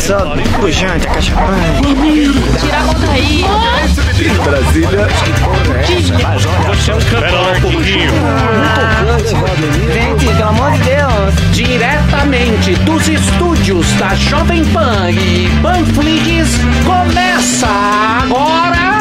Só pujante, a caixa Tira a mão daí. Brasília. Você é um cantor, um pouquinho. Gente, pelo amor de Deus. Diretamente dos estúdios da Jovem Pan e Panflix, começa agora.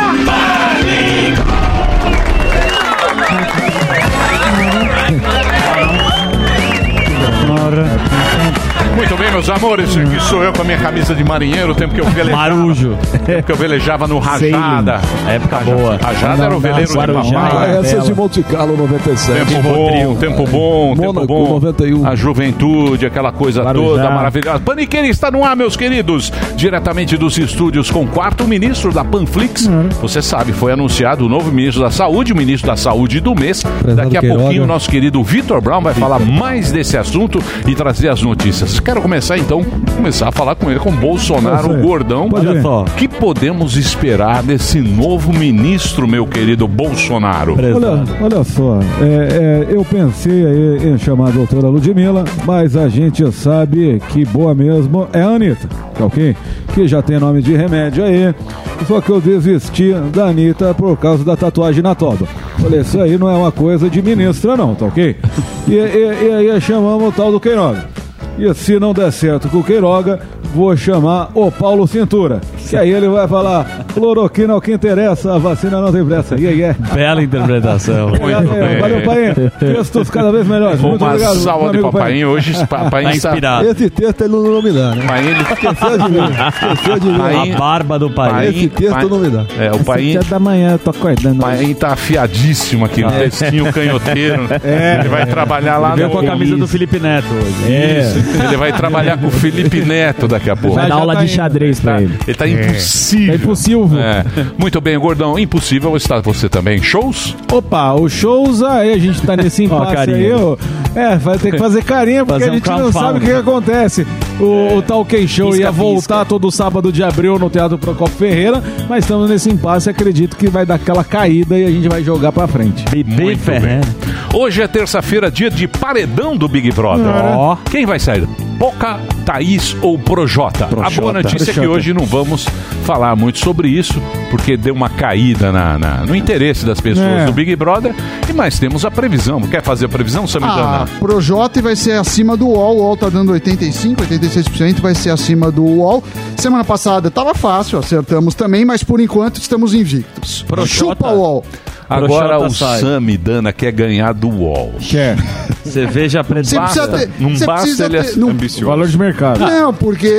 Muito bem, meus amores, aqui sou eu com a minha camisa de marinheiro, o tempo que eu velejava. Marujo. O tempo que eu velejava no Rajada. Época boa. Rajada era o veleiro de Guarujá. papai. Essas de Monte Carlo 97. Tempo bom, tempo bom, tempo bom. 91. A juventude, aquela coisa Guarujá. toda maravilhosa. Paniqueira está no ar, meus queridos. Diretamente dos estúdios com o quarto ministro da Panflix. Você sabe, foi anunciado o novo ministro da Saúde, o ministro da Saúde do mês. Daqui a Queiroga. pouquinho o nosso querido Vitor Brown vai falar mais desse assunto e trazer as notícias. Quero começar então, começar a falar com ele, com o Bolsonaro, o gordão. Olha só. O que podemos esperar desse novo ministro, meu querido Bolsonaro? Olha, olha só, é, é, eu pensei em chamar a doutora Ludmilla, mas a gente sabe que boa mesmo é a Anitta, tá ok? Que já tem nome de remédio aí, só que eu desisti da Anitta por causa da tatuagem na toba. Falei, isso aí não é uma coisa de ministra não, tá ok? E, e- e aí chamamos o tal do Queiroga. E se não der certo com o Queiroga, vou chamar o Paulo Cintura. Que aí ele vai falar, cloroquina é o que interessa, a vacina não tem pressa. E aí é. Bela interpretação. Muito É, bem. Valeu, Painho. Textos cada vez melhores. Muito Uma obrigado. salva de papainho. Hoje, papainho Tá está... inspirado. Esse texto ele não me dá, né? Painho, ele... Esqueceu de mim. Esqueceu de mim. A barba do país. Esse texto não me dá. É, o painho... da manhã, eu tô acordando. Painho tá afiadíssimo aqui, no textinho canhoteiro. É. ele vai trabalhar lá Veio no... com a camisa do Felipe Neto hoje. Isso. Ele vai trabalhar com o Felipe Neto daqui a pouco. Vai dar aula de xadrez Tá, ele tá impossível. É impossível. É. Muito bem, Gordão. Impossível está você também. Shows? Opa, os shows aí, a gente tá nesse impasse aí. ó. É, vai ter que fazer carinha, porque Fazer a um gente não sabe o que, que acontece. O, o Talk Show Pisca, ia voltar todo sábado de abril no Teatro Procopio Ferreira, mas estamos nesse impasse, acredito que vai dar aquela caída e a gente vai jogar pra frente. Bebê Muito Ferreira. Hoje é terça-feira, dia de paredão do Big Brother. Ó. Quem vai sair? Boca, Thaís ou Projota? A boa notícia é que Projota. hoje não vamos falar muito sobre isso, porque deu uma caída na, na- no interesse das pessoas É. do Big Brother. E mais temos a previsão. Quer fazer a previsão, Samidana? Ah, Projota vai ser acima do UOL. O UOL tá dando 85, 86%, vai ser acima do UOL. Semana passada tava fácil, acertamos também, mas por enquanto estamos invictos. Projota. Chupa o UOL. Agora Projota o sai. Samidana quer ganhar do UOL. Quer. Você veja Você preto. precisa ter. Não basta precisa ele ter- ser não- ambicioso. Valor de mercado. Não, porque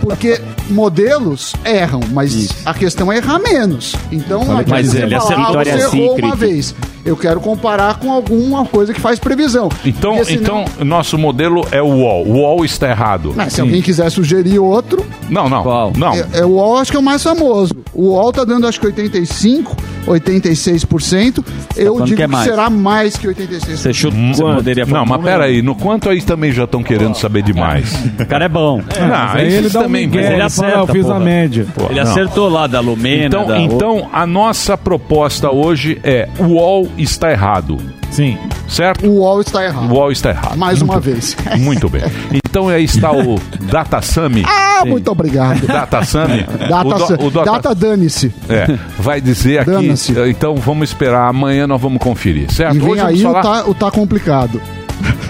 porque modelos erram, mas a questão é errar menos. Então, adianta mas você ele falar, acertou. ah, você errou uma vez. Eu quero comparar com alguma coisa que faz previsão. Então, Porque senão- então nosso modelo é o UOL. O UOL está errado. Se alguém quiser sugerir outro, Não, não. Qual? Não. é, é o UOL acho que é o mais famoso. O UOL tá dando acho que 85, 86%. Eu falando digo que é que, será mais que 86%. Você chuta. Você poderia Não, mas peraí, no quanto aí também já estão querendo saber demais. O cara é bom. não, Aí esses ele um também. mas ele ele acerta, eu fiz porra. a média. Pô, Ele não. acertou lá da Lumena. Então, da... então, a nossa proposta hoje é o UOL está errado, Sim. certo? O UOL está O errado. UOL está errado. Mais uma vez. Muito bem. Então aí está o DataSami. Ah, muito obrigado. DataSami. Data, o, do- o Data- data dane-se. É, vai dizer aqui. Então vamos esperar. Amanhã nós vamos conferir, certo? E vem Hoje vamos aí o falar. tá, o tá complicado.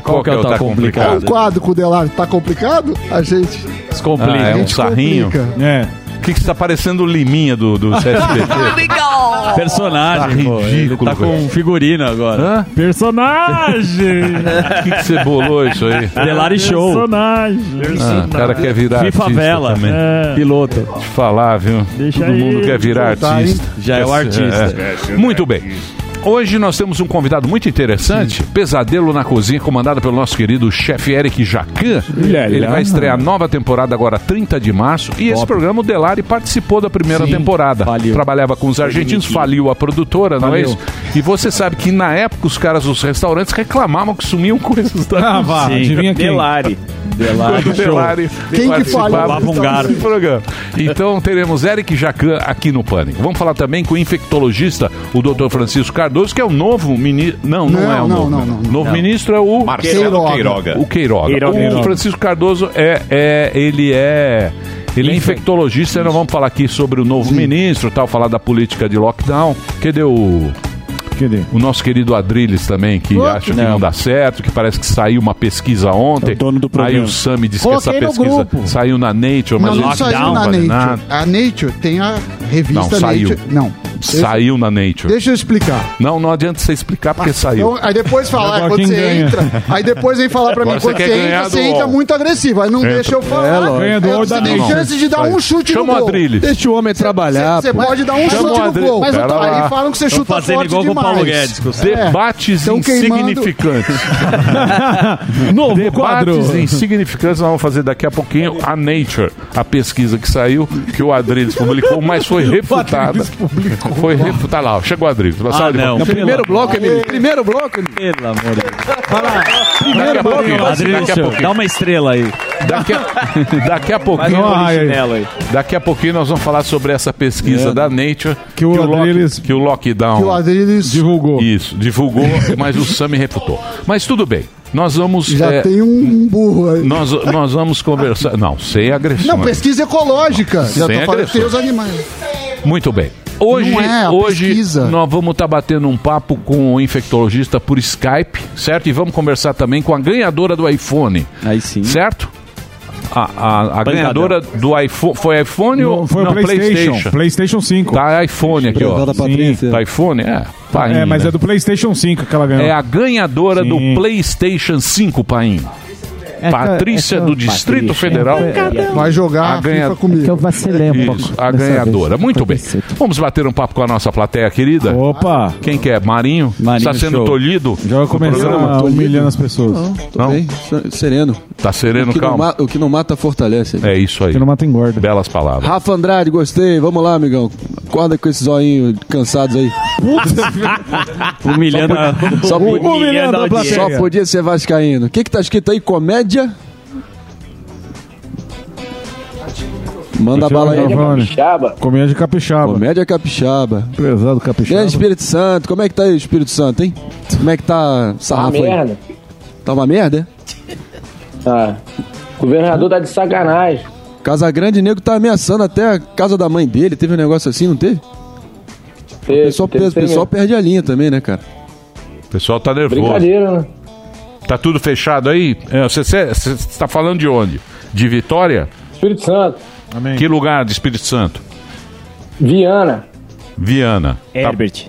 Qual que é o tá O complicado? quadro com o Delar tá complicado? A gente. Descomplica. Ah, é um sarrinho. complica. É. O que, que está parecendo o Liminha do, do CSPT? Personagem, Tá pô. Ele ridículo, tá com figurino agora. Hã? Personagem! O que, que você bolou isso aí? Delari Show. Personagem. Ah, o cara quer virar FIFA artista Vela. também. É. Piloto. Te falar, viu? Deixa Todo aí. mundo quer virar Tá, artista. Já é o artista. É. Muito bem. Hoje nós temos um convidado muito interessante, Pesadelo na Cozinha, comandado pelo nosso querido chefe Eric Jacan. Ele vai estrear a nova temporada agora 30 de março e esse programa o Delari participou da primeira Sim, temporada. faliu. Trabalhava com os argentinos, faliu a produtora, não é Faliu. isso? E você sabe que na época os caras dos restaurantes reclamavam que sumiam coisas da Ah, vá, Sim. adivinha quem? Delari. Delari o Show. Delari Quem que participava falha? Lava um garfo. desse programa. Então teremos Eric Jacan aqui no Pânico. Vamos falar também com o infectologista, o Dr. Francisco Cardoso, que é o novo ministro. Não, não, Não, é o não, novo. não, não, não. novo Não. ministro é o Marcelo Queiroga. O Queiroga. Queiroga. O Francisco Cardoso é, é ele é ele é infectologista, nós vamos falar aqui sobre o novo ministro, tal, falar da política de lockdown. Cadê o O nosso querido Adriles também, que acha que não. Não. dá certo, que parece que saiu uma pesquisa ontem. É o dono do Aí programa. o Sami disse que essa Coloquei pesquisa saiu na Nature, mas Não, não saiu na Nature. nada. A Nature tem a revista Não, saiu. Nature. Não. Saiu na Nature. Deixa eu explicar. Não, não adianta você explicar porque saiu. Então, aí depois falar, Agora quando você ganha? entra, aí depois vem falar pra mim, Agora você quando você ganhar entra, você entra muito agressivo, aí não Entra. deixa eu falar. lógico. Ganha do Aí você tem Nature. chance de dar Vai. um chute Chama no o gol. Adriles. Deixa o homem trabalhar. Você pode dar um Chama o chute no gol, mas aí falam que você chuta forte o demais. Paulo Guedes. Debates insignificantes. Novo quadro. Debates insignificantes nós vamos fazer daqui a pouquinho a Nature, a pesquisa que saiu, que o Adriles publicou, mas foi refutada. Foi refutada. Lá, ó, chegou o Adriles. De não. No primeiro bloco, Emílio. Primeiro bloco, Emílio. Pelo amor de Deus. Daqui a pouquinho. Daqui a pouquinho. dá uma estrela aí. Daqui a, daqui a pouquinho. um. Daqui a pouquinho nós vamos falar sobre essa pesquisa É. da Nature Que o lock- Adriles- que o lockdown Que o Adriles Divulgou. isso divulgou, mas o Sami refutou. Mas tudo bem. Nós vamos já é, tem um burro aí. nós, nós vamos conversar. Não, sem agressão. Não, pesquisa ecológica. Já Sem tô falando que tem agressão. os animais. Muito bem. Hoje, Não é, a hoje pesquisa. nós vamos estar batendo um papo com o infectologista por Skype, certo? E vamos conversar também com a ganhadora do iPhone, Aí sim. certo? A, a, a ganhadora do iPhone. Foi iPhone ou foi não, o PlayStation. PlayStation 5. Tá iPhone aqui, ó. Patrícia. Tá iPhone? É. Paim, É, mas né? é do PlayStation 5 que ela ganhou. É a ganhadora Sim. do PlayStation 5, Paim. Patrícia do Distrito Federal. Vai jogar A ganha- FIFA comigo. É que eu vacilei um pouco. Isso, a ganhadora. vez. Muito bem. Vamos bater um papo com a nossa plateia querida? Opa! Quem que é? Marinho? Marinho, Está sendo show. tolhido? Já vai começar programa, tô humilhando as pessoas. Tô Não? bem, sereno. Tá sereno, o, não calma. ma- o que não mata, fortalece. É isso aí. Que não mata engorda. Belas palavras. Rafa Andrade, gostei. Vamos lá, amigão. Acorda com esses olhinhos cansados aí. Humilhando a, Só, podia, humilhando a só podia ser vascaíno. O que que tá escrito aí? Comédia? Manda bala aí. Capixaba. Comédia capixaba. Comédia capixaba. Prezado capixaba. Grande Espírito Santo, como é que tá aí o Espírito Santo, hein? Como é que tá essa Uma Rafa aí? merda. Tá uma merda, é? Tá. O governador tá de sacanagem. Casa Grande Nego tá ameaçando até a casa da mãe dele. Teve um negócio assim, não teve? O Teve, pessoal, teve, o pessoal teve. perde a linha também, né, cara? O pessoal tá nervoso. Brincadeira, né? Tá tudo fechado aí? É, Você está falando de onde? De Vitória? Espírito Santo. Amém. Que lugar de Espírito Santo? Viana. Viana. Tá- Herbert.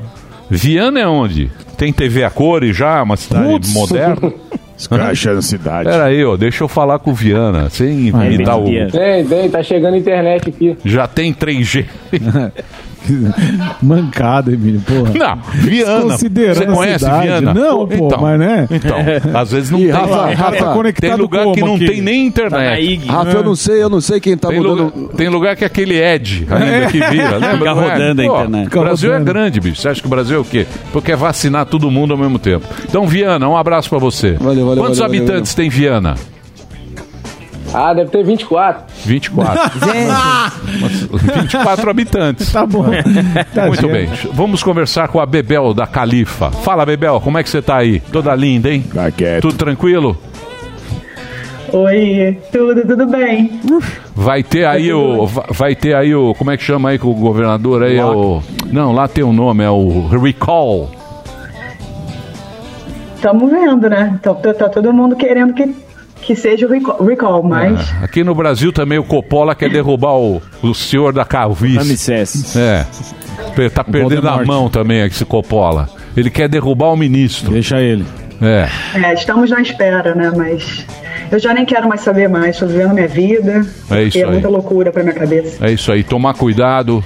Viana é onde? Tem TV a cores já? Uma cidade moderna? Escrachando cidade. Pera aí, ó, deixa eu falar com o Viana, sem imitar o... Tem, tem, tá chegando a internet aqui. Já tem 3G. Mancada, Emílio, porra. Não, Viana. Você a conhece cidade. Viana? Não, pô, então, mas né? Então, às vezes não E tem. Rafa, Rafa, Tá conectado tem lugar que não aqui? tem nem internet. Rafa, eu não sei, eu não sei quem tá Tem mudando. lugar, tem lugar que é aquele Ed ainda que vira, lembra? Fica é? rodando a Pô, internet. O Brasil Fica é rodando. grande, bicho. Você acha que o Brasil é o quê? Porque é vacinar todo mundo ao mesmo tempo. Então, Viana, um abraço pra você. Valeu, valeu, Quantos valeu, habitantes tem Viana? Ah, deve ter 24. 24. 24 habitantes. Tá bom. Tá Muito gente. bem. Vamos conversar com a Bebel da Califa. Fala, Bebel, como é que você tá aí? Toda linda, hein? Tá quieto. Tudo tranquilo? Oi, tudo, tudo bem. Vai ter aí o. va- Vai ter aí o. Como é que chama aí com o governador aí? É o, não, lá tem um nome, é o Recall. Estamos vendo, né? Então, tá, tá todo mundo querendo que, que seja o recall, recall, mas É, Aqui no Brasil também o Coppola quer derrubar o, o senhor da calvície. Ramsés. É. Tá perdendo a mão também esse Coppola. Ele quer derrubar o ministro. Deixa ele. É. é, estamos na espera, né? Mas eu já nem quero mais saber mais. Estou vivendo minha vida. É isso e é aí. muita loucura pra minha cabeça. É isso aí. Tomar cuidado.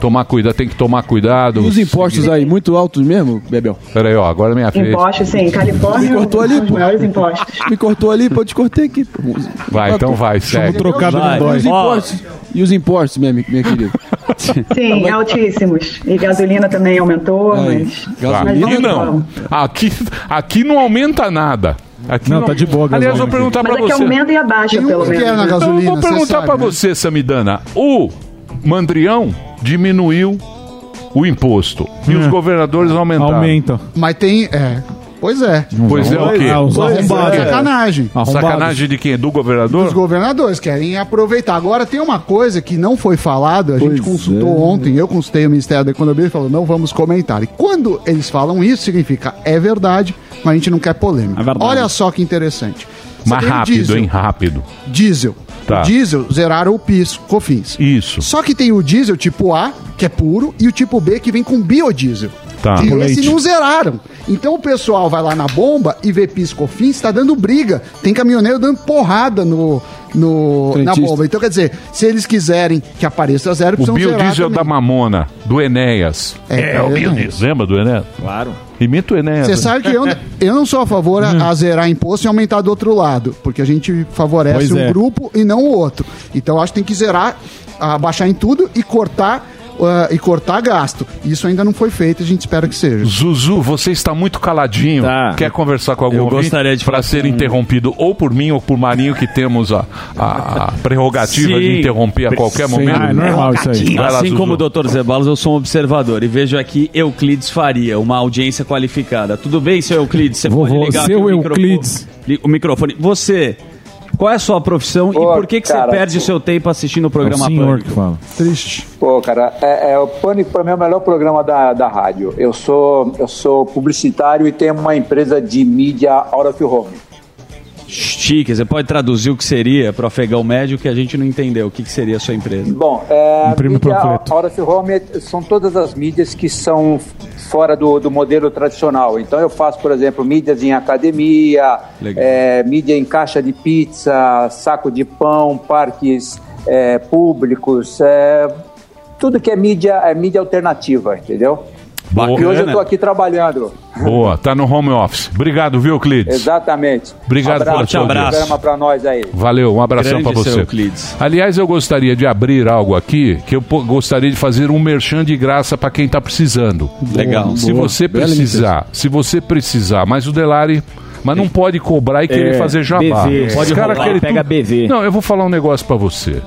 Tomar cuidado, tem que tomar cuidado. E os impostos aí, muito altos mesmo, Bebel? Pera aí, ó, agora é minha vez. Impostos, sim. Califórnia Me cortou ali, os maiores impostos. Me cortou ali, pô, te cortei aqui. pô. Vai, então vai, segue. Trocado Vai. não E os impostos? E os impostos, minha, minha querida? Sim, altíssimos. E gasolina também aumentou, Aí, mas. gasolina mas não. vamos. Aqui, aqui não aumenta nada. Aqui Não, tá de boa Aliás, gasolina vou perguntar Mas pra é que você. aumenta e abaixa, pelo que é menos. na né? Então eu gasolina, vou você perguntar sabe, pra né? você, Samidana. O Mandrião diminuiu o imposto e os governadores aumentaram. Aumenta. Mas tem. É. Pois é. Pois é, o quê? Ah, os Pois é, arrombados. sacanagem. Arrombados. Sacanagem de quem? Do governador? Os governadores querem aproveitar. Agora tem uma coisa que não foi falada, a gente Pois consultou é. ontem, eu consultei o Ministério da Economia e falou, não vamos comentar. E quando eles falam isso, significa é verdade, mas a gente não quer polêmica. É verdade. Olha só que interessante. Você Mas rápido, diesel, hein? Rápido. Diesel. Tá. O diesel zeraram o PIS, COFINS. Isso. Só que tem o diesel tipo A, que é puro, e o tipo B, que vem com biodiesel. Tá. E esse não zeraram. Então o pessoal vai lá na bomba e vê piscofins, tá dando briga. Tem caminhoneiro dando porrada no, no, na bomba. Então, quer dizer, se eles quiserem que apareça zero, O precisam zerar biodiesel da Mamona, do Enéas. É, o é, biodiesel. Lembra do Enéas? Claro. Imita o Enéas. Você sabe que eu, eu não sou a favor a, a zerar imposto e aumentar do outro lado, porque a gente favorece Pois um é. grupo e não o outro. Então eu acho que tem que zerar, abaixar em tudo e cortar ah, e cortar gasto. Isso ainda não foi feito, a gente espera que seja. Zuzu, você está muito caladinho. Tá. Quer conversar com algum Eu gostaria de para ser com- interrompido ou por mim ou por Marinho, que temos a, a- prerrogativa Sim. de interromper a qualquer Sim, momento. ah, é normal isso aí. Lá, assim Zuzu. como o Dr. Zebalos, eu sou um observador e vejo aqui Euclides Faria, uma audiência qualificada. Tudo bem, seu Euclides? Você Vovô, pode ligar seu aqui o microfone- Euclides. li- O microfone. Você, qual é a sua profissão Pô, e por que, que cara, você perde o seu tempo assistindo o É o programa senhor Pânico? que fala. Triste. Pô, cara, é, é, o Pânico para mim é o melhor programa da, da rádio. Eu sou, eu sou publicitário e tenho uma empresa de mídia out of home. Chique, você pode traduzir o que seria para o afegão médio que a gente não entendeu. O que, que seria a sua empresa? Bom, é, mídia panfleto. out of home são todas as mídias que são fora do, do modelo tradicional. Então eu faço, por exemplo, mídias em academia, é, mídia em caixa de pizza, saco de pão, parques é, públicos, é, tudo que é mídia é mídia alternativa, entendeu? Bacana. E hoje eu estou aqui trabalhando. Boa, tá no home office. Obrigado, viu, Euclides? Exatamente. Obrigado um abraço, seu bom abraço. programa para nós aí. Valeu, um abração seu você. Euclides. Aliás, eu gostaria de abrir algo aqui que eu gostaria de fazer um merchan de graça para quem tá precisando. Legal. Se Boa. você Bela precisar, se você precisar, mas o Delari mas não pode cobrar e querer É, fazer jabá. BV, Os pode cara rolar, pega BV. Não, eu vou falar um negócio pra você.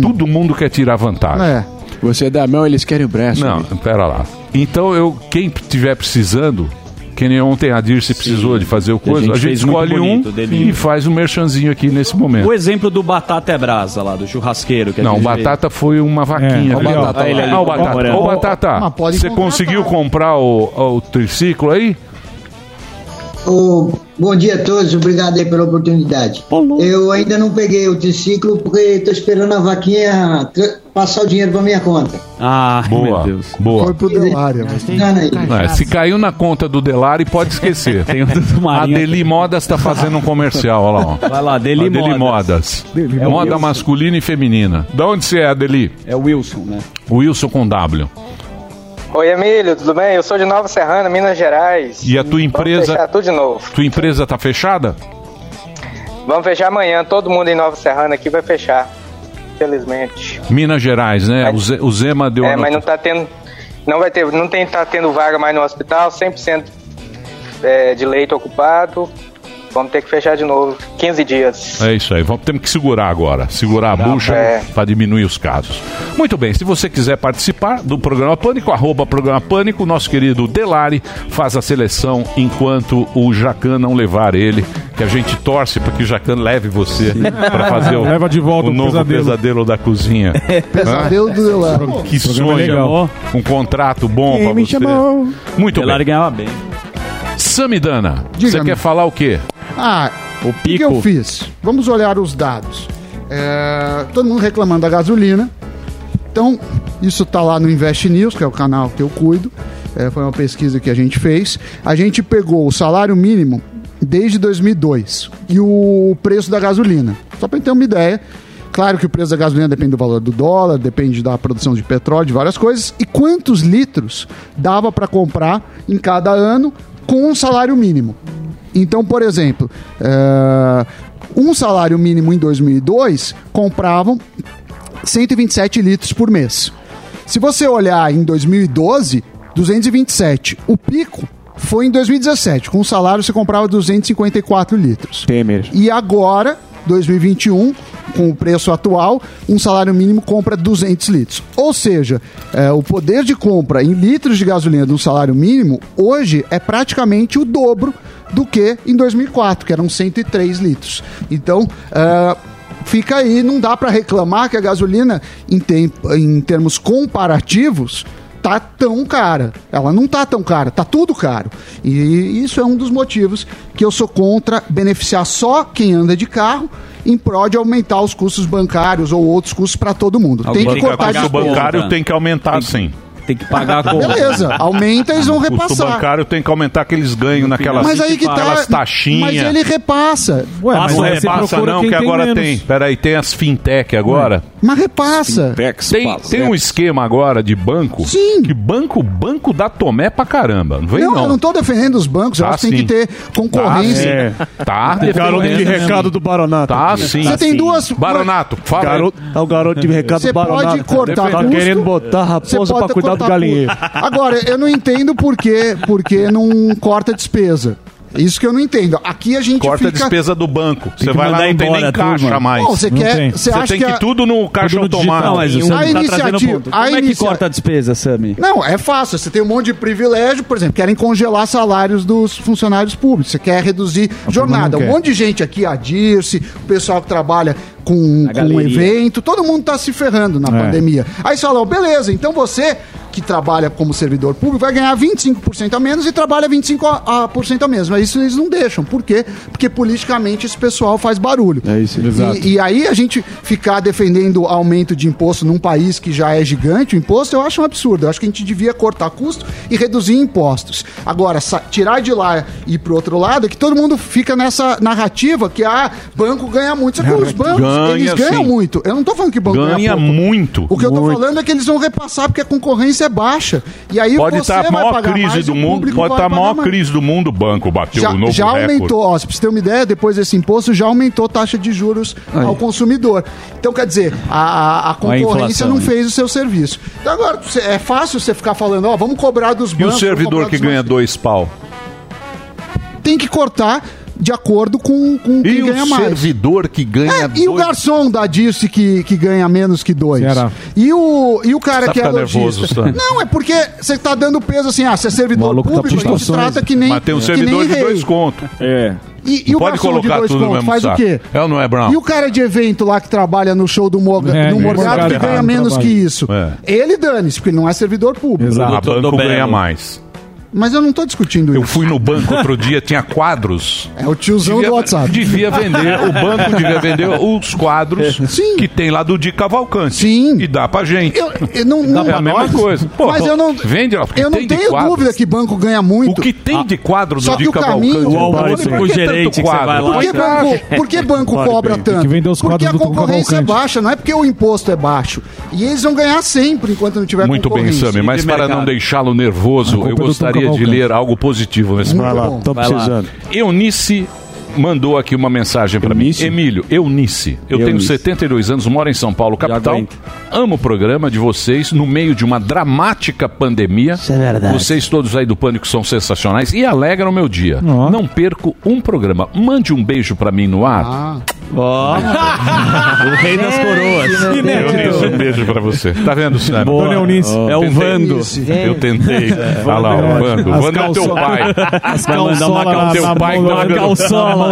Todo mundo quer tirar vantagem. É. Você é da mão, eles querem o braço. Não, amigo. pera lá. Então, eu, quem tiver precisando, que nem ontem a Dirce precisou de fazer o a coisa, a gente gente, fez muito escolhe bonito, um dele. e faz um merchanzinho aqui nesse momento. O exemplo do Batata é Brasa lá, do churrasqueiro. Que a Não, o gente Batata foi uma vaquinha. É, ó. Ele ali o Batata. Ô, Batata, você conseguiu comprar o, o triciclo aí? Ô, bom dia a todos, obrigado aí pela oportunidade. Eu ainda não peguei o triciclo porque estou esperando a vaquinha passar o dinheiro para minha conta. Ah, meu Boa, Deus. boa. Foi pro Delária. mas- Engana aí. É, se caiu na conta do Delari, pode esquecer. Tem A. Deli Modas tá fazendo um comercial, olha lá. ó. Vai lá, Deli Deli Modas. Modas. O Moda Wilson. masculina e feminina. Da onde você é, Adeli? É o Wilson, né? Wilson com W. Oi, Emílio, tudo bem? Eu sou de Nova Serrana, Minas Gerais. E a tua Vamos empresa- fechar tudo de novo. Tua empresa tá fechada? Vamos fechar amanhã. Todo mundo em Nova Serrana aqui vai fechar. Felizmente. Minas Gerais, né? O, Ze- o Zema deu É, mas não tá tendo. Não vai ter. Não tem tá tendo vaga mais no hospital, 100% é, de leito ocupado. Vamos ter que fechar de novo. 15 dias. É isso aí, vamos, temos que segurar agora, segurar a bucha é. para diminuir os casos. Muito bem, se você quiser participar do programa Pânico, arroba programa Pânico, nosso querido Delari faz a seleção enquanto o Jacan não levar ele, que a gente torce para que o Jacan leve você para fazer o, Leva de volta o o novo pesadelo. pesadelo. da cozinha. Pesadelo do Delária. Que sonho, legal. um contrato bom para você. Muito Delari bem. ganhava bem. Samidana, você quer falar o quê? Ah, O o que, pico. eu fiz? Vamos olhar os dados. É, todo mundo reclamando da gasolina. Então, isso tá lá no Invest News, que é o canal que eu cuido. É, foi uma pesquisa que a gente fez. A gente pegou o salário mínimo desde 2002 e o preço da gasolina. Só para ter uma ideia. Claro que o preço da gasolina depende do valor do dólar, depende da produção de petróleo, de várias coisas. E quantos litros dava para comprar em cada ano com um salário mínimo? Então, por exemplo, é, um salário mínimo em 2002 compravam 127 litros por mês. Se você olhar em 2012, 227. O pico foi em 2017. Com o salário você comprava 254 litros. Temer. E agora 2021, com o preço atual, um salário mínimo compra 200 litros. Ou seja, é, o poder de compra em litros de gasolina do salário mínimo hoje é praticamente o dobro do que em 2004, que eram 103 litros. Então, é, fica aí, não dá para reclamar que a gasolina, em, tem- em termos comparativos, tá tão cara. Ela não tá tão cara, tá tudo caro. E isso é um dos motivos que eu sou contra beneficiar só quem anda de carro em prol de aumentar os custos bancários ou outros custos para todo mundo. Tem que cortar o de bancário tem que aumentar sim. Tem que pagar a conta. Beleza, aumenta, eles vão O repassar. bancário tem que aumentar aqueles ganhos naquelas, Mas aí que tá. taxinhas. Mas ele repassa. Ah, não repassa não, que agora tem. Peraí, tem as fintech agora. Mas repassa. Tem, tem um esquema agora de banco. Sim. Que banco, banco dá tomé pra caramba. Não vem Não, não. eu não tô defendendo os bancos, eu Tá acho que tem sim. que ter concorrência. Tá, sim. Tá O garoto de recado do Baronato. Tá sim. Você tem duas- Baronato, fala. Garoto, é o garoto de recado Você do Baronato. pode cortar Tá querendo botar a você raposa pode pra cuidar do cortar galinheiro. Agora, eu não entendo por que, porque não corta despesa. Isso que eu não entendo. Aqui a gente Corta a fica... despesa do banco. Você vai lá, não tem embora nem a caixa turma. mais. Você Não quer... tem. Você tem que, que a- tudo no caixa Tudo automático. mas A não tá iniciativa- ponto. a Como é que inicia- corta a despesa, Sami? Não, é fácil. Você tem um monte de privilégio, por exemplo, querem congelar salários dos funcionários públicos. Você quer reduzir jornada. Um monte de gente aqui, a Dirce, o pessoal que trabalha com, com galeria. evento, todo mundo tá se ferrando na pandemia. Aí você fala, ó, beleza, então você que trabalha como servidor público vai ganhar 25% a menos e trabalha 25% a, a, por cento a menos. Mas isso eles não deixam. Por quê? Porque politicamente esse pessoal faz barulho. É isso, E, e aí a gente ficar defendendo aumento de imposto num país que já é gigante, o imposto eu acho um absurdo. Eu acho que a gente devia cortar custo e reduzir impostos. Agora, tirar de lá e ir pro outro lado, é que todo mundo fica nessa narrativa que ah, banco ganha muito. Só que os bancos, eles ganham sim. muito. Eu não tô falando que banco ganha, Ganha pouco. muito. O que eu tô falando é que eles vão repassar porque a concorrência é baixa. E aí Pode você estar a vai maior pagar crise mais, do o mundo, pode estar a maior mais. crise do mundo, o banco bateu Já, o novo já recorde. aumentou, ó, pra você ter uma ideia, depois desse imposto já aumentou a taxa de juros ao consumidor. Então, quer dizer, a, a- a concorrência inflação, não fez o seu serviço. Então, agora, é fácil você ficar falando, ó, vamos cobrar dos E o bancos. servidor que ganha bancos. dois pau? Tem que cortar de acordo com, com quem E o ganha mais. servidor que ganha É, e o dois... garçom da Dirce que, que ganha menos que dois? Será? E o, e o cara Tá que é lojista? nervoso. Não, é porque você tá dando peso assim, ah, você é servidor maluco tá público, a gente prestações. trata que nem Mas tem um que servidor nem de dois contos. É. E, e o Pode garçom de colocar dois tudo faz saco. o quê? É ou não é, Brown? E o cara de evento lá que trabalha no show do, Morga, É, no no Morgado Morgado que ganha errado, menos que isso? É. Ele dane-se, porque ele não é servidor público. Exato. A Doutor ganha mais. Mas eu não tô discutindo Eu isso. fui no banco outro dia, tinha quadros. É o tiozão do WhatsApp. devia vender, o banco devia vender os quadros Sim. que tem lá do Di Cavalcante. Sim. E dá pra gente. Eu, eu não, não é a mesma coisa. Pô, mas eu não, vende lá, porque eu não tenho quadros. dúvida que banco ganha O muito. que tem de quadro do Di o Cavalcante? O almoço Por com o que gerente que você vai lá Por que, banco, por que banco Vale cobra bem. tanto? Porque a concorrência é baixa, não é porque o imposto é baixo. E eles vão ganhar sempre enquanto não tiver Muito bem, concorrência. Sami, mas para não deixá-lo nervoso, eu é Tom gostaria de ler algo positivo nesse Vai lá, bom. tô Vai lá. precisando. Eunice mandou aqui uma mensagem para mim. Emílio, Eunice. Eu tenho Eunice. 72 anos, moro em São Paulo, capital. Amo o programa de vocês no meio de uma dramática pandemia. Isso é verdade. Vocês todos aí do Pânico são sensacionais e alegram o meu dia. Não perco um programa. Mande um beijo para mim no ar. Ah, Ó. o rei das coroas. Eunice, um beijo para você. Tá vendo, Sam? Boa. Dona Eunice. É o. Vando. Eu tentei. Olha lá, o Vando. O As Vando é o teu calçolas. pai. Vai mandar uma Calçola na- Teu na pai mão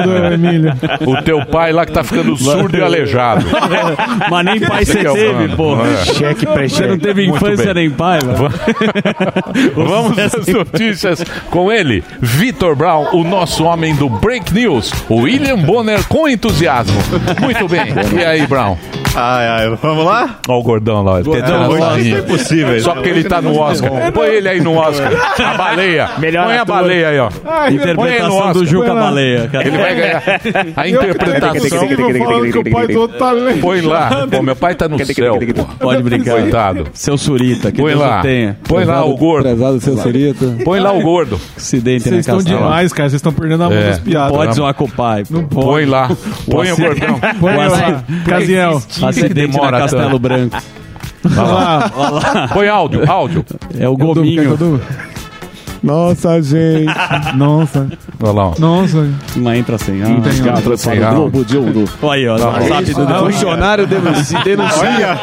do- mão do Emílio. O teu pai lá que tá ficando surdo e aleijado. Mas nem pai você é o teve, Vando. pô. É. Cheque Você não teve infância nem pai, velho. Vamos às notícias com ele, Vitor Brown, o nosso homem do Break News, o William Bonner com entusiasmo. Muito bem. E aí, Brown? Ai, ai, vamos lá? Olha o gordão lá, ele tentando Hoje a isso é impossível. Só porque ele tá no Oscar. Põe ele aí no Oscar. A baleia. Melhor Põe a baleia aí, ó. No Interpretação Oscar. do Juca. Baleia, cara. Ele vai ganhar a interpretação. tá. Põe lá. Pô, meu pai tá no céu. Pode brincar. Coitado. Seu Surita, que Põe lá. tenha. Põe lá o gordo. Prezado seu Cerita. Põe lá o gordo. Acidente Vocês estão demais, cara. Vocês estão perdendo a mão É. das piadas. Pode zoar com o pai. Não pode. Põe lá. Põe o gordão. Põe lá. acidente- Casiel. Acidente na demora Castelo tanto? Branco. Olha lá. Põe áudio, áudio. É o que gominho. dou? Nossa, gente. Nossa. Olha lá. ó. Nossa. Uma entra sem Não tem áudio. áudio. Sem áudio. Globo de Ouro. Olha aí, ó. Tá WhatsApp do. Funcionário denuncia. denuncia.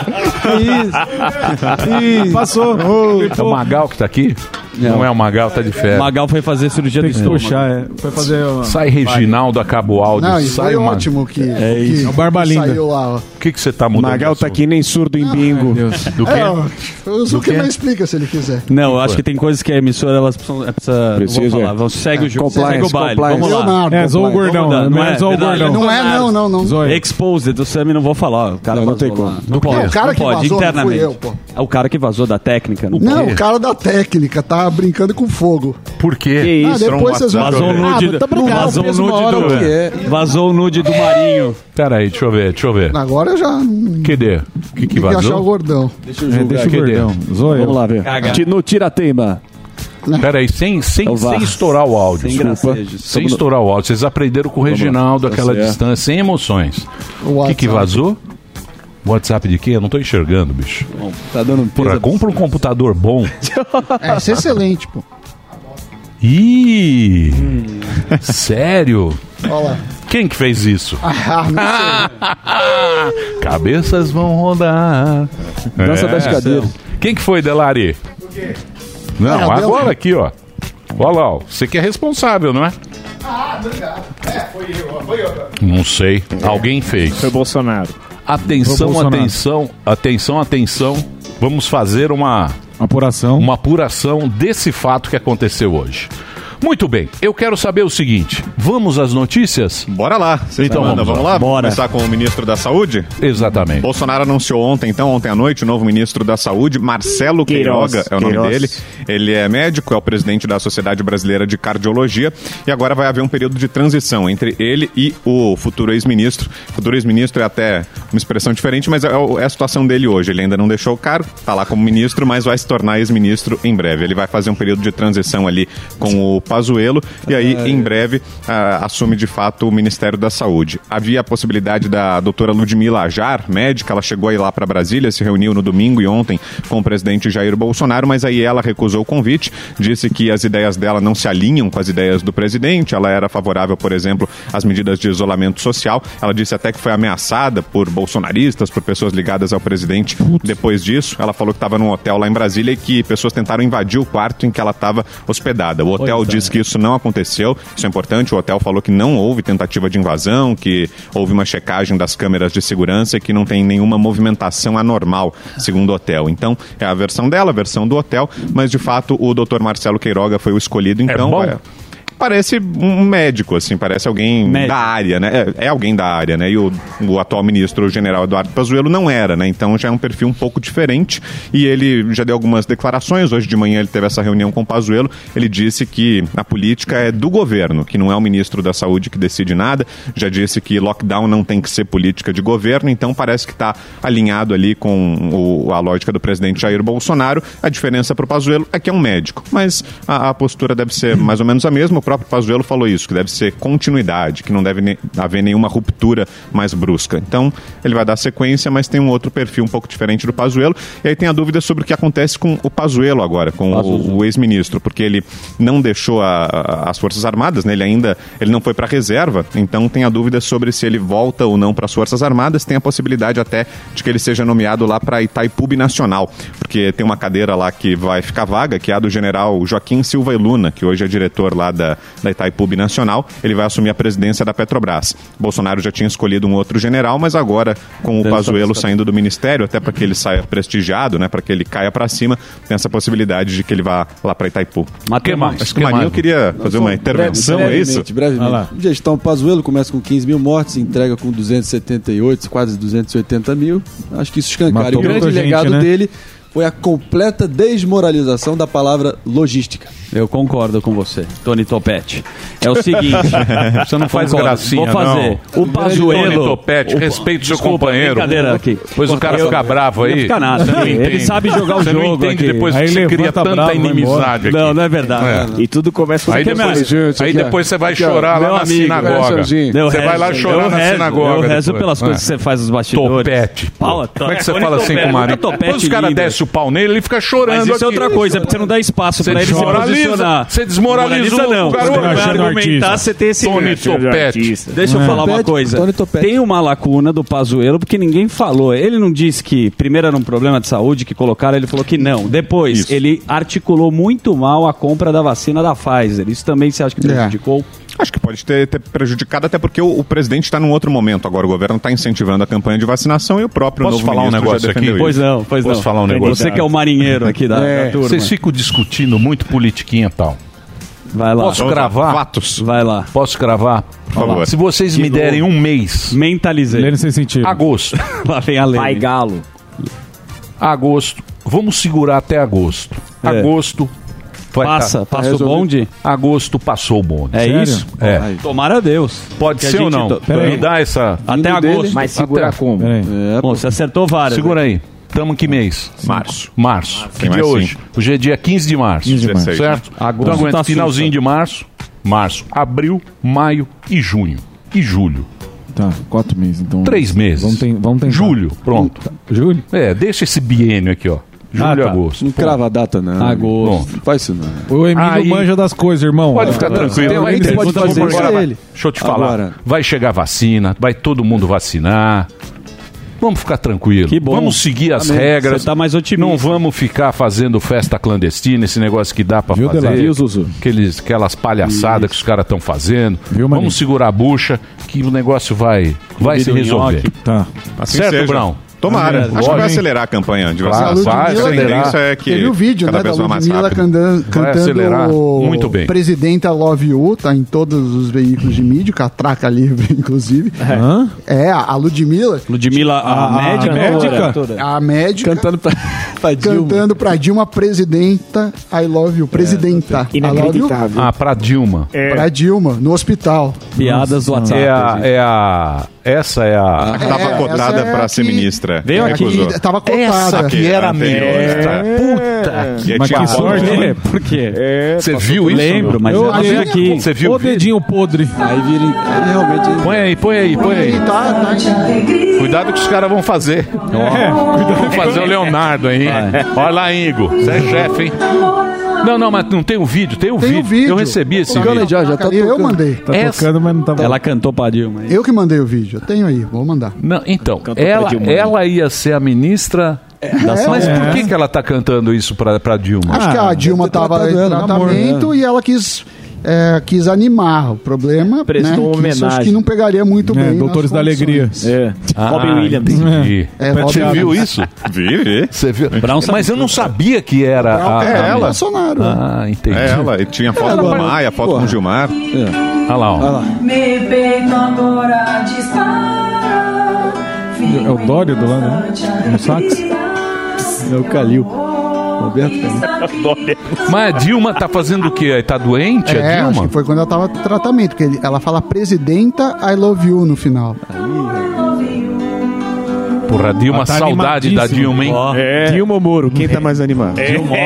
Ih, passou. É o Magal que tá aqui? Não, é o Magal, tá de férias. Magal foi fazer cirurgia do Tem que estômago. puxar, é. Foi fazer uma... Sai Reginaldo, acaba o áudio. Não, e sai foi uma... ótimo que, É que isso. É o Barba que Linda. saiu lá. ó. O que, que você tá mudando? Magal tá aqui nem surdo em bingo. Do quê? É, ó, o Zuckerman explica se ele quiser. Não, eu acho que tem coisas que a emissora elas precisam. É, precisa, não Precisa, vou falar. é. Vamos, segue o jogo, Compliance, segue o baile. compliance. Vamos lá. Leonardo. É, o compliance. gordão. Vamos Não não é é o verdade. gordão. Não é, não, não, não. Zóio. Exposed do Sammy não vou falar. O cara Não, não tem como. Não pode. O cara não que pode, vazou não fui internamente. eu, pô. É o cara que vazou da técnica. Não, Não, o cara da técnica tá brincando com fogo. Por quê? Que Ah, isso? depois vocês vão Vazou o ver. nude, Ah, tá brincando, vazou nude do, que é. vazou o nude do Marinho. Peraí, deixa eu ver, deixa eu ver. Agora eu já Cadê? O que, que tem que achar o vazou? gordão. Deixa eu É, julgar deixa o gordão. Zóio. Vamos lá ver. Caga. No Tirateima. Peraí, sem, sem, É o VAR. sem estourar o áudio. Sem desculpa. Sem estourar o áudio. Vocês aprenderam com o Reginaldo, Tá aquela distância, sem emoções. O que, que vazou? WhatsApp de quê? Eu não tô enxergando, bicho. Tá dando um Porra, compra um computador bom. É, isso é excelente, pô. Ih! Sério? Olha lá. Quem que fez isso? Ah, não sei. Cabeças vão rodar. Dança das cadeiras. Quem que foi, Delari? Não, É, agora aqui, ó. Olha lá, ó. você que é responsável, não é? Não sei. Alguém fez. Foi Bolsonaro. Atenção, atenção, atenção, atenção. Vamos fazer uma, Apuração. uma apuração desse fato que aconteceu hoje. Muito bem, eu quero saber o seguinte: vamos às notícias? Bora lá. Vocês Então mandam, vamos vamos lá. Bora. Começar com o ministro da Saúde? Exatamente. Bolsonaro anunciou ontem, então, ontem à noite, o novo ministro da Saúde, Marcelo Queiroz. Queiroga, é o nome Queiroz. dele. Ele é médico, é o presidente da Sociedade Brasileira de Cardiologia e agora vai haver um período de transição entre ele e o futuro ex-ministro. Futuro ex-ministro é até uma expressão diferente, mas é, é a situação dele hoje. Ele ainda não deixou o cargo, tá lá como ministro, mas vai se tornar ex-ministro em breve. Ele vai fazer um período de transição ali com o Pazuello e aí, em breve, ah, assume de fato o Ministério da Saúde. Havia a possibilidade da doutora Ludmila Ajar, médica, ela chegou aí lá para Brasília, se reuniu no domingo e ontem com o presidente Jair Bolsonaro, mas aí ela recusou o convite, disse que as ideias dela não se alinham com as ideias do presidente, ela era favorável, por exemplo, às medidas de isolamento social. Ela disse até que foi ameaçada por bolsonaristas, por pessoas ligadas ao presidente depois disso. Ela falou que estava num hotel lá em Brasília e que pessoas tentaram invadir o quarto em que ela estava hospedada. O hotel Pois é. Que isso não aconteceu. Isso é importante. O hotel falou que não houve tentativa de invasão, que houve uma checagem das câmeras de segurança e que não tem nenhuma movimentação anormal, segundo o hotel. Então, é a versão dela, a versão do hotel, mas de fato o Dr. Marcelo Queiroga foi o escolhido. Então, bom? é, Parece um médico, assim, parece alguém Médico. da área, né? É, é alguém da área, né? E o, o atual ministro, o general Eduardo Pazuello, não era, né? Então já é um perfil um pouco diferente. E ele já deu algumas declarações. Hoje de manhã ele teve essa reunião com o Pazuello. Ele disse que a política é do governo, que não é o ministro da Saúde que decide nada. Já disse que lockdown não tem que ser política de governo. Então parece que está alinhado ali com o- a lógica do presidente Jair Bolsonaro. A diferença para o Pazuello é que é um médico. Mas a, a postura deve ser mais ou menos a mesma. O próprio Pazuello falou isso, que deve ser continuidade, que não deve ne- haver nenhuma ruptura mais brusca. Então, ele vai dar sequência, mas tem um outro perfil um pouco diferente do Pazuello. E aí tem a dúvida sobre o que acontece com o Pazuello agora, com o, o ex-ministro, porque ele não deixou a- a- as Forças Armadas, né? ele ainda ele não foi para reserva, então tem a dúvida sobre se ele volta ou não para as Forças Armadas. Tem a possibilidade até de que ele seja nomeado lá para Itaipu Nacional, porque tem uma cadeira lá que vai ficar vaga, que é a do general Joaquim Silva e Luna, que hoje é diretor lá da, da Itaipu Nacional. Ele vai assumir a presidência da Petrobras. Bolsonaro já tinha escolhido um outro general, mas agora, com o Pazuello saindo do ministério, até para que ele saia prestigiado, né, para que ele caia para cima, tem essa possibilidade de que ele vá lá para Itaipu. Mas tem mais. Acho que o Marinho queria fazer uma intervenção, é isso? Brevemente, brevemente. Gestão Pazuello começa com 15 mil mortes, entrega com 278, quase 280 mil. Acho que isso escancara. E o grande gente, legado né? dele foi a completa desmoralização da palavra logística. Eu concordo com você, Tony Topete. É o seguinte. Você não faz Concordo. gracinha, Vou fazer. não. O Pazuello. Tony Topete, respeite o seu companheiro. Brincadeira aqui. Pois o cara Eu- fica bravo aí. Não fica nada. Você não Ele entende. sabe jogar o Você jogo não entende aqui. depois Aí que você cria tanta bravo, inimizade aqui. Não, não é verdade. É. E tudo começa com Aí depois, gente, aí depois você vai chorar lá na amigo, sinagoga. Você rezo, vai lá chorar na rezo, sinagoga. Eu rezo pelas É. coisas que você faz nos bastidores. Topete. Fala, Como é que você fala assim com o Marinho? Topete Depois os caras descem desce o pau nele, ele fica chorando. Mas isso é aqui. outra coisa, porque você não dá espaço Você pra ele se desmoraliza- posicionar. você desmoraliza o não. garoto. Pra Achando argumentar, você tem esse Tony. Topete. Deixa eu É. falar uma coisa. Tem uma lacuna do Pazuello, porque ninguém falou. Ele não disse que primeiro era um problema de saúde que colocaram, ele falou que não. Depois, ele articulou muito mal a compra da vacina da Pfizer. Isso também você acha que prejudicou? Acho que pode ter, ter prejudicado, até porque o, o presidente está num outro momento agora. O governo está incentivando a campanha de vacinação e o próprio Posso novo falar um negócio já aqui? Pois não, pois Posso não. falar um negócio? Você que é o marinheiro aqui da, da turma. Vocês ficam discutindo muito politiquinha e tal. Vai lá. Posso gravar? Fatos. Vai lá. Posso gravar? Por favor. Se vocês me derem um mês. Mentalizei. Lênin sem sentido. Agosto. Lá vem a lei. Vai, Galo. Agosto. Vamos segurar até agosto. É. Agosto. Vai Passa, tá- passa o bonde? Agosto passou o bonde. É Sério? isso? É. Tomara a Deus. Pode Que ser ou não? to- Me dá essa. Até agosto. Mas segura Até- como? Bom, você acertou várias. Segura aí. Tamo que mês? Março. Março. Que Tem dia é hoje? cinco. Hoje é dia 15 de março. 15 de março. Certo? Agosto Então tá finalzinho de março. Março, abril, maio e junho. E julho. Tá, quatro meses, então. Três meses. Vamos, ten- vamos tentar. Julho, pronto. Julho? É, deixa esse biênio aqui, ó. Julho Ah, e tá. agosto. Não crava a data, não. Agosto. Não faz isso, não. O Emílio Aí- manja das coisas, irmão. Pode ficar Ah, tranquilo. tem- ter- pode fazer isso agora, ele. Deixa eu te falar. Agora. Vai chegar vacina, vai todo mundo vacinar. Vamos ficar tranquilo. Que bom. Vamos seguir as Amém. regras. Você tá mais otimista. Não vamos ficar fazendo festa clandestina, esse negócio que dá pra Viu, fazer. Viu, Zuzu? Aqueles, aquelas palhaçadas que os caras estão fazendo. Viu, vamos segurar a bucha que o negócio vai, vai se resolver. Tá. Assim Certo, seja. Brown? Tomara. Acho que vai acelerar a campanha de Claro, vacinação. vai A acelerar. tendência é que Teve o vídeo, cada né, da vez mais Ludmilla Vai acelerar cantando muito bem. Presidente I Love You, tá em todos os veículos de mídia, catraca livre, inclusive. Hã? É, a Ludmilla, Ludmilla, a, A- a médica? médica? a médica, Cantando pra, pra Dilma. cantando pra Dilma, presidenta I Love You, presidenta I Love You, Inacreditável. Ah, pra Dilma. pra Dilma, no hospital. Piadas do WhatsApp. É a, é a. Essa é a. Estava É, cotada essa é para a ser que- ministra. Veio Quem aqui, recusou? Tava cotada. Essa que era a anterior. ministra. Puta que E Mas tinha que sorte, dela. né? Por quê? Você viu isso? Lembro, mas Eu vi aqui. Você viu? O dedinho podre. Aí vira. Realmente. Põe aí, põe aí, põe aí. Tá, tá. Cuidado que os caras vão fazer. Vão fazer o Leonardo aí. Olha lá, Igor. Você é chefe, hein? Não, não, mas não tem o vídeo, tem o Tem vídeo. o vídeo. Eu recebi esse vídeo. aí já, já tá Eu tocando. mandei. Tá Essa- tocando, mas não tá Ela cantou pra Dilma. hein? Eu que mandei o vídeo. Eu tenho aí, vou mandar. Não, então, Cantou ela, Dilma. ela ia ser a ministra. Da É, Mas saúde. por que, que ela tá cantando isso pra, pra Dilma? Acho que a Dilma deve ter estava em tratamento amor, e ela quis, é, quis animar. O problema Prestou né, que isso homenagem. acho que não pegaria muito É, bem. Doutores da Alegria. É. Robin Williams. entendi. É, Mas Robin Você viu isso? Vi, vi. Você viu? Brown Mas eu não sabia que era a, É a- ela. Bolsonaro. Ah, entendi. É ela. E tinha foto com o Maia, foto com o Gilmar. Olha lá, ó. Me peito agora dispara. É o Dória do lado, né? No sax. É o Calil. Roberto Calil. Mas a Dilma tá fazendo o quê? Tá doente a É, acho Dilma? que foi quando ela estava em tratamento, porque ele- ela fala presidenta I love you no final. Porra, Dilma, tá saudade da. Dilma, hein? Ó, É. Dilma ou Moro? Quem tá mais animado? Dilmoca.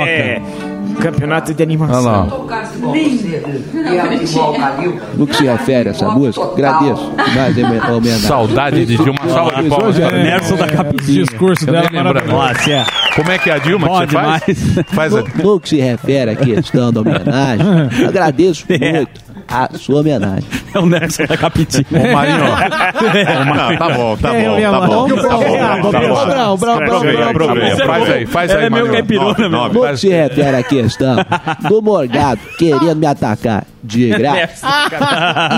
Campeonato de Olha animação. lá. No que se refere a essa música, agradeço mais em homenagem. Saudade de Dilma. Salva de palmas. É, Nerson da Capitinha. discurso dela maravilhoso. Nossa, é. Como é que é a Dilma Bom que você faz? demais. Faz a... No, no que se refere à questão da homenagem, agradeço muito a sua homenagem. É o Nerson da Capitinha. Ô, Marinho, Não, tá bom, tá É, bom, minha tá mão. bom. Tá bom, tá bom. Brau, brau, brau. Faz aí, faz aí, é Marinho. caipirona mesmo. Faz- se refere à questão do Morgado querendo me atacar de graça,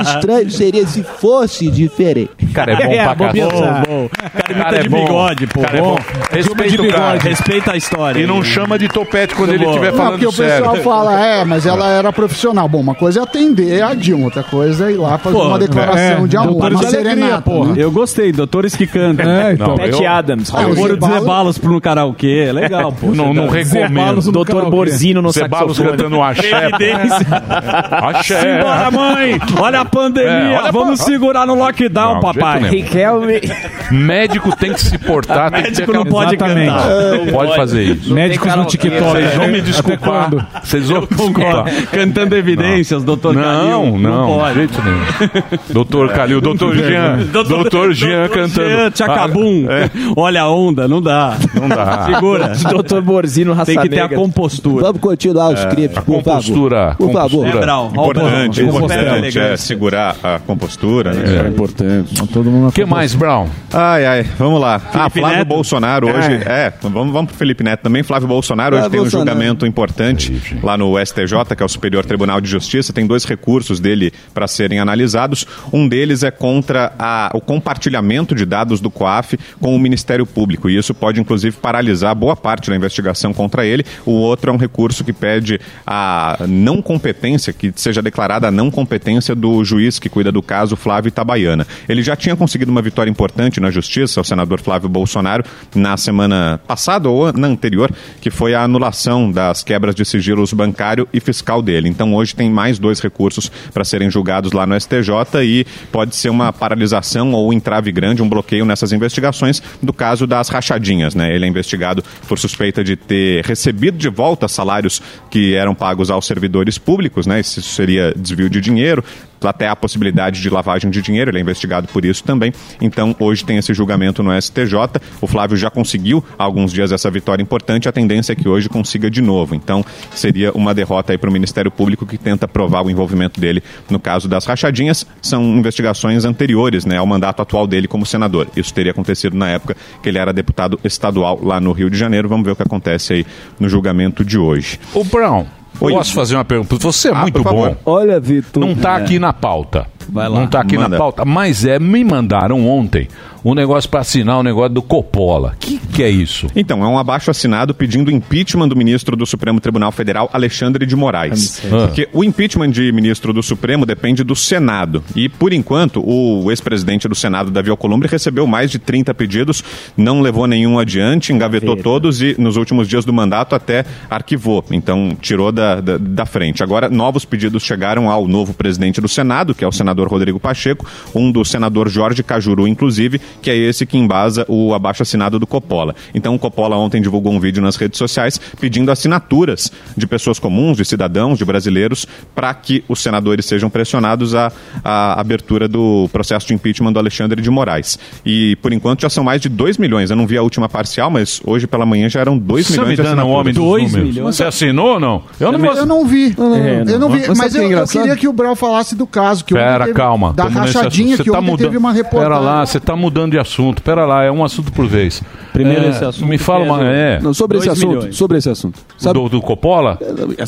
estranho seria se fosse diferente. Cara, é bom É, pra bom cacete. pensar. Bom, cara Cara, é de bom. bigode, pô. Cara, é bom. Respeita o cara. Respeita a história. E não chama de topete quando Tá ele bom. estiver Não, porque falando o pessoal sério. fala, é, mas ela era profissional. Bom, uma coisa é atender a Dilma, outra coisa é ir lá fazer Pô, uma declaração é, de amor, doutores uma da alegria, serenata. porra. né? Eu gostei, doutores que cantam. É, então. Não, Pat eu- Adams. Ah, o Zebalos- balas pro no karaokê, é legal, pô. Não, não recomendo. Doutor. Borzino no Zebalos saxofone. cantando axé. Evidência. Axé. Simbora, mãe! Olha a pandemia! É, olha Vamos segurar no lockdown, Não, papai. Riquelme. Médico tem que se portar, tem Médico não pode cantar. Não pode fazer isso. Médicos no TikTok. Vocês vão me desculpar. Vocês vão Concordo. Cantando evidências, doutor Não, Calil. não, pode. de jeito nenhum. Doutor Calil, doutor Jean. Doutor Jean cantando. Jean Tchacabum. Ah, é. Olha a onda, não dá. Não Não dá. Segura. Doutor Borzino Raça Tem que ter a compostura. Vamos continuar os É, scripts, a por compostura, favor. Por favor. É, Brau. Importante, importante é segurar a compostura, né? É importante. Todo mundo O que mais, Brown? Ai, ai, vamos lá. ah, Flávio Neto? Bolsonaro hoje. É, vamos, vamos pro Felipe Neto também. Flávio Bolsonaro hoje tem um julgamento importante lá no STJ, que é o Superior Tribunal de Justiça. Tem dois recursos dele para serem analisados. Um deles é contra a- o compartilhamento de dados do COAF com o Ministério Público. E isso pode, inclusive, paralisar boa parte da investigação contra ele. O outro é um recurso que pede a não competência, que seja declarada a não competência do juiz que cuida do caso, Flávio Itabaiana. Ele já tinha conseguido uma vitória importante na justiça, o senador Flávio Bolsonaro, na semana passada ou na anterior, que foi a anulação das quebras de sigilos bancário e fiscal dele. Então hoje tem mais dois recursos para serem julgados lá no STJ e pode ser uma paralisação ou um entrave grande, um bloqueio nessas investigações do caso das rachadinhas. Né? Ele é investigado por suspeita de ter recebido de volta salários que eram pagos aos servidores públicos, né? Isso seria desvio de dinheiro até a possibilidade de lavagem de dinheiro, ele é investigado por isso também. Então, hoje tem esse julgamento no STJ. O Flávio já conseguiu há alguns dias essa vitória importante, a tendência é que hoje consiga de novo. Então, seria uma derrota aí para o Ministério Público que tenta provar o envolvimento dele no caso das rachadinhas. São investigações anteriores né, ao mandato atual dele como senador. Isso teria acontecido na época que ele era deputado estadual lá no Rio de Janeiro. Vamos ver o que acontece aí no julgamento de hoje. O Brown. Posso fazer uma pergunta? Você é Ah, muito bom. Olha, Vitor. Não tá aqui na pauta. Vai lá. Não tá aqui Manda. na pauta. Mas é, me mandaram ontem um negócio para assinar o negócio do Coppola. O que, que é isso? Então, é um abaixo assinado pedindo impeachment do ministro do Supremo Tribunal Federal, Alexandre de Moraes. Ah. Porque o impeachment de ministro do Supremo depende do Senado. E, por enquanto, o ex-presidente do Senado, Davi Alcolumbre, recebeu mais de 30 pedidos, não levou nenhum adiante, engavetou todos e, nos últimos dias do mandato, até arquivou. Então, tirou da, da, da frente. Agora, novos pedidos chegaram ao novo presidente do Senado, que é o senador Rodrigo Pacheco, um do senador Jorge Cajuru, inclusive, que é esse que embasa o abaixo assinado do Coppola. Então o Coppola ontem divulgou um vídeo nas redes sociais pedindo assinaturas de pessoas comuns, de cidadãos, de brasileiros, para que os senadores sejam pressionados à, à abertura do processo de impeachment do Alexandre de Moraes. E por enquanto já são mais de 2 milhões. Eu não vi a última parcial, mas hoje pela manhã já eram 2 Você milhões me de assinaturas. homem dos números. Você assinou ou não? Eu não, Eu não vi. É, eu não vi. Mas Mas, eu, eu queria que o Brau falasse do caso. Que ontem Pera, teve- calma. Da rachadinha que tá ontem mudando. teve uma reportagem. Pera lá, você tá mudando de assunto. Pera lá, é um assunto por vez. Primeiro É, esse assunto Me fala é uma. do- É. Não, sobre esse assunto, sobre esse assunto. Sabe, Do, do Coppola?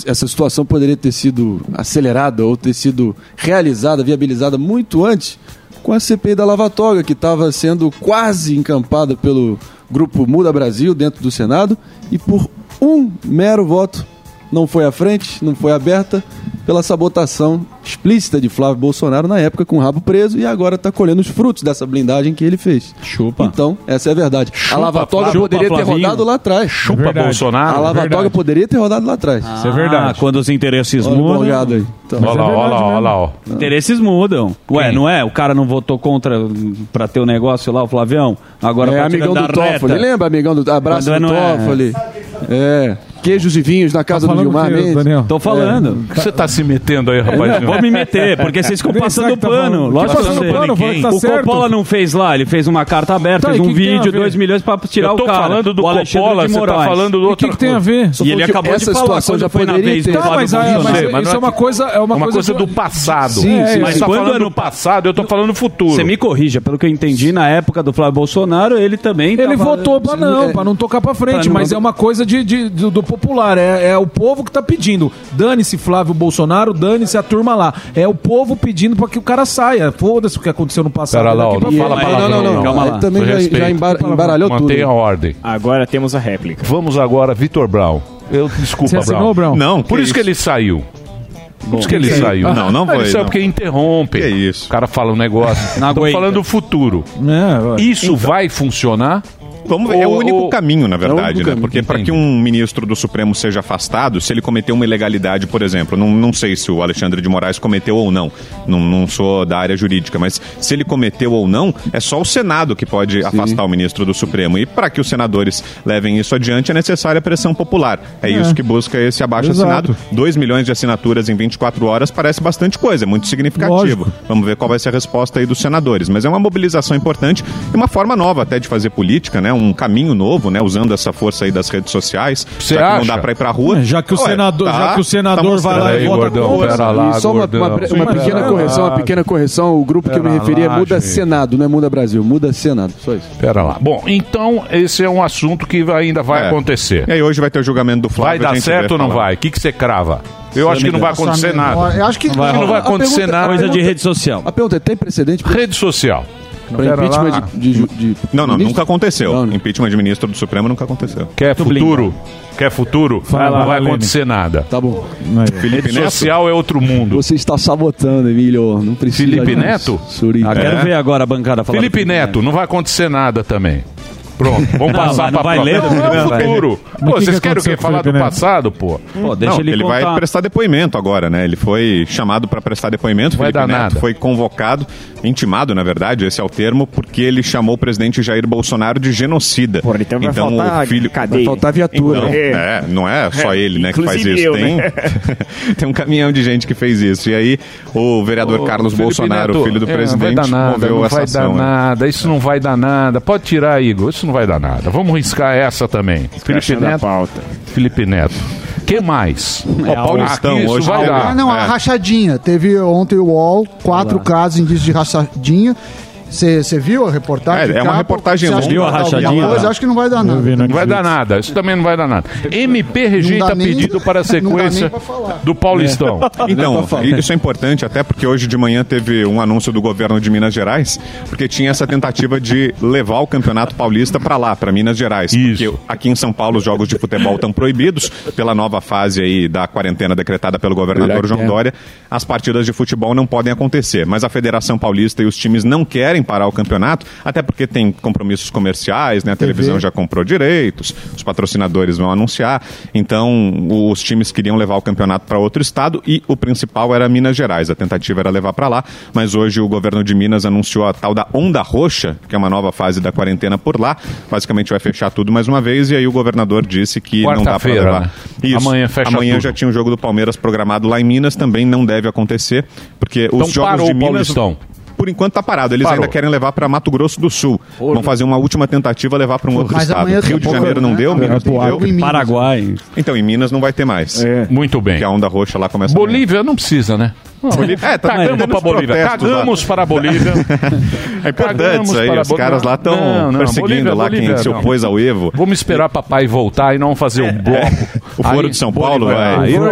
essa situação poderia ter sido acelerada ou ter sido realizada, viabilizada muito antes com a CPI da Lava Toga, que estava sendo quase encampada pelo grupo Muda Brasil dentro do Senado e por um mero voto não foi à frente, não foi aberta pela sabotação explícita de Flávio Bolsonaro na época com o rabo preso e agora está colhendo os frutos dessa blindagem que ele fez. Chupa. Então, essa é a verdade. a Lava Toga Flávio. poderia Chupa, ter Flavinho. rodado lá atrás. Chupa Verdade. Bolsonaro. A Lava Verdade. Toga poderia ter rodado lá atrás. Isso é verdade. quando os interesses Olha mudam. aí. Então, Olha lá, olha lá, olha lá. ó. Interesses mudam. Ué, não é? O cara não votou contra pra ter o negócio lá, o Flavião? Agora é amigão do Toffoli. Lembra, amigão do abraço Quando do é- Toffoli? É. Queijos e vinhos na casa do falando Gilmar o quê, Mendes. Daniel? Tô falando. O que você tá se metendo aí, rapaz? Não, vou me meter, porque vocês ficam passando que tá pano. falando. Lógico Passando que eu pano, falando que tá o certo. Coppola não fez lá, ele fez uma carta aberta, Tá, fez um que que vídeo? 2 milhões pra tirar Eu tô o cara. falando do o Alexandre Coppola, você tá falando do E o que, que tem a ver? E ele acabou de falar quando foi na vez do Tá, Flávio mas, mas mas isso é uma que- coisa, é uma, uma coisa que- do passado. Sim, Mas sim, tá Quando falando ano- do passado, eu tô falando do futuro. Você me corrija, pelo que eu entendi, na época do Flávio Bolsonaro, ele também Ele tava- votou pra não, pra não tocar pra frente, Pra não- mas é uma coisa de, de- do, do popular, é, é o povo que tá pedindo. Dane-se Flávio Bolsonaro, dane-se a turma lá. É o povo pedindo pra que o cara saia. Foda-se o que aconteceu no passado. Pera lá, ó, não frente. fala Não, palavrão, não, não. Calma Aí lá. também já, já embar- embaralhou tudo. Mantenha a ordem. Agora temos a réplica. Vamos agora, Vitor Brown. Eu, desculpa, Você assinou, Brown? Não, Por que isso que ele saiu. Por isso que ele saiu. Não, não Ah, Ele foi, saiu não. porque interrompe. Que isso? O cara fala um negócio. Aguenta. falando do futuro. É. Isso vai funcionar? Vamos ver, é o Ou- único ou- caminho, na verdade, único né? caminho, Porque para que um ministro do Supremo seja afastado, se ele cometeu uma ilegalidade, por exemplo, não, não sei se o Alexandre de Moraes cometeu ou não, não, não sou da área jurídica, mas se ele cometeu ou não, é só o Senado que pode afastar o ministro do Supremo. E para que os senadores levem isso adiante, é necessária a pressão popular. É, isso que busca esse abaixo-assinado. 2 milhões de assinaturas em 24 horas parece bastante coisa, é muito significativo. Lógico. Vamos ver qual vai ser a resposta aí dos senadores. Mas é uma mobilização importante e uma forma nova até de fazer política, né? Um caminho novo, né? Usando essa força aí das redes sociais. Você já que não acha? dá pra ir pra rua. Já que o Ué, senador- já que o senador mostrando vai lá e vota gordão, contra. pera lá, e só uma, uma uma pequena pera correção, lá. uma pequena correção. O grupo que eu me Pera referi é lá, Muda gente. Senado, não é Muda Brasil, Muda Senado. Só isso. Pera lá. Bom, então esse é um assunto que ainda vai É. acontecer. E aí hoje vai ter o julgamento do Flávio. Vai dar certo ou não falar. vai? O que, que você crava? Eu acho que não vai acontecer nada. Eu acho que não vai, acontecer nada. a pergunta- rede social. A pergunta é: tem precedente Rede social. Pra Pera impeachment lá. de, de, de Não, não, ministro? nunca aconteceu. Não, não. Impeachment de ministro do Supremo nunca aconteceu. Quer futuro? Quer futuro? Vai lá, não vai Lene. acontecer nada. Tá bom. Felipe Rede Neto? social é outro mundo. Você está sabotando, Emílio. Não precisa. Felipe. Neto? Suri. Ah, quero É. ver agora a bancada falar. Felipe do Neto, não vai acontecer nada também. Pronto, vamos Não, passar não pra vai ler Não, Neto? futuro. Mas Pô, o que vocês que querem o quê? Falar o do passado, pô? Pô, deixa não, ele, ele vai prestar depoimento agora, né? Ele foi chamado para prestar depoimento. Vai Felipe dar Neto nada. foi convocado, intimado, na verdade, esse é o termo, porque ele chamou o presidente Jair Bolsonaro de genocida. Porra, então vai faltar o filho cadeia. Vai faltar viatura. Então, É. é, não é só É, ele, né, que faz isso. eu, tem, né? tem um caminhão de gente que fez isso. E aí, o vereador Ô, Carlos Felipe Bolsonaro, Neto, filho do é, presidente, vai dar nada, moveu não essa vai ação. dar né? nada, isso não vai dar nada. Pode tirar, Igor, isso não vai dar nada. Vamos riscar essa também. Felipe a Neto. pauta. Felipe Neto. que mais? Ó, Paulistão, Aqui hoje vai dar. Ah, não, a É. rachadinha. Teve ontem o UOL, quatro casos indícios de rachadinha. Você viu a reportagem? É, é uma Capa? reportagem longa. Viu a rachadinha? coisa? acho que não vai dar nada. Não vai dar nada, isso também não vai dar nada. MP rejeita nem- pedido para a sequência do Paulistão. Então, isso é importante até porque hoje de manhã teve um anúncio do governo de Minas Gerais, porque tinha essa tentativa de levar o Campeonato Paulista para lá, para Minas Gerais. Porque aqui em São Paulo os jogos de futebol estão proibidos pela nova fase aí da quarentena decretada pelo governador João Dória. As partidas de futebol não podem acontecer, mas a Federação Paulista e os times não querem parar o campeonato, até porque tem compromissos comerciais, né? A televisão já comprou direitos, os patrocinadores vão anunciar. Então, os times queriam levar o campeonato para outro estado e o principal era Minas Gerais. A tentativa era levar para lá, mas hoje o governo de Minas anunciou a tal da Onda Roxa, que é uma nova fase da quarentena por lá. Basicamente vai fechar tudo mais uma vez e aí o governador disse que não dá para levar. né? Isso. Amanhã fecha Amanhã tudo. já tinha um jogo do Palmeiras programado lá em Minas, também não deve acontecer, porque os Então jogos parou de o Minas Paulistão. Por enquanto tá parado. Eles Parou. ainda querem levar para Mato Grosso do Sul. Vão fazer uma última tentativa levar para um outro Mas estado. Rio de pouco, Janeiro não né? deu, Minas não deu. Minas. Paraguai. Então em Minas não vai ter mais. Muito bem. Porque a onda roxa lá começa amanhã. Bolívia não precisa, né? É, tá Cagamos tendo para Bolívia. protestos lá. Cagamos para a Bolívia. É importante Cagamos isso aí. Os Bo- caras lá estão perseguindo Bolívia, lá Bolívia, quem se opôs ao Evo. Vamos esperar papai voltar e não fazer um bloco. O Foro de São Paulo vai. Aí, não-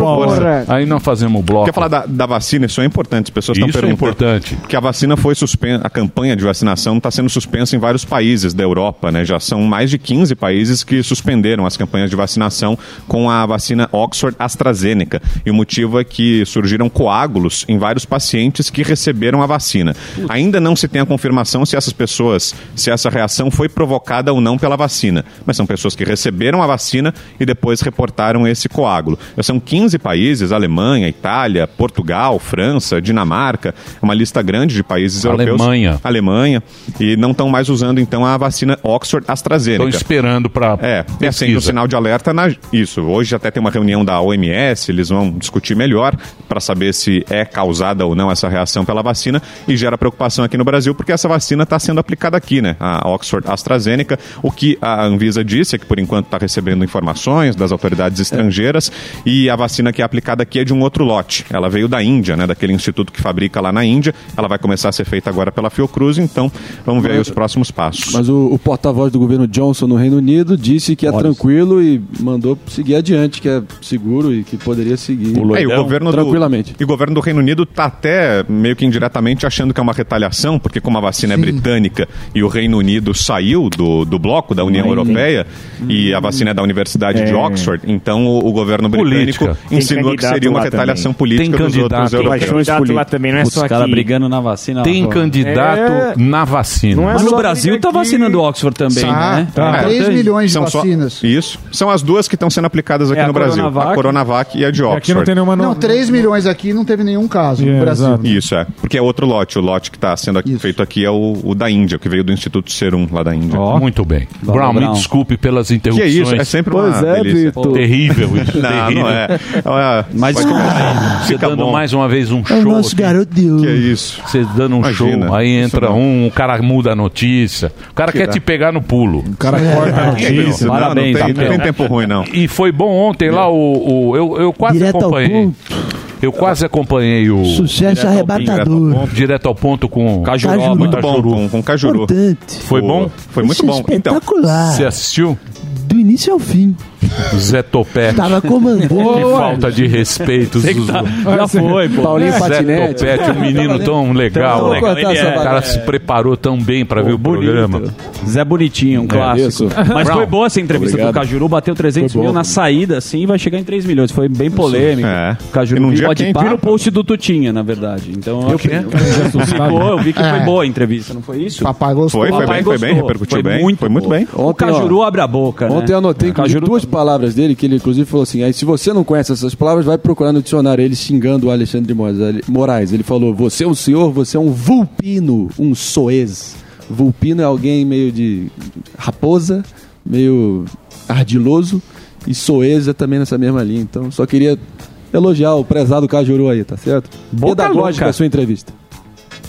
Paulo. aí não fazemos o bloco. Quer falar da, da vacina? Isso é importante. As pessoas estão Isso é perguntando. importante. Que a vacina foi suspensa, a campanha de vacinação está sendo suspensa em vários países da Europa, né? Já são mais de 15 países que suspenderam as campanhas de vacinação com a vacina Oxford AstraZeneca. E o motivo é que surgiram coágulos em vários pacientes que receberam a vacina. Ainda não se tem a confirmação se essas pessoas, se essa reação foi provocada ou não pela vacina. Mas são pessoas que receberam a vacina e depois reportaram esse coágulo. São 15 países, Alemanha, Itália, Portugal, França, Dinamarca, é uma lista grande de países europeus. Alemanha. Alemanha. E não estão mais usando, então, a vacina Oxford AstraZeneca. Estão esperando para É, e acende o sinal de alerta na isso. Hoje até tem uma reunião da OMS, eles vão discutir melhor para saber se é causada ou não essa reação pela vacina e gera preocupação aqui no Brasil porque essa vacina está sendo aplicada aqui, né? A Oxford AstraZeneca. O que a Anvisa disse é que por enquanto está recebendo informações das autoridades estrangeiras e a vacina que é aplicada aqui é de um outro lote. Ela veio da Índia, né? Daquele instituto que fabrica lá na Índia. Ela vai começar a ser feita agora pela Fiocruz, então vamos ver aí os próximos passos. Mas o, o porta-voz do governo Johnson no Reino Unido disse que é tranquilo e mandou seguir adiante, que é seguro e que poderia seguir É, e o governo tranquilamente. Do, e o governo do Reino Unido está até meio que indiretamente achando que é uma retaliação, porque como a vacina é britânica e o Reino Unido saiu do, do bloco da União Europeia e a vacina é da Universidade de É. Oxford, então o, o governo britânico Política. Tem insinuou que seria uma retaliação também. política Tem dos candidato. outros Tem Tem europeus. candidato lá também, não é Os só caras aqui. brigando na vacina. Tem candidato É. na vacina. Não é Mas no só Brasil tá aqui. vacinando Oxford também, Tá, né? tá. É. 3 milhões de São só- vacinas. Isso. São as duas que estão sendo aplicadas aqui É no Brasil. Coronavac. A Coronavac e a de Oxford. aqui não tem nenhuma Não, 3 milhões aqui aqui não teve nenhum caso no Brasil. Isso, é. Porque é outro lote. O lote que está sendo aqui- feito aqui é o, o da Índia, que veio do Instituto Serum lá da Índia. Muito bem. Brown, me desculpe pelas Que é interrupções. isso, é sempre uma Pois é, delícia. Vitor. Terrível isso. Não, terrível. não é. Olha, Mas pode- você fica dando bom. mais uma vez um É o show. nosso garoto de. Que é isso. Você dando um Imagina, show, aí entra não. um, o cara muda a notícia. O cara Que quer dá. te pegar no pulo. O cara corta a notícia. Não, não tem- não tem tempo ruim, não. E foi bom ontem lá o. o- eu, eu quase Direto acompanhei. Eu quase acompanhei o. Sucesso Direto ao arrebatador. ponto, Direto ao ponto com Cajuru. Cajuru. Muito bom, com, com Cajuru. Importante. Foi bom? Foi muito bom. Então, Espetacular. Você assistiu? Do início ao fim. Zé Topete. Tava comandando. Que falta de respeito. Que tá- já foi, pô. Paulinho Zé Patinete. Topete, um menino tão legal. Tão legal, O ele é. cara se preparou tão bem pra ver o programa. Zé Bonitinho, um clássico. isso. Mas Brown. foi boa essa entrevista Obrigado. do Cajuru, bateu 300 Foi bom. mil na saída, assim, e vai chegar em 3 milhões. Foi bem polêmico. É. O Cajuru pode quente. vi no post do Tutinha, na verdade. Então, Eu que- quê? Ficou, eu vi que foi É. boa a entrevista, não foi isso? Papai gostou. Foi, foi bem, foi bem, repercutiu bem, foi muito bem. O Cajuru abre a boca, né? Ontem eu anotei inclusive, duas palavras dele, que ele inclusive falou assim: aí, se você não conhece essas palavras, vai procurar no dicionário. Ele xingando o Alexandre de Moraes. Moraes. Ele falou: você é um senhor, você é um vulpino, um soez. Vulpino é alguém meio de raposa, meio ardiloso, e soez é também nessa mesma linha. Então, só queria elogiar o prezado Cajuru aí, tá certo? Boca Pedagógica louca. a sua entrevista.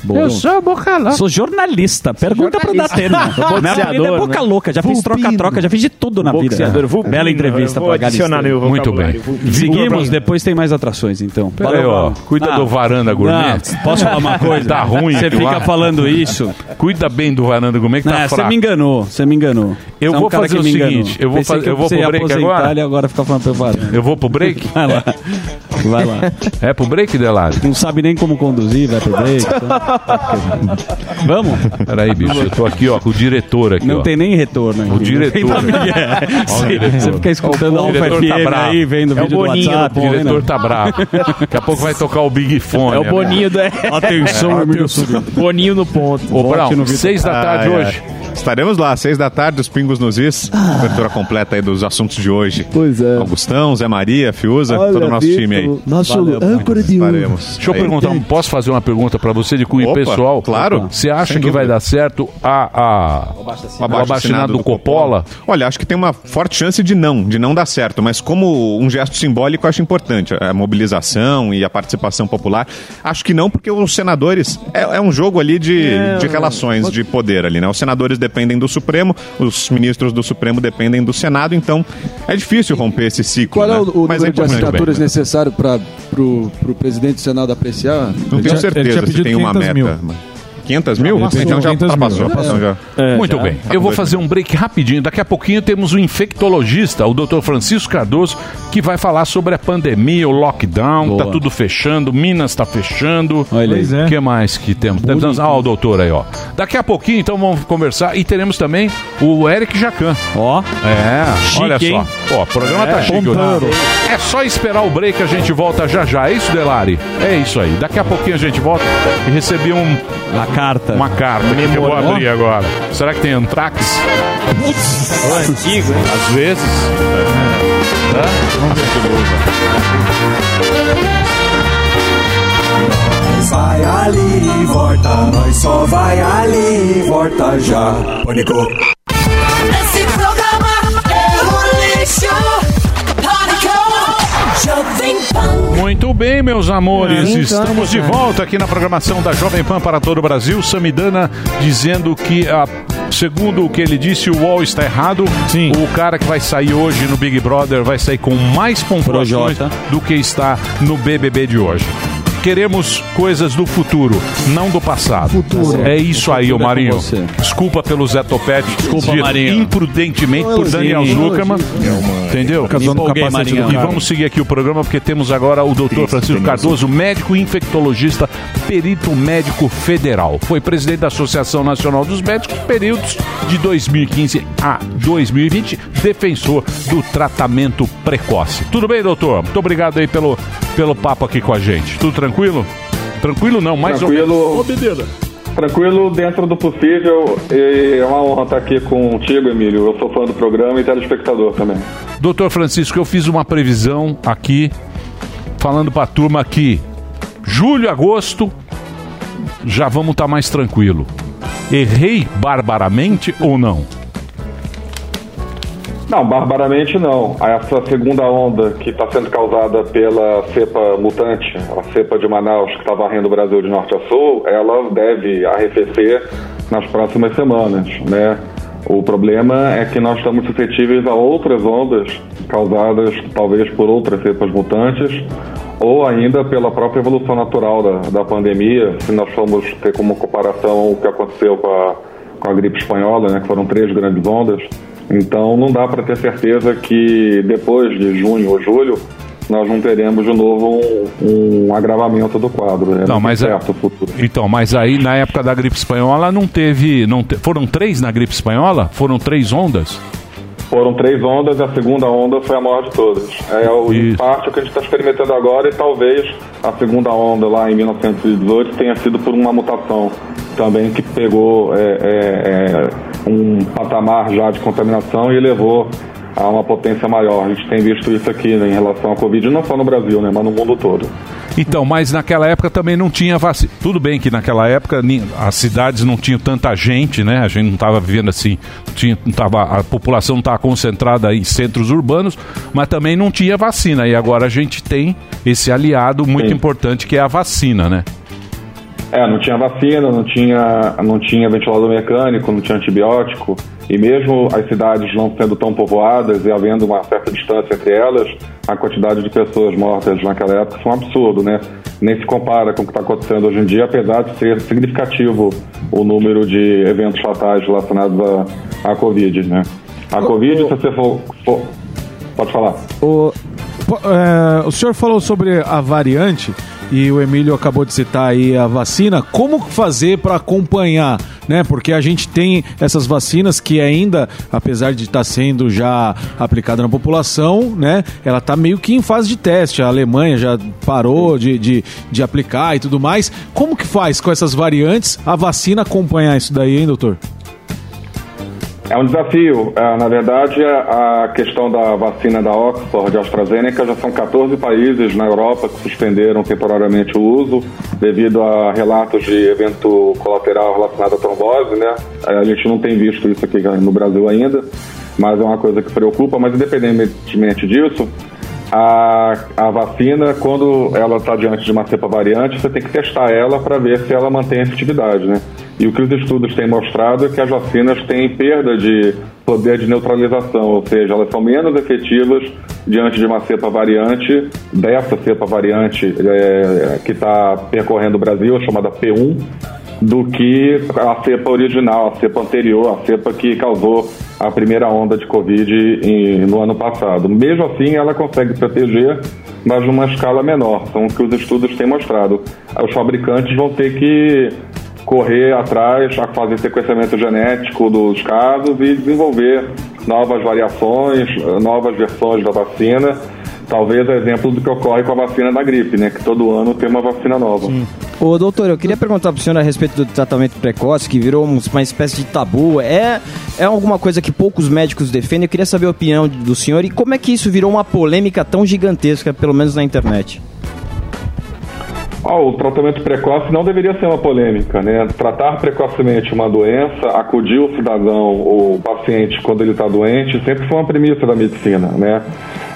Eu sou boca louca. Sou jornalista. Pergunta pro Datena. Sou Minha boxeador, apelido é boca né? louca. Já fiz troca-troca, já fiz de tudo na vida. Boxeador, vulpino. Bela entrevista pra Galisteu. Muito bem. Seguimos, depois tem mais atrações, então. Pera aí, ó. Cuida do varanda gourmet. Não, posso falar uma coisa? Tá ruim. Você fica falando isso. Cuida bem do varanda gourmet que Não, tá você fraco. me enganou, você me enganou. Eu Você é um vou fazer o seguinte, eu vou fazer- eu vou você pro break agora? e agora fica falando eu varanda. Eu vou pro break? Vai lá. Vai lá. É pro break, Delari? Não sabe nem como conduzir, vai pro break. então. Vamos? Peraí, bicho, eu tô aqui, ó, com o diretor aqui, Não ó. tem nem retorno. O aqui. o diretor. Você fica escutando O Alfa diretor tá FM bravo. aí, vendo É o vídeo do Boninho, WhatsApp. O diretor né? tá bravo. Daqui a pouco vai tocar o Big Fone. É o Boninho do... Atenção, É, amigo Boninho no ponto. Ô, Brown, no Vitor. seis da tarde Ai, ai. hoje. Estaremos lá, seis da tarde, os Pingos nos Is. Cobertura completa aí dos assuntos de hoje. Pois é. Augustão, Zé Maria, Fiuza, Olha, todo o nosso Vitor, time aí. Nosso âncora de ouro. Estaremos. Deixa eu Aí. perguntar, um- posso fazer uma pergunta pra você de cunho Opa, pessoal? claro. Você acha Sem que vai dar certo a, a, o abaixo-assinado do Coppola? Olha, acho que tem uma forte chance de não, de não dar certo, mas como um gesto simbólico, eu acho importante a mobilização e a participação popular. Acho que não, porque os senadores é, é um jogo ali de, É, de relações de poder ali, né? Os senadores dependem do Supremo, os ministros do Supremo dependem do Senado, então é difícil romper esse ciclo. Qual é né? o, o mas é número de importante. assinaturas necessário para o presidente do Senado apreciar? Não tenho certeza se tem uma 500 meta. mil. Mas- 500 mil? Passou. Então já 500 mil. passou, Já passou já. É, Muito já. bem. Eu vou fazer um break rapidinho. Daqui a pouquinho temos o infectologista, o Dr. Francisco Cardoso, que vai falar sobre a pandemia, o lockdown, Boa. tá tudo fechando, Minas tá fechando. Olha aí. Pois é. O que mais que temos? temos ah, o doutor aí, ó. Daqui a pouquinho, então, vamos conversar e teremos também o Eric Jacan. Ó, É, Chique, olha só. Ó, o programa tá chique. ponteiro. É só esperar o break, a gente volta já já. É isso, Delari? É isso aí. Daqui a pouquinho a gente volta e recebi um, carta. uma carta que eu vou abrir agora. Será que tem Antrax? Antigo, hein? Às vezes. Vai ali e volta, nós só vai ali e volta já. Pânico. Esse programa é um lixo. Muito bem, meus amores. Então, Estamos de cara. volta aqui na programação da Jovem Pan para todo o Brasil. Samidana dizendo que, a, segundo o que ele disse, o UOL está errado. Sim. O cara que vai sair hoje no Big Brother vai sair com mais pontuações do que está no BBB de hoje. Queremos coisas do futuro, não do passado. Futuro. É isso aí, ô é Marinho. Desculpa pelo Zé Topete. Desculpa, dito Marinho. Imprudentemente por Daniel. Zuckerman. Entendeu? Marinho. do E vamos seguir aqui o programa porque temos agora o doutor Francisco Cardoso, médico infectologista, perito médico federal. Foi presidente da Associação Nacional dos Médicos, períodos de 2015 a 2020, defensor do tratamento precoce. Tudo bem, doutor? Muito obrigado aí pelo, pelo papo aqui com a gente. Tudo tranquilo? Tranquilo não, mais Tranquilo. Ô, menina. Tranquilo dentro do possível. E é uma honra estar aqui contigo, Emílio. Eu sou fã do programa e telespectador também. Doutor Francisco, eu fiz uma previsão aqui, falando pra turma que Julho, agosto, já vamos estar mais tranquilo. Errei barbaramente ou não? Não, barbaramente não. Essa segunda onda que está sendo causada pela cepa mutante, a cepa de Manaus que está varrendo o Brasil de norte a sul, ela deve arrefecer nas próximas semanas, né? O problema é que nós estamos suscetíveis a outras ondas causadas talvez por outras cepas mutantes ou ainda pela própria evolução natural da, da pandemia, se nós formos ter como comparação o que aconteceu com a, com a gripe espanhola, né, que foram três grandes ondas. Então não dá para ter certeza que depois de junho ou julho nós não teremos de novo um, um agravamento do quadro. Né? Não, mas certo o futuro. Então, mas aí na época da gripe espanhola não teve, não te- foram três na gripe espanhola? Foram três ondas? Foram três ondas, a segunda onda foi a maior de todas. É o em parte o que a gente está experimentando agora e talvez a segunda onda lá em 1918 tenha sido por uma mutação também que pegou é, é, é, um patamar já de contaminação e levou a uma potência maior. A gente tem visto isso aqui né, em relação à Covid, não só no Brasil, né, mas no mundo todo. Então, mas naquela época também não tinha vacina. Tudo bem que naquela época as cidades não tinham tanta gente, né? A gente não estava vivendo assim, tinha, não tava, a população não estava concentrada em centros urbanos, mas também não tinha vacina. E agora a gente tem esse aliado muito importante que é a vacina, né? É, não tinha vacina, não tinha, não tinha ventilador mecânico, não tinha antibiótico. E mesmo as cidades não sendo tão povoadas e havendo uma certa distância entre elas, a quantidade de pessoas mortas naquela época foi um absurdo, né? Nem se compara com o que está acontecendo hoje em dia, apesar de ser significativo o número de eventos fatais relacionados à, à Covid, né? A Covid, se você for... for- pode falar. O, é, o senhor falou sobre a variante e o Emílio acabou de citar aí a vacina. Como fazer para acompanhar, né? Porque a gente tem essas vacinas que ainda, apesar de estar sendo já aplicada na população, né? Ela está meio que em fase de teste. A Alemanha já parou de, de, de aplicar e tudo mais. Como que faz com essas variantes a vacina acompanhar isso daí, hein, doutor? É um desafio. É, na verdade, a a questão da vacina da Oxford e AstraZeneca já são 14 países na Europa que suspenderam temporariamente o uso devido a relatos de evento colateral relacionado à trombose, né? É, A gente não tem visto isso aqui no Brasil ainda, mas é uma coisa que preocupa. Mas independentemente disso, a, a vacina, quando ela está diante de uma cepa variante, você tem que testar ela para ver se ela mantém efetividade, né? E o que os estudos têm mostrado é que as vacinas têm perda de poder de neutralização, ou seja, elas são menos efetivas diante de uma cepa variante, dessa cepa variante é, que está percorrendo o Brasil, chamada P1, do que a cepa original, a cepa anterior, a cepa que causou a primeira onda de Covid em- no ano passado. Mesmo assim, ela consegue proteger, mas numa escala menor. São o que os estudos têm mostrado. Os fabricantes vão ter que correr atrás, a fazer sequenciamento genético dos casos e desenvolver novas variações, novas versões da vacina. Talvez exemplo do que ocorre com a vacina da gripe, né? Que todo ano tem uma vacina nova. Ô, doutor, eu queria perguntar pro senhor a respeito do tratamento precoce, que virou um- uma espécie de tabu. É, é alguma coisa que poucos médicos defendem? Eu queria saber a opinião do senhor e como é que isso virou uma polêmica tão gigantesca, pelo menos na internet. Ó, o tratamento precoce não deveria ser uma polêmica, né? Tratar precocemente uma doença, acudir o cidadão ou o paciente quando ele está doente, sempre foi uma premissa da medicina, né?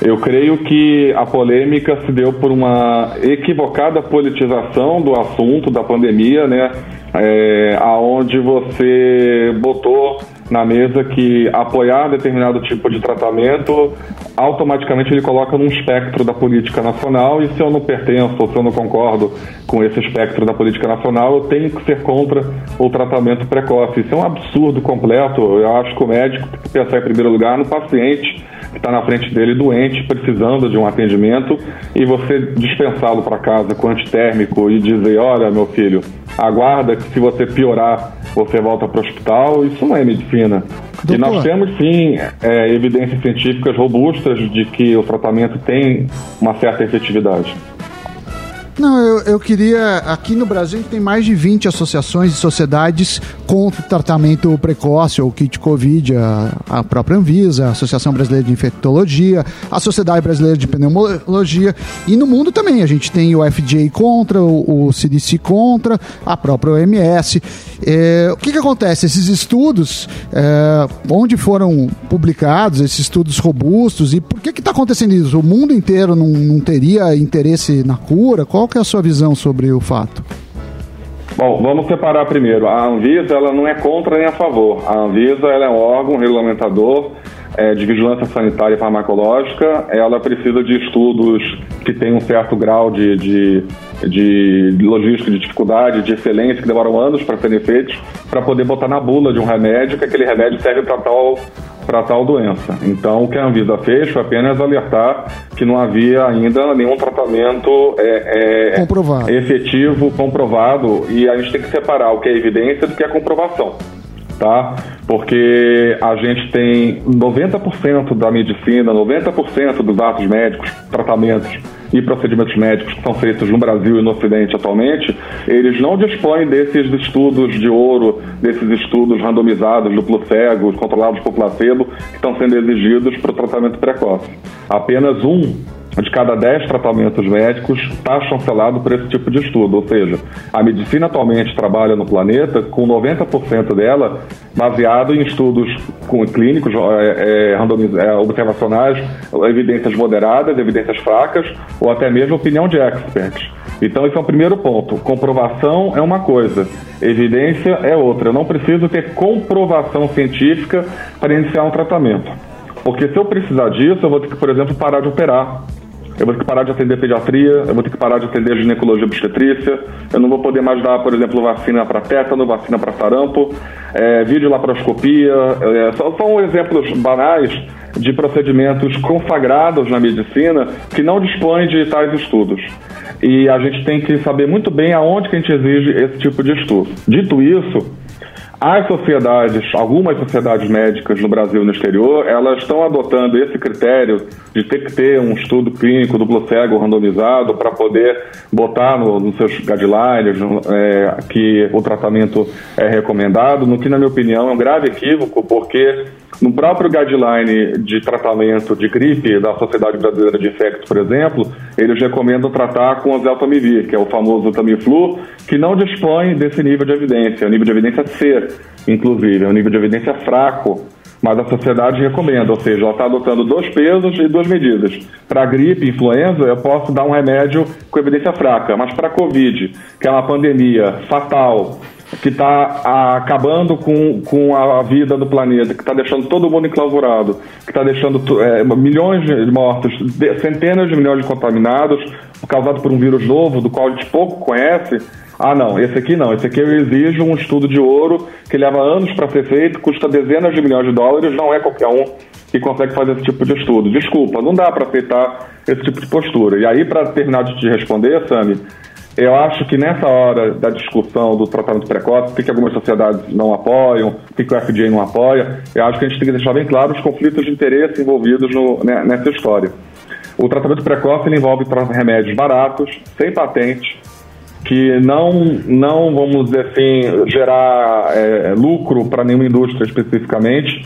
Eu creio que a polêmica se deu por uma equivocada politização do assunto da pandemia, né? É, aonde você botou na mesa que apoiar determinado tipo de tratamento automaticamente ele coloca num espectro da política nacional e se eu não pertenço ou se eu não concordo com esse espectro da política nacional, eu tenho que ser contra o tratamento precoce. Isso é um absurdo completo. Eu acho que o médico tem que pensar em primeiro lugar no paciente que está na frente dele doente, precisando de um atendimento, e você dispensá-lo para casa com antitérmico e dizer, olha, meu filho, aguarda que se você piorar, você volta para o hospital, isso não é medicina. E nós temos sim é, evidências científicas robustas de que o tratamento tem uma certa efetividade. Não, eu, eu queria. Aqui no Brasil tem mais de 20 associações e sociedades contra o tratamento precoce ou kit Covid, a, a própria Anvisa, a Associação Brasileira de Infectologia, a Sociedade Brasileira de Pneumologia. E no mundo também, a gente tem o FDA contra, o, o CDC contra, a própria OMS. É, o que, que acontece? Esses estudos, é, onde foram publicados, esses estudos robustos, e por que está acontecendo isso? O mundo inteiro não, não teria interesse na cura? Qual que é a sua visão sobre o fato? Bom, vamos separar primeiro. A Anvisa ela não é contra nem a favor. A Anvisa ela é um órgão regulamentador é, de vigilância sanitária e farmacológica. Ela precisa de estudos que tenham um certo grau de, de, de logística, de dificuldade, de excelência, que demoram anos para serem feitos, para poder botar na bula de um remédio que aquele remédio serve para tal para tal doença. Então, o que a Anvisa fez foi apenas alertar que não havia ainda nenhum tratamento é, é, Comprovado. efetivo, comprovado, e a gente tem que separar o que é evidência do que é comprovação. Tá? Porque a gente tem 90% da medicina, 90% dos atos médicos, tratamentos e procedimentos médicos que são feitos no Brasil e no Ocidente atualmente, eles não dispõem desses estudos de ouro, desses estudos randomizados, duplo cego, controlados por placebo, que estão sendo exigidos para o tratamento precoce. Apenas um de cada 10 tratamentos médicos está chancelado por esse tipo de estudo. Ou seja, a medicina atualmente trabalha no planeta com 90% dela baseado em estudos clínicos, é, é, é, observacionais, evidências moderadas, evidências fracas, ou até mesmo opinião de experts. Então, esse é o primeiro ponto. Comprovação é uma coisa, evidência é outra. Eu não preciso ter comprovação científica para iniciar um tratamento. Porque se eu precisar disso, eu vou ter que, por exemplo, parar de operar. Eu vou ter que parar de atender pediatria, eu vou ter que parar de atender ginecologia e obstetrícia, eu não vou poder mais dar, por exemplo, vacina para tétano, vacina para sarampo, é, videolaparoscopia. É, só- são exemplos banais de procedimentos consagrados na medicina que não dispõem de tais estudos. E a gente tem que saber muito bem aonde que a gente exige esse tipo de estudo. Dito isso, as sociedades, algumas sociedades médicas no Brasil e no exterior, elas estão adotando esse critério de ter que ter um estudo clínico duplo cego randomizado para poder botar no- nos seus guidelines é, que o tratamento é recomendado, no que, na minha opinião, é um grave equívoco, porque no próprio guideline de tratamento de gripe da Sociedade Brasileira de Infectos, por exemplo, eles recomendam tratar com o Zeltamivir, que é o famoso Tamiflu, que não dispõe desse nível de evidência, o nível de evidência C, inclusive, é um nível de evidência fraco, mas a sociedade recomenda, ou seja, ela está adotando dois pesos e duas medidas. Para gripe, influenza, eu posso dar um remédio com evidência fraca, mas para Covid, que é uma pandemia fatal, que está acabando com, com a vida do planeta, que está deixando todo mundo enclausurado, que está deixando é, milhões de mortos, centenas de milhões de contaminados, causado por um vírus novo, do qual a gente pouco conhece. Ah, não, esse aqui não. Esse aqui eu exijo um estudo de ouro que leva anos para ser feito, custa dezenas de milhões de dólares, não é qualquer um que consegue fazer esse tipo de estudo. Desculpa, não dá para aceitar esse tipo de postura. E aí, para terminar de te responder, Sami, eu acho que nessa hora da discussão do tratamento precoce, por que algumas sociedades não apoiam, por que o FDA não apoia, eu acho que a gente tem que deixar bem claro os conflitos de interesse envolvidos no- né, nessa história. O tratamento precoce envolve remédios baratos, sem patente, que não, não vamos dizer assim, gerar é, lucro para nenhuma indústria especificamente,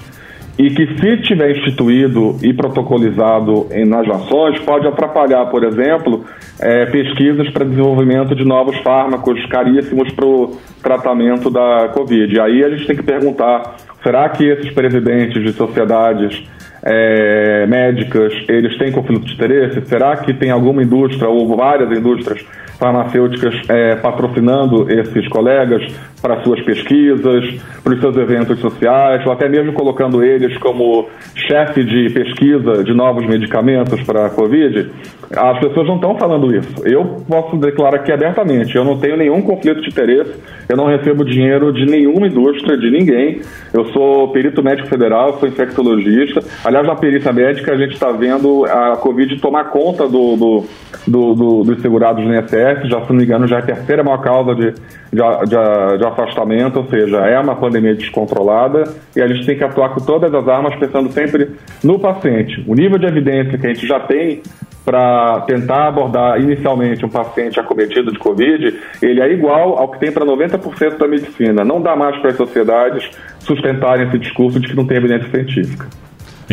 e que se tiver instituído e protocolizado em, nas nações, pode atrapalhar, por exemplo, é, pesquisas para desenvolvimento de novos fármacos caríssimos para o tratamento da Covid. E aí a gente tem que perguntar, será que esses presidentes de sociedades é, médicas, eles têm conflito de interesse? Será que tem alguma indústria ou várias indústrias farmacêuticas é, patrocinando esses colegas para suas pesquisas, para os seus eventos sociais, ou até mesmo colocando eles como chefe de pesquisa de novos medicamentos para a Covid? As pessoas não estão falando isso. Eu posso declarar aqui abertamente, eu não tenho nenhum conflito de interesse, eu não recebo dinheiro de nenhuma indústria, de ninguém. Eu sou perito médico federal, sou infectologista. Aliás, na perícia médica, a gente está vendo a Covid tomar conta do, do, do- do- dos segurados no INSS, já, se não me engano, já é a terceira maior causa de, de, de- de afastamento, ou seja, é uma pandemia descontrolada e a gente tem que atuar com todas as armas, pensando sempre no paciente. O nível de evidência que a gente já tem para tentar abordar inicialmente um paciente acometido de Covid, ele é igual ao que tem para 90% da medicina. Não dá mais para as sociedades sustentarem esse discurso de que não tem evidência científica.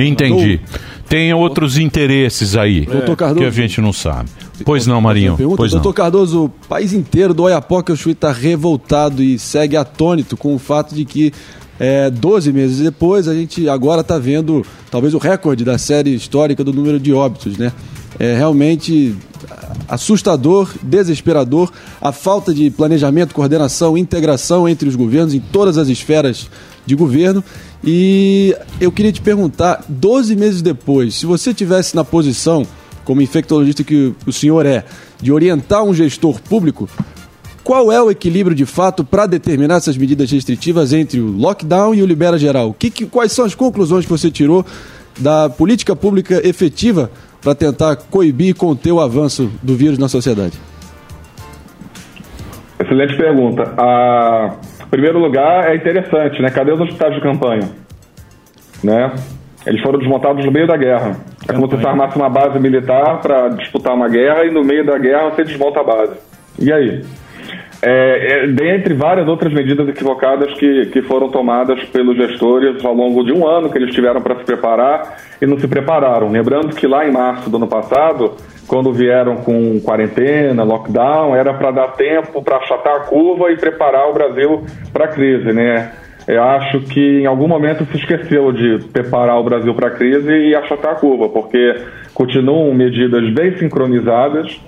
Entendi. Tem outros interesses aí Doutor Cardoso. que a gente não sabe. Pois não, Marinho. Pergunta, Pois não. doutor Cardoso, o país inteiro do Oiapoque Chuí está revoltado e segue atônito com o fato de que é, 12 meses depois a gente agora está vendo talvez o recorde da série histórica do número de óbitos, né? É realmente assustador, desesperador a falta de planejamento, coordenação, integração entre os governos em todas as esferas de governo. E eu queria te perguntar, 12 meses depois, se você tivesse na posição, como infectologista que o senhor é, de orientar um gestor público, qual é o equilíbrio de fato para determinar essas medidas restritivas entre o lockdown e o libera geral? Que, que- quais são as conclusões que você tirou da política pública efetiva para tentar coibir e conter o avanço do vírus na sociedade? Excelente pergunta. Ah, primeiro lugar, é interessante, né? Cadê os hospitais de campanha? Né? Eles foram desmontados no meio da guerra. É como se você armasse uma base militar para disputar uma guerra e no meio da guerra você desmonta a base. E aí? É, é, dentre várias outras medidas equivocadas que, que foram tomadas pelos gestores ao longo de um ano que eles tiveram para se preparar e não se prepararam. Lembrando que lá em março do ano passado, quando vieram com quarentena, lockdown, era para dar tempo para achatar a curva e preparar o Brasil para a crise, né? Eu acho que em algum momento se esqueceu de preparar o Brasil para a crise e achatar a curva, porque continuam medidas bem sincronizadas,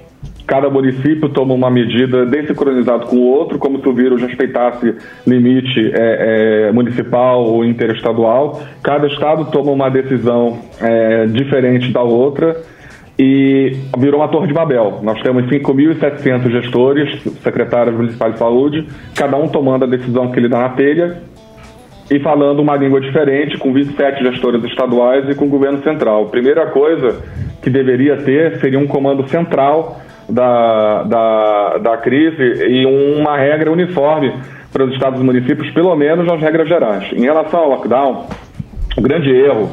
cada município toma uma medida desincronizada com o outro, como se o vírus respeitasse limite é, é, municipal ou interestadual. Cada estado toma uma decisão é, diferente da outra e virou uma torre de Babel. Nós temos 5.700 gestores, secretários municipais de saúde, cada um tomando a decisão que lhe dá na telha e falando uma língua diferente, com 27 gestores estaduais e com o governo central. Primeira coisa que deveria ter seria um comando central da, da, da crise e uma regra uniforme para os estados e municípios, pelo menos as regras gerais. Em relação ao lockdown, o grande erro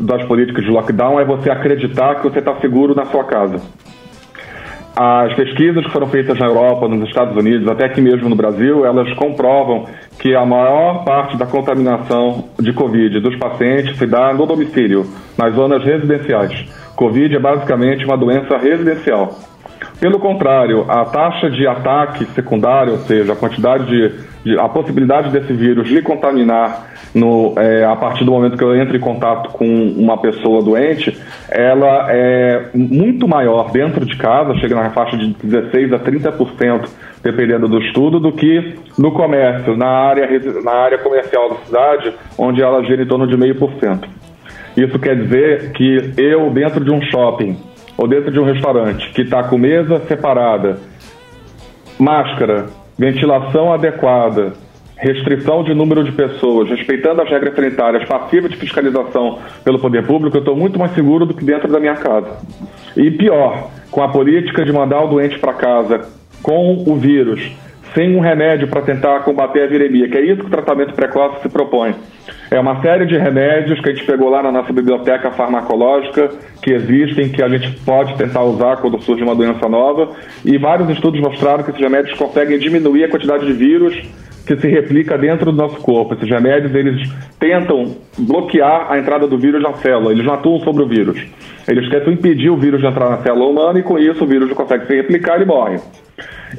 das políticas de lockdown é você acreditar que você está seguro na sua casa. As pesquisas que foram feitas na Europa, nos Estados Unidos, até aqui mesmo no Brasil, elas comprovam que a maior parte da contaminação de Covid dos pacientes se dá no domicílio, nas zonas residenciais. Covid é basicamente uma doença residencial. Pelo contrário, a taxa de ataque secundário, ou seja, a quantidade de, a possibilidade desse vírus lhe contaminar no, é, a partir do momento que eu entro em contato com uma pessoa doente, ela é muito maior dentro de casa, chega na faixa de 16 a 30%, dependendo do estudo, do que no comércio, na área, na área comercial da cidade, onde ela gira em torno de meio por cento. Isso quer dizer que eu, dentro de um shopping ou dentro de um restaurante que está com mesa separada, máscara, ventilação adequada, restrição de número de pessoas, respeitando as regras sanitárias, passiva de fiscalização pelo poder público, eu estou muito mais seguro do que dentro da minha casa. E pior, com a política de mandar o doente para casa com o vírus, sem um remédio para tentar combater a viremia, que é isso que o tratamento precoce se propõe. É uma série de remédios que a gente pegou lá na nossa biblioteca farmacológica, que existem, que a gente pode tentar usar quando surge uma doença nova, e vários estudos mostraram que esses remédios conseguem diminuir a quantidade de vírus que se replica dentro do nosso corpo. Esses remédios, eles tentam bloquear a entrada do vírus na célula, eles não atuam sobre o vírus. Eles tentam impedir o vírus de entrar na célula humana e com isso o vírus não consegue se replicar e morre.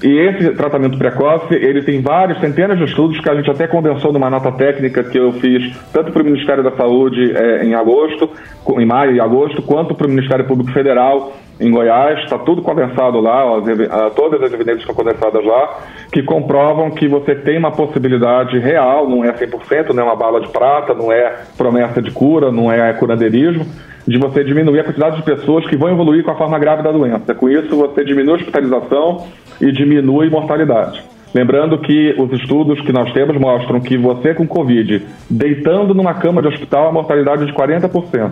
E esse tratamento precoce, ele tem vários, centenas de estudos que a gente até condensou numa nota técnica que eu fiz tanto para o Ministério da Saúde eh, em agosto, em maio e agosto, quanto para o Ministério Público Federal em Goiás, está tudo condensado lá, ah, todas as evidências estão condensadas lá, que comprovam que você tem uma possibilidade real, não é 100%, não é uma bala de prata, não é promessa de cura, não é curandeirismo, de você diminuir a quantidade de pessoas que vão evoluir com a forma grave da doença. Com isso, você diminui a hospitalização e diminui mortalidade. Lembrando que os estudos que nós temos mostram que você com Covid, deitando numa cama de hospital, a mortalidade é de 40%.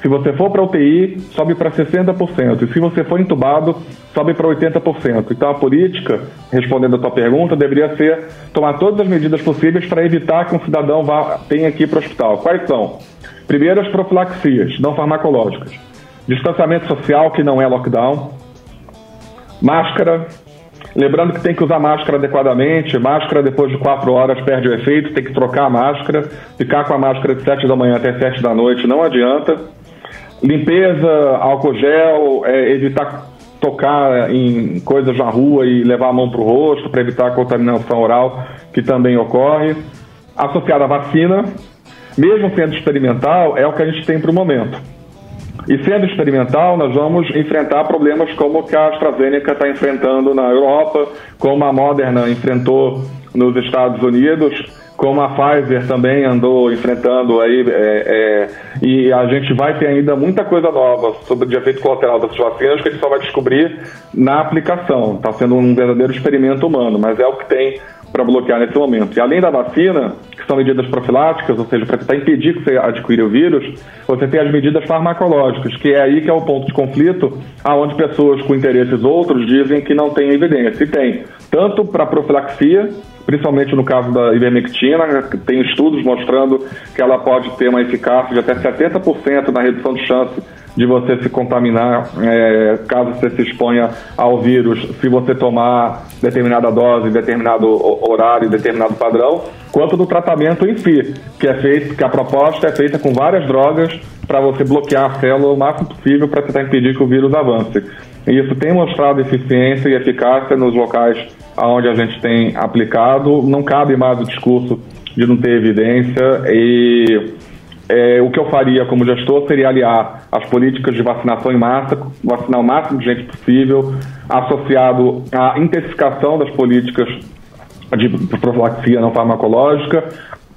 Se você for para UTI, sobe para 60%. E se você for entubado, sobe para 80%. Então a política, respondendo a tua pergunta, deveria ser tomar todas as medidas possíveis para evitar que um cidadão vá, tenha que ir para o hospital. Quais são? Primeiro, as profilaxias não farmacológicas. distanciamento social, que não é lockdown, máscara. Lembrando que tem que usar máscara adequadamente. Máscara depois de quatro horas perde o efeito, tem que trocar a máscara. Ficar com a máscara de 7 da manhã até 7 da noite não adianta. Limpeza, álcool gel, é, evitar tocar em coisas na rua e levar a mão para o rosto para evitar a contaminação oral, que também ocorre. Associada à vacina, mesmo sendo experimental, é o que a gente tem para o momento. E sendo experimental, nós vamos enfrentar problemas como o que a AstraZeneca está enfrentando na Europa, como a Moderna enfrentou nos Estados Unidos, como a Pfizer também andou enfrentando aí, é, é, e a gente vai ter ainda muita coisa nova sobre o efeito colateral dessas vacinas que a gente só vai descobrir na aplicação. Está sendo um verdadeiro experimento humano, mas é o que tem para bloquear nesse momento. E além da vacina, que são medidas profiláticas, ou seja, para tentar impedir que você adquira o vírus, você tem as medidas farmacológicas, que é aí que é o ponto de conflito, aonde pessoas com interesses outros dizem que não tem evidência. E tem, tanto para profilaxia, principalmente no caso da ivermectina, tem estudos mostrando que ela pode ter uma eficácia de até 70% na redução de chance de você se contaminar é, caso você se exponha ao vírus, se você tomar determinada dose, determinado ho- horário, determinado padrão, quanto do tratamento em si, que é feito, que a proposta é feita com várias drogas para você bloquear a célula o máximo possível para tentar impedir que o vírus avance. E isso tem mostrado eficiência e eficácia nos locais onde a gente tem aplicado. Não cabe mais o discurso de não ter evidência e é, o que eu faria como gestor seria aliar as políticas de vacinação em massa, vacinar o máximo de gente possível, associado à intensificação das políticas de profilaxia não farmacológica,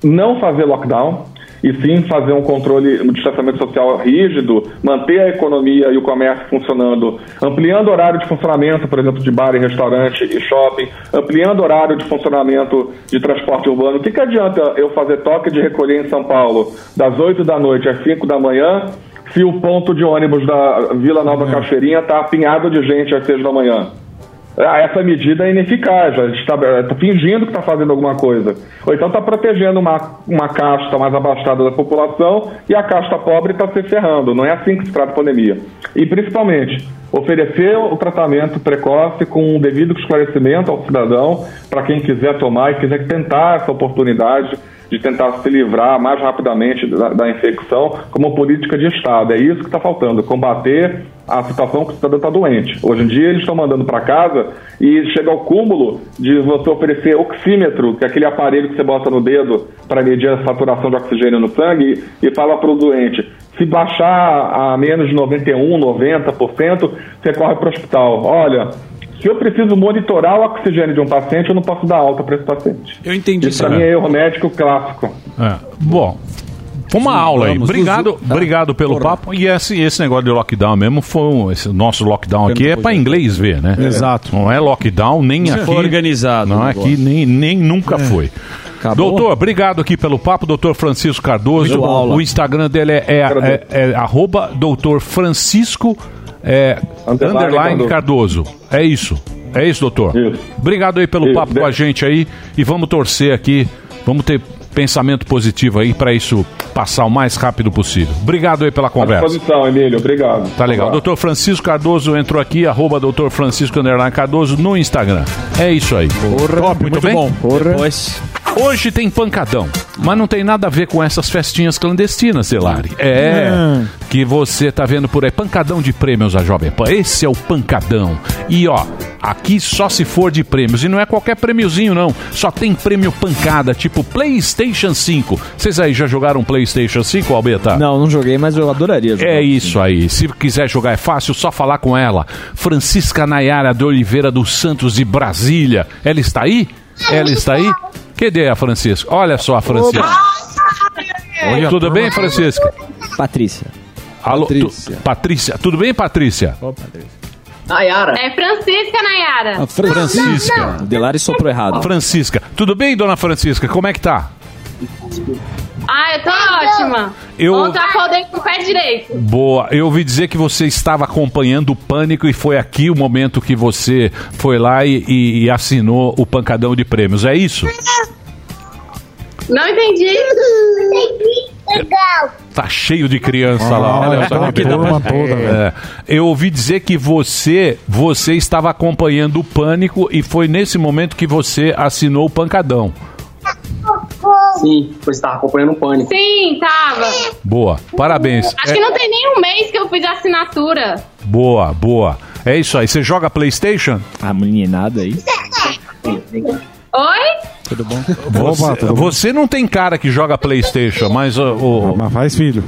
não fazer lockdown e sim fazer um controle, um distanciamento social rígido, manter a economia e o comércio funcionando, ampliando o horário de funcionamento, por exemplo, de bar e restaurante e shopping, ampliando o horário de funcionamento de transporte urbano. O que, que adianta eu fazer toque de recolher em São Paulo das 8 da noite às 5 da manhã se o ponto de ônibus da Vila Nova Cachoeirinha está apinhado de gente às 6 da manhã? Ah, essa medida é ineficaz, a gente está fingindo que está fazendo alguma coisa. Ou então está protegendo uma, uma casta mais abastada da população e a casta pobre está se ferrando. Não é assim que se trata a pandemia. E principalmente, oferecer o tratamento precoce com o devido esclarecimento ao cidadão, para quem quiser tomar e quiser tentar essa oportunidade de tentar se livrar mais rapidamente da, da infecção como política de Estado. É isso que está faltando, combater a situação que o cidadão está doente. Hoje em dia eles estão mandando para casa e chega ao cúmulo de você oferecer oxímetro, que é aquele aparelho que você bota no dedo para medir a saturação de oxigênio no sangue, e, fala para o doente, se baixar a menos de 91, 90%, você corre para o hospital. Olha, se eu preciso monitorar o oxigênio de um paciente, eu não posso dar alta para esse paciente. Eu entendi Isso para mim é erro médico clássico. É. Bom, foi uma Sim, aula aí. Obrigado. Tá. obrigado pelo Porra. papo. E esse, esse negócio de lockdown mesmo foi um, esse nosso lockdown aqui é para inglês ver, né? É. Exato. Não é lockdown nem Foi aqui. organizado Não o aqui nem, nem nunca É. foi. Acabou? Doutor, obrigado aqui pelo papo, doutor Francisco Cardoso. O Instagram dele é, é, é, é arroba doutor Francisco é, Underline underline Cardoso. É isso. É isso, doutor. Obrigado aí pelo Isso. papo com a gente aí e vamos torcer aqui, vamos ter pensamento positivo aí para isso passar o mais rápido possível. Obrigado aí pela À conversa. disposição, Emílio. Obrigado. Tá legal. Doutor Francisco Cardoso entrou aqui, arroba doutor Francisco underline Cardoso no Instagram. É isso aí. Top, muito, bem? Depois. Hoje tem pancadão, mas não tem nada a ver com essas festinhas clandestinas, Celari. É, Hum. que você tá vendo por aí. Pancadão de prêmios a Jovem Pan. Esse é o pancadão. E ó, aqui só se for de prêmios. E não é qualquer prêmiozinho, não. Só tem prêmio pancada, tipo PlayStation 5. Vocês aí já jogaram PlayStation 5, Albeta? Não, não joguei, mas eu adoraria jogar. É isso aí. Se quiser jogar é fácil, só falar com ela. Francisca Nayara de Oliveira dos Santos de Brasília. Ela está aí? Ela está aí? Cadê a Francisca? Olha só a Francisca. Olha, Tudo bem, Francisca? Patrícia. Alô, Patrícia. Patrícia. Tudo bem, Patrícia? Nayara. É Francisca Nayara. Francisca. O Delari soprou errado. Francisca. Tudo bem, dona Francisca? Como é que tá? Ah, eu tô ótima. Eu- Ontem eu acordei com o pé direito. Boa. Eu ouvi dizer que você estava acompanhando o Pânico e foi aqui o momento que você foi lá e, e- e assinou o pancadão de prêmios. É isso? Não entendi. Legal. Tá cheio de criança Ah, lá. Olha só tá que a turma beleza. toda, velho. É. Eu ouvi dizer que você, você estava acompanhando o Pânico e foi nesse momento que você assinou o Pancadão. Sim, pois estava acompanhando o pânico. Sim, tava. Boa, parabéns. Acho É, que não tem nem um mês que eu fiz a assinatura. Boa, boa. É isso aí. Você joga PlayStation? A meninada aí. Oi? Tudo bom? Você, você não tem cara que joga PlayStation, mas o. Mas faz filho.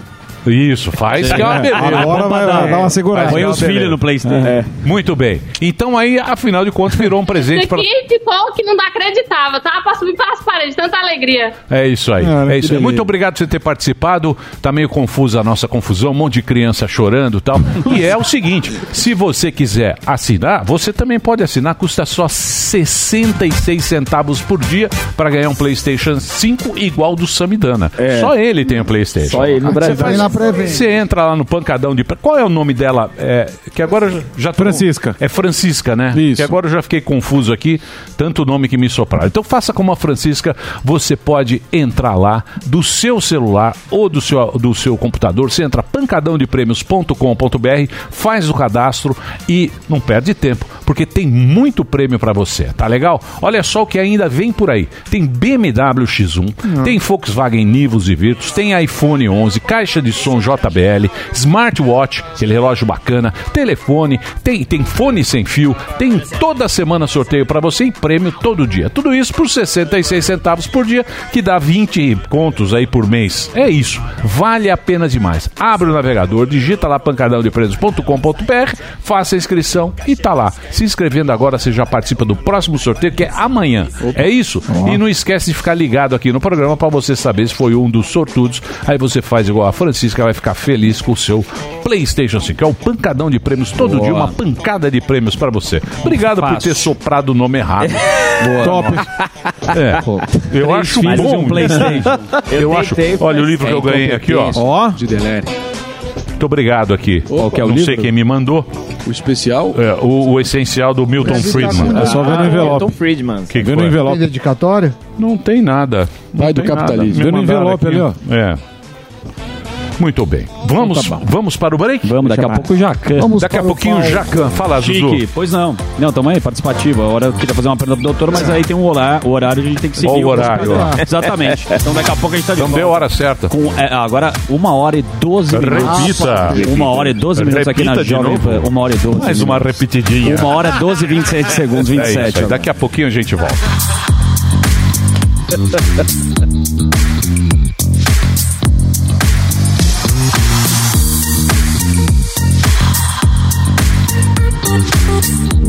Isso, faz que é uma beleza. Agora vai, vai dar uma segurada. Põe os filhos no PlayStation. Muito bem. Então aí, afinal de contas, virou um presente para. aqui ficou que não acreditava. Tava pra subir paredes, tanta alegria. É isso aí. Ah, é isso aí. Muito obrigado por você ter participado. Tá meio confusa a nossa confusão, um monte de criança chorando e tal. E é o seguinte: se você quiser assinar, você também pode assinar. Custa só 66 centavos por dia para ganhar um PlayStation 5 igual do Samidana. É. Só ele tem o PlayStation. Só ele no Você Brasil. faz- na. Você entra lá no pancadão de. Qual é o nome dela? É, que agora já- Francisca. É Francisca, né? Isso. Que agora eu já fiquei confuso aqui, tanto o nome que me sopraram. Então faça como a Francisca, você pode entrar lá do seu celular ou do seu, do seu computador, você entra pancadãodeprêmios.com.br, faz o cadastro e não perde tempo, porque tem muito prêmio pra você, tá legal? Olha só o que ainda vem por aí. Tem BMW X1, tem Volkswagen Nivus e Virtus, tem iPhone 11, caixa de som JBL, smartwatch, aquele relógio bacana, telefone, tem, tem fone sem fio, tem toda semana sorteio pra você e prêmio todo dia. Tudo isso por 66 centavos por dia, que dá 20 contos aí por mês. É isso, vale a pena demais. Abre o navegador, digita lá pancadãodepresos.com.br, faça a inscrição e tá lá. Se inscrevendo agora, você já participa do próximo sorteio, que é amanhã. É isso? E não esquece de ficar ligado aqui no programa pra você saber se foi um dos sortudos. Aí você faz igual a Francisca, vai ficar feliz com o seu PlayStation 5. É o pancadão de prêmios todo Boa. dia, uma pancada de prêmios pra você. Obrigado por Fácil. ter soprado o nome errado. Top. É. Eu Três acho filhos bom. um PlayStation. Eu, Eu acho. Olha o livro que eu ganhei aqui, ó. Ó. De Deleri. Muito obrigado aqui. Qual que é o Não sei livro? quem me mandou. O especial? É, o, o essencial do Milton Deve Friedman. tá É só ver no envelope. Tom Friedman. Que que Vê no foi? envelope. Tem dedicatória? Não tem nada. Não Pai do tem nada. capitalismo. Me Vê no mandaram envelope aqui. ali, ó. É. Muito bem. Vamos, Então tá vamos para o break? Vamos, daqui a pouco o Jacan. Vamos Daqui a pouquinho o. Jacan. Fala, Zuzu. Chique, pois não. Não, tamo aí, participativa. Agora eu queria fazer uma pergunta pro doutor, mas aí tem um horário, o horário a gente tem que seguir. O horário. Exatamente. Então daqui a pouco a gente tá de Então volta. deu a hora certa. Com, é, agora, uma hora e doze minutos. Repita. Uma hora e doze minutos aqui na Jovem. Pan. Uma hora e doze. Mais uma repetidinha. Uma hora, 12 e 27 segundos, É 27. isso aí. Daqui a pouquinho a gente volta.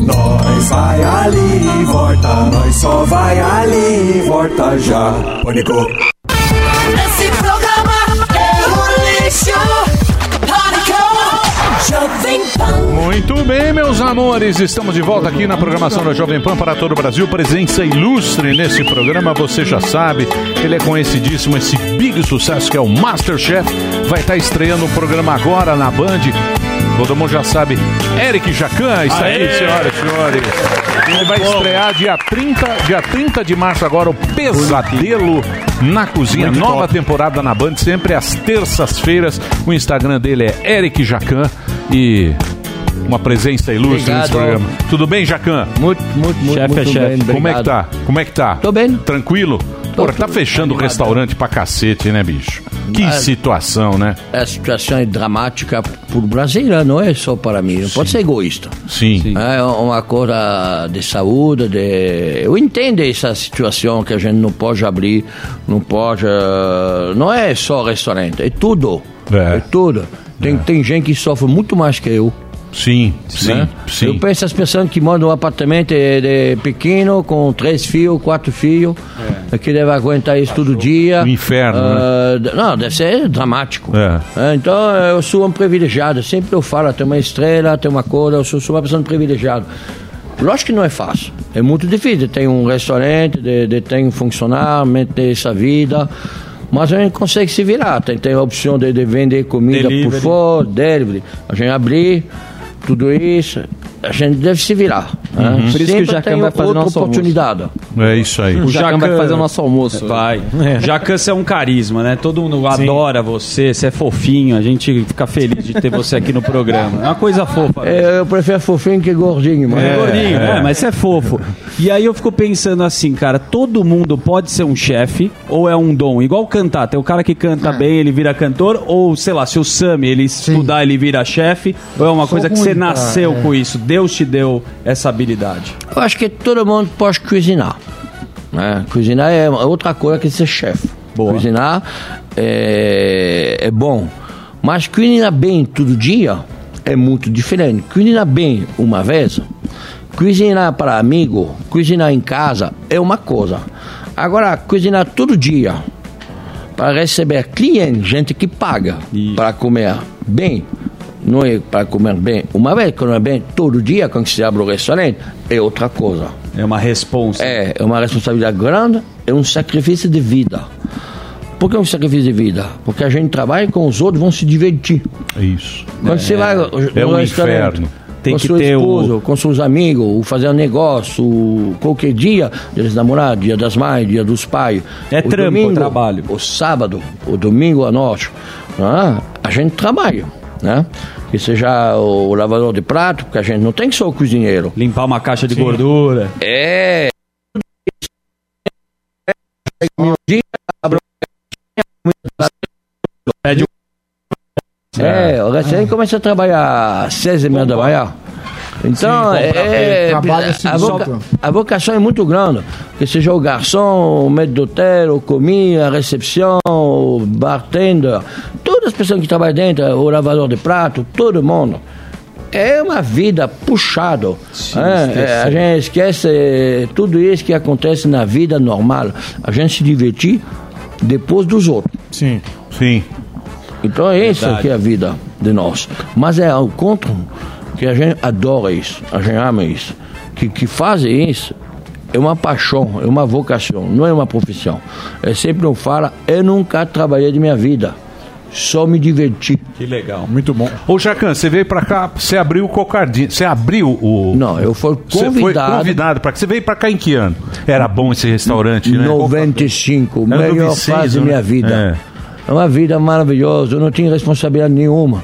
Nós vai ali e volta, nós só vai ali e volta já. Pânico. Esse programa é um lixo. Pânico. Jovem Pan. Muito bem, meus amores, estamos de volta aqui na programação da Jovem Pan para todo o Brasil. Presença ilustre nesse programa, você já sabe, ele é conhecidíssimo, esse big sucesso que é o Masterchef. Vai estar estreando o programa agora na Band. Todo mundo já sabe, Eric Jacan está aí, senhoras e senhores. Ele vai estrear dia 30, dia 30 de março agora, o Pesadelo na Cozinha. Muito Nova top. temporada na Band, sempre às terças-feiras. O Instagram dele é Eric Jacan e uma presença ilustre Obrigado. nesse programa. Tudo bem, Jacan? Muito, muito, muito, Chefe é muito chefe. bem. Como é que obrigado. tá? Como é que tá? Tô bem. Tranquilo? Pô, tá fechando o restaurante pra cacete, né, bicho? Que situação, né? A situação é dramática para o brasileiro, não é só para mim. Não pode ser egoísta. Sim. É uma coisa de saúde, de... eu entendo essa situação que a gente não pode abrir, não pode... eh, Não é só restaurante, é tudo. É. É, tudo. Tem, tem gente que sofre muito mais que eu. Sim, sim, né? sim. Eu penso as pessoas que moram num apartamento de, de pequeno, com três filhos, quatro filhos, que deve aguentar isso todo dia. O inferno, Ah, d- Não, deve ser dramático. É. É, Então, eu sou um privilegiado. Sempre eu falo, tem uma estrela, tem uma cor, eu sou, sou uma pessoa privilegiada. Lógico que não é fácil. É muito difícil. Tem um restaurante, de, de, tem um funcionário, manter essa vida. Mas a gente consegue se virar. Tem, tem a opção de, de vender comida por Delivery. fora, delivery. A gente abrir tudo isso. A gente deve se virar. né? Uhum. Por isso que o Sempre Jacan tem vai fazer outra nosso almoço. oportunidade. É isso aí. O Jacan vai fazer o nosso almoço. Vai. Jacan, você é um carisma, né? Todo mundo adora você, você é fofinho, a gente fica feliz de ter você aqui no programa. É uma coisa fofa. É, eu prefiro fofinho que gordinho. Mas É, gordinho, é, mas você é fofo. E aí eu fico pensando assim, cara, todo mundo pode ser um chefe ou é um dom? Igual cantar, tem o cara que canta É. bem, ele vira cantor, ou sei lá, se o Sami ele estudar, ele vira chefe, ou é uma Sou coisa que você nasceu é. com isso, Deus te deu essa habilidade. Eu acho que todo mundo pode cozinhar. né? Cozinhar é outra coisa que ser chefe. Cozinhar é, é bom. Mas cozinhar bem todo dia é muito diferente. Cozinhar bem uma vez, cozinhar para amigo, cozinhar em casa é uma coisa. Agora, cozinhar todo dia para receber cliente, gente que paga para comer bem, não é para comer bem uma vez, comer bem todo dia, quando se abre o restaurante, é outra coisa. É uma responsa. É, é uma responsabilidade grande, é um sacrifício de vida. Por que um sacrifício de vida? Porque a gente trabalha com os outros, vão se divertir. Isso. Quando você vai no É um restaurante, inferno. Tem com que ter o- esposo, com seus amigos, fazer um negócio, qualquer dia, dos namorados, dia das mães, dia dos pais. É o trampo, domingo, trabalho. O sábado, o domingo à noite, né? a gente trabalha, né? Que seja o lavador de prato, porque a gente não tem que ser o cozinheiro. Limpar uma caixa de gordura. É. É, o restaurante começa a trabalhar às seis e meia da manhã. Então, Sim, é, trabalha assim, a, voca- a vocação é muito grande. Que seja o garçom, o maître d'hôtel, o comi, a recepção, o bartender, todas as pessoas que trabalham dentro, o lavador de prato, todo mundo. É uma vida puxada. é, é, a gente esquece tudo isso que acontece na vida normal. A gente se divertir depois dos outros. Sim. Sim. Então é isso que é a vida de nós. Mas é ao contrário que a gente adora isso, a gente ama isso. Que, que faz isso é uma paixão, é uma vocação, não é uma profissão. Eu sempre eu falo, eu nunca trabalhei de minha vida, só me diverti. Que legal. Muito bom. Ô, Jacan, você veio pra cá, você abriu o Cocardinho. Você abriu o. Não, eu fui Você foi convidado. convidado para Você veio pra cá em que ano? Era bom esse restaurante, né? 95, Era do melhor Vicenzo, fase da né? minha vida. É. uma vida maravilhosa, eu não tinha responsabilidade nenhuma.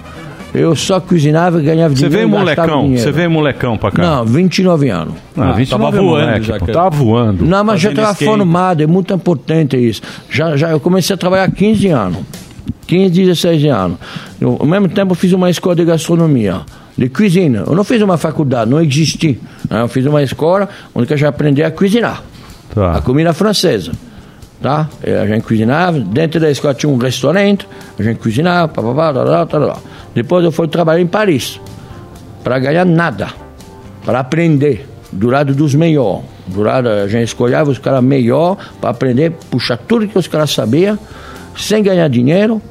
Eu só cozinhava e ganhava Você dinheiro. veio e gastava molecão, você veio molecão pra cá. Não, 29 anos. Ah, 29 é moleque, pô, Tava voando. Não, mas já estava skate. formado, é muito importante isso. Já, já, eu comecei a trabalhar há 15 anos. 15, 16 anos. Eu, ao mesmo tempo, eu fiz uma escola de gastronomia, de cozinha. Eu não fiz uma faculdade, não existi. né? Eu fiz uma escola onde eu já aprendi a cozinhar. Tá. A comida francesa. Tá? E A gente cozinhava, dentro da escola tinha um restaurante, a gente cozinhava, pá, pá, pá, tarará, tarará. Depois eu fui trabalhar em Paris, para ganhar nada, para aprender, do lado dos melhores. Do lado, a gente escolhava os caras melhores para aprender, puxar tudo que os caras sabiam, sem ganhar dinheiro.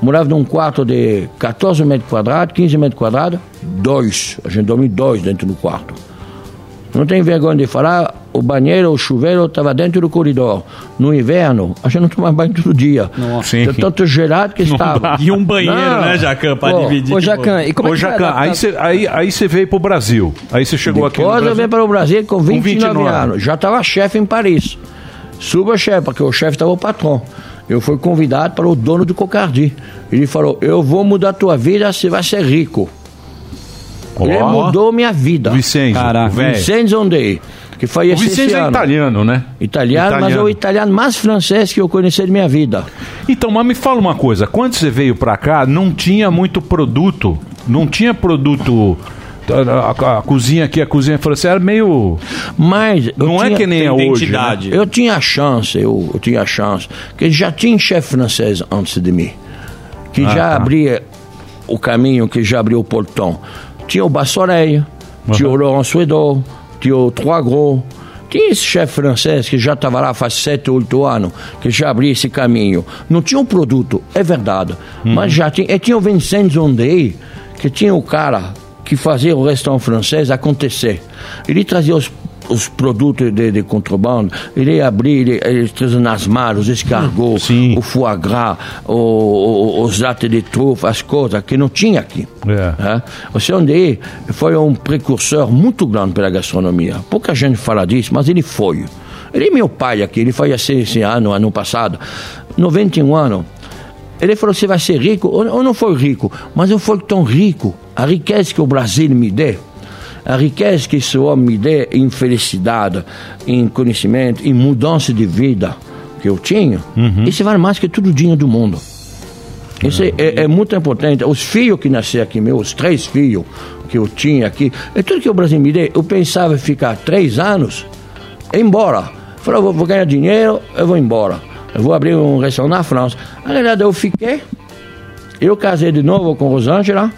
Morava num quarto de 14 metros quadrados, 15 metros quadrados, dois. A gente dormia dois dentro do quarto. Não tem vergonha de falar, o banheiro, o chuveiro estava dentro do corredor. No inverno, a gente não tomava banho todo dia. Sim. De tanto gelado que Não estava. dá. E um banheiro, né, Jacan, Pô, dividir. Ô, Jacan, e como é Ô, que Jacan, adaptar- aí você aí, aí veio pro Brasil. Aí você chegou aqui no Depois eu Brasil. vim para o Brasil com 29, 29. anos. Já estava chefe em Paris. Suba chefe, porque o chefe estava o patrão. Eu fui convidado para o dono do Cocardi. Ele falou: Eu vou mudar a tua vida, você vai ser rico. Ele mudou minha vida. Vicenzo, Caraca. velho. Vicenzo Ondei. Que foi O Vicenzo é ano. italiano, né? Italiano, mas é Italiano. o italiano mais francês que eu conheci de minha vida. Então, mas me fala uma coisa. Quando você veio pra cá, não tinha muito produto. Não tinha produto... A, a- a cozinha aqui, a cozinha francesa era meio... Mas Não é tinha- que nem é hoje, né? Eu tinha a chance, eu, eu tinha a chance, que já tinha chefe francês antes de mim, que Ah, já tá. abria o caminho, que já abriu o portão. Tinha o Bassoreille, tinha o Laurent Suédot, tinha o Trois Gros, tinha esse chefe francês que já estava lá faz sete, oito anos, que já abria esse caminho. Não tinha um produto, é verdade, Uhum. mas já tinha. E tinha o Vincent Zondei, que tinha o cara que fazia o restaurante francês acontecer. Ele trazia os, os produtos de, de contrabando, ele abria, ele, ele trazia nas malas, os escargots, o foie gras, o, o, os latas de trufa, as coisas que não tinha aqui. É. O Senhor André foi um precursor muito grande pela gastronomia. Pouca gente fala disso, mas ele foi. Ele é meu pai aqui, ele foi esse, esse ano, ano passado, 91 anos. Ele falou: você vai ser rico? Eu não fui rico, mas eu fui tão rico. A riqueza que o Brasil me deu, a riqueza que esse homem me deu em felicidade, em conhecimento, em mudança de vida que eu tinha, isso vale mais que tudo o dinheiro do mundo. Isso é, é- muito importante. Os filhos que nasceram aqui, meus três filhos que eu tinha aqui, é tudo que o Brasil me deu. Eu pensava em ficar três anos ir embora. Falei, vou, vou ganhar dinheiro, eu vou embora. Eu vou abrir um restaurante na França. Na verdade, eu fiquei. Eu casei de novo com Rosângela.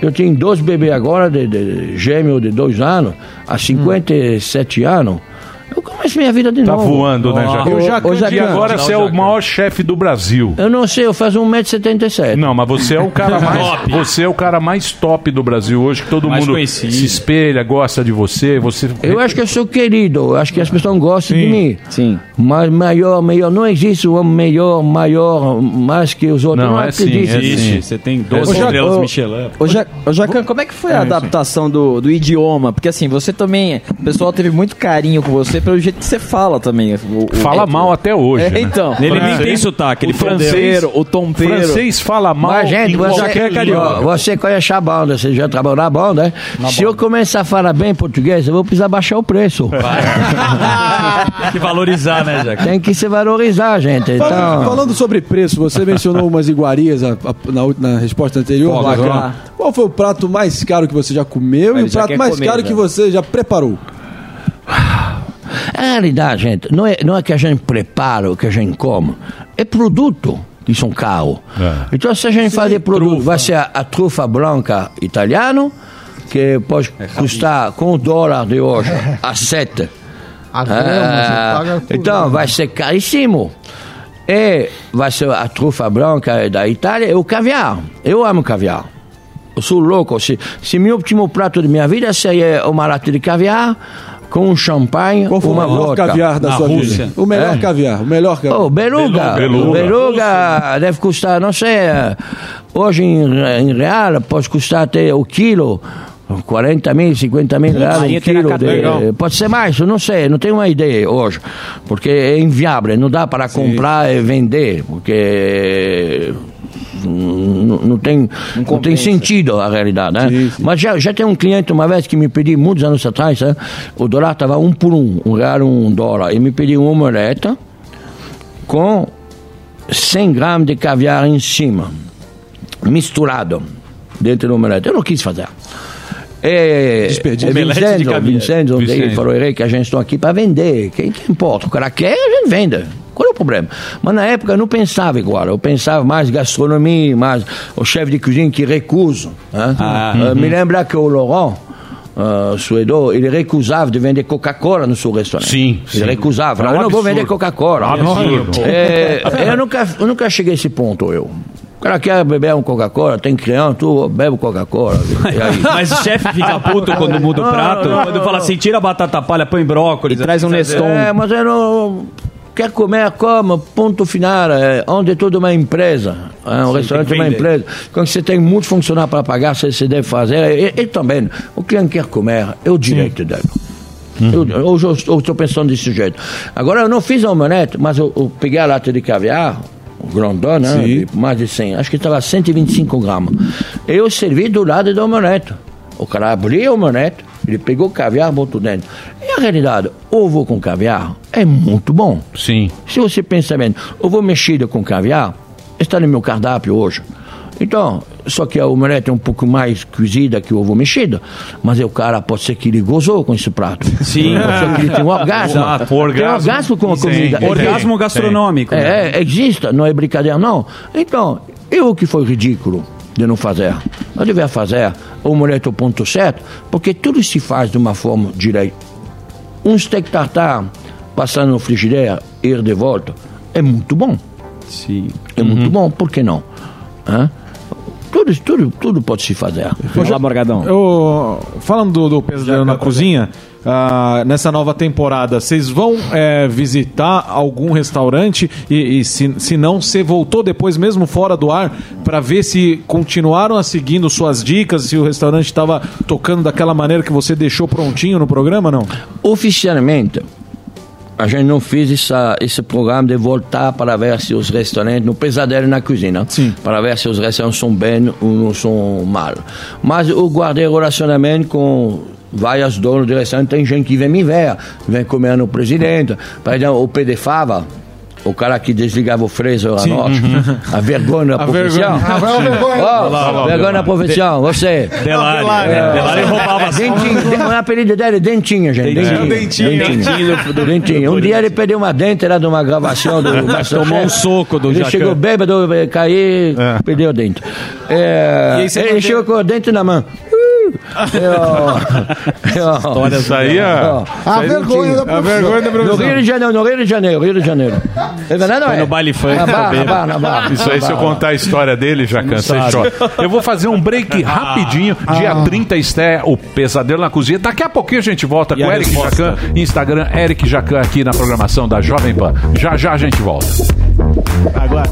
Eu tinha dois bebês agora, de, de, gêmeo de dois anos, há 57 anos. Eu comecei minha vida de Tá novo. voando, né, Jacan? Ô, Jacan, e Jacan. agora você é o maior chefe do Brasil. Eu não sei, eu faço 1,77m. Não, mas você é o cara mais Top. você é o cara mais top do Brasil hoje, que todo Mais mundo conhecido. se espelha, gosta de você, você Eu acho que eu sou querido, eu acho que as pessoas gostam de mim. Sim. Mas maior, melhor, não existe um homem melhor, maior, mais que os outros. Não, Não, é sim, é sim. Você tem 12 Ô, Jacan, estrelas Michelin. Ô, Ja- ô, Jacan, como é que foi a É, aí. adaptação do, do idioma? Porque assim, você também. O pessoal teve muito carinho com você pelo jeito que você fala também. O- o- Fala é- mal até hoje. É, né? então. Ele nem tem sotaque, ele o tompeiro, o tompeiro. francês fala mal Mas, gente, em você, qualquer carioca. você conhece a banda, você já trabalhou na banda, né? Se eu começar a falar bem português, eu vou precisar baixar o preço. Tem que valorizar, né, Jacan? Tem que se valorizar, gente. Falando, Então, falando sobre preço, você mencionou umas iguarias a- a- na, na resposta anterior. Lá. Qual foi o prato mais caro que você já comeu Ele e o prato quer mais comer, caro já. que você já preparou? a realidade, gente, não é, não é que a gente prepara o que a gente come, é produto que são caros. Então, se a gente fazer produto, vai ser a, a trufa branca italiana, que pode custar com o dólar de hoje a 7. A grama, você paga por então, grama. vai ser caríssimo. E vai ser a trufa branca da Itália e o caviar. Eu amo caviar. Eu sou louco. Se, se meu último prato de minha vida seria uma lata de caviar com um champanhe, Qual foi uma o melhor vodka. caviar da sua vida? O melhor É. caviar, o melhor caviar. Oh, beluga. Beluga. Beluga. deve custar, não sei, eh, hoje em, em real pode custar até o quilo. 40 mil, 50 mil reais um quilo. De, pode ser mais, não sei, não tenho uma ideia hoje. Porque é inviável, não dá para comprar e vender, porque não, não tem, não, tem sentido a realidade, né? Mas já, já tem um cliente uma vez que me pediu, muitos anos atrás, né? o dólar estava um por um, um real, um dólar, e me pediu uma omeleta com 100 gramas de caviar em cima, misturado dentro do omelete. Eu não quis fazer. É, Desperdício. é Omelete de Vincenzo. Vincenzo, ele falou, Erei, que a gente está aqui para vender. Quem que importa? O cara quer, a gente vende. Qual é o problema? Mas na época eu não pensava igual. Eu pensava mais gastronomia, mais o chefe de cozinha que recusa. né? Ah, uhum. Me lembra que o Laurent, uh, suedô, ele recusava de vender Coca-Cola no seu restaurante. Sim, Ele sim. recusava. É um eu não vou vender Coca-Cola. É, eu, nunca, eu nunca cheguei a esse ponto, eu. O cara quer beber um Coca-Cola, tem criança, tu bebe Coca-Cola. E? Mas o chefe fica puto quando muda o Não, prato. não, quando fala assim, tira a batata palha, põe brócolis. traz um Neston. É, mas eu não. Quer comer, coma, ponto final. É, onde é tudo uma empresa. É, um Sim, restaurante é uma empresa. Quando você tem muitos funcionários para pagar, você, você deve fazer. E, e também, o cliente quer comer, é o direito dele. Eu, hoje eu estou- eu estou pensando desse jeito. Agora, eu não fiz a omelete, mas eu, eu peguei a lata de caviar, grandona, né, de mais de 100, acho que estava 125 gramas. Eu servi do lado da omelete. O cara abriu a omelete, ele pegou o caviar, botou dentro. E a realidade, ovo com caviar é muito bom. Sim. Se você pensa bem, ovo mexido com caviar está no meu cardápio hoje. Então, só que a omelete é um pouco mais cozida que o ovo mexido, mas o cara pode ser que ele gozou com esse prato. Sim. Pode ser que ele tem um orgasmo. Exato. Tem um Orgasmo. orgasmo com a Sim. comida. Orgasmo Existe. gastronômico, né? É, é, existe, não é brincadeira não. Então, eu que foi ridículo de não fazer. Eu devia fazer o omelete ao ponto certo, porque tudo se faz de uma forma direita. Um steak tartar passando no frigideira e ir de volta é muito bom. Sim. É muito bom, por que não? Hã? Tudo, tudo, tudo pode se fazer. Eu, falando do, do pesadelo na cozinha, ah, nessa nova temporada, vocês vão é, visitar algum restaurante e, e se, se não, você voltou depois mesmo fora do ar para ver se continuaram a seguindo suas dicas, se o restaurante estava tocando daquela maneira que você deixou prontinho no programa, não? Oficialmente, a gente não fez essa, esse programa de voltar para ver se os restaurantes, no pesadelo na cozinha, para ver se os restaurantes são bem ou não são mal. Mas eu guardei relacionamento com vários donos de restaurante, tem gente que vem me ver, vem comer no presidente. Por exemplo, o PD Fava, o cara que desligava o freezer à noite, Uhum. a vergonha da A profissão. vergonha. Vai, vergonha. Lá, vergonha da profissão, você. Delari. Delari. É, Delari roubava as Dentinho, coisas. o apelido dele é Dentinho, gente. Dentinho. Dentinho. Dentinho. Dentinho. Dentinho do- Dentinho. Um dia ele perdeu uma dente, era de uma gravação do. Tomou um soco do Ele chegou bêbado, caiu, perdeu o dente. É, E ele chegou com o dente na mão. História Isso aí é- A vergonha da A vergonha da No profissão. Rio de Janeiro, no Rio de Janeiro, Rio de Janeiro. É verdade, não Foi é? no baile funk, Na barra, na barra, na barra. Isso aí, se eu contar a história dele, já cansei. Eu vou fazer um break rapidinho. Dia 30, estreia o Pesadelo na Cozinha. Daqui a pouquinho a gente volta E com Eric? Jacan, Instagram, Eric Jacan aqui na programação da Jovem Pan. Já já a gente volta. Agora.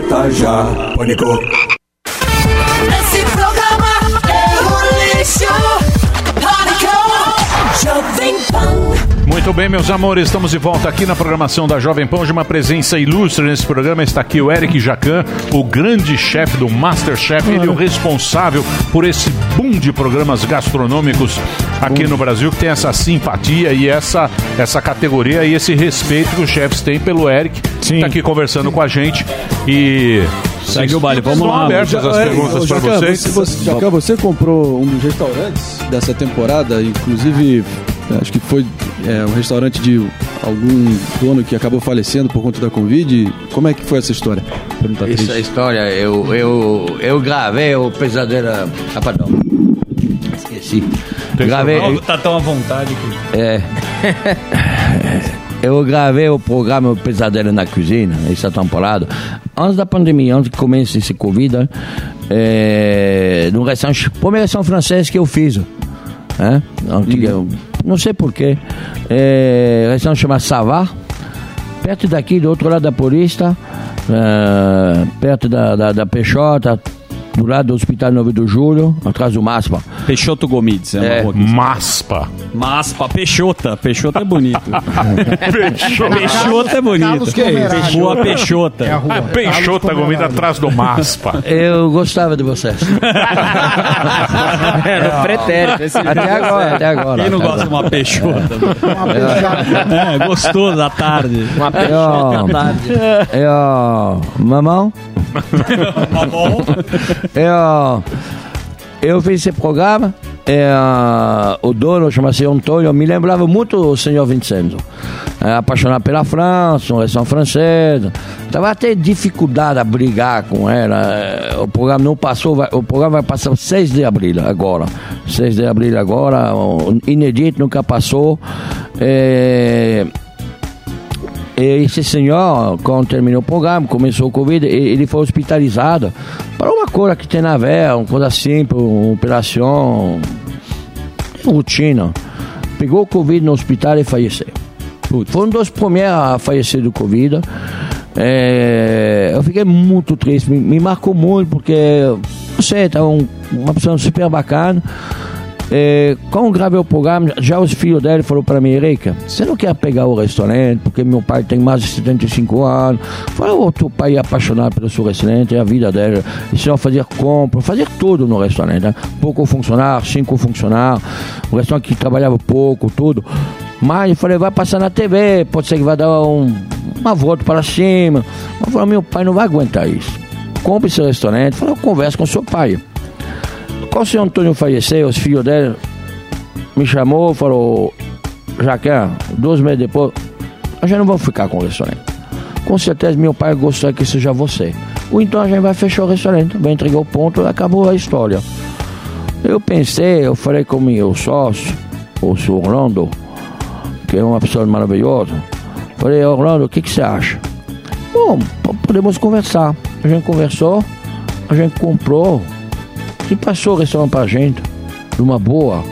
Volta já. Pânico. Muito bem, meus amores, estamos de volta aqui na programação da Jovem Pan. Hoje uma presença ilustre nesse programa está aqui o Eric Jacan, o grande chefe do Masterchef. Ele é o responsável por esse boom de programas gastronômicos aqui no Brasil, que tem essa simpatia e essa, essa categoria e esse respeito que os chefes têm pelo Eric. Está aqui conversando com a gente e... Segue o baile, vamos Estão lá. abertas as perguntas para vocês. Você, você, Jacan, você comprou um dos restaurantes dessa temporada, inclusive, acho que foi é, um restaurante de algum dono que acabou falecendo por conta da Covid. Como é que foi essa história? Pergunta Essa triste. história, eu, eu, eu gravei o Pesadelo... Ah, perdão. Esqueci. Gravei... Tá tão à vontade que. É. Eu gravei o programa O Pesadelo na Cozinha, essa temporada, antes da pandemia, antes que comece esse Covid, é, no restaurante, primeiro restaurante francês que eu fiz. Né? Antiga- Não sei porquê. É, restaurante chama Savar, perto daqui, do outro lado da Paulista, é, perto da, da, da Peixota, do lado do Hospital 9 do Julho, atrás do MASPA. Peixoto Gomides, é uma É. aqui. Maspa. Maspa, Peixota. Peixota é bonito. Peixota. Peixota é bonito. Carlos Pomerade. Rua Peixota. É a rua. Peixota comida atrás do Maspa. Eu gostava de vocês. É, no pretérito. esse- Até agora, até agora. Quem não gosta de uma Peixota? Uma beijada. É, gostoso da tarde. Uma peixota à tarde. Eu, mamão, eu, eu fiz esse programa. é, o dono chama-se Antônio, me lembrava muito o senhor Vincenzo. É, apaixonado pela França, um restaurante francês. Tava até dificuldade a brigar com ela. é, O programa não passou, vai- o programa vai passar 6 de abril agora. 6 de abril agora, inédito, nunca passou. É, esse senhor, quando terminou o programa, começou o Covid, ele foi hospitalizado para uma coisa que tem na veia, uma coisa simples, uma operação, rotina. Pegou o Covid no hospital e faleceu. Foi um dos primeiros a falecer do Covid. É, eu fiquei muito triste, me, me marcou muito, porque você tá um, uma pessoa super bacana. É, quando gravei o programa, já os filhos dele falaram para mim, Erika, você não quer pegar o restaurante, porque meu pai tem mais de 75 anos. Falei, o teu pai é apaixonado pelo seu restaurante, é a vida dele. E senhor fazia compra, fazia tudo no restaurante. Né? Pouco funcionário, cinco funcionários, um restaurante que trabalhava pouco, tudo. Mas eu falei, vai passar na TV, pode ser que vai dar um, uma volta para cima. Eu falei, meu pai não vai aguentar isso. Compre esse restaurante. Falei, eu converso com seu pai. Quando o senhor Antônio faleceu, os filhos dele me chamou, falou, Jacan, dois meses depois, a gente não vai ficar com o restaurante. Com certeza meu pai gostaria que seja você. Ou então a gente vai fechar o restaurante, vai entregar o ponto acabou a história. Eu pensei, eu falei com meu sócio, o senhor Orlando, que é uma pessoa maravilhosa. Falei, Orlando, o que, que você acha? Bom, podemos conversar. A gente conversou, a gente comprou e passou o restaurante pra gente, de uma boa.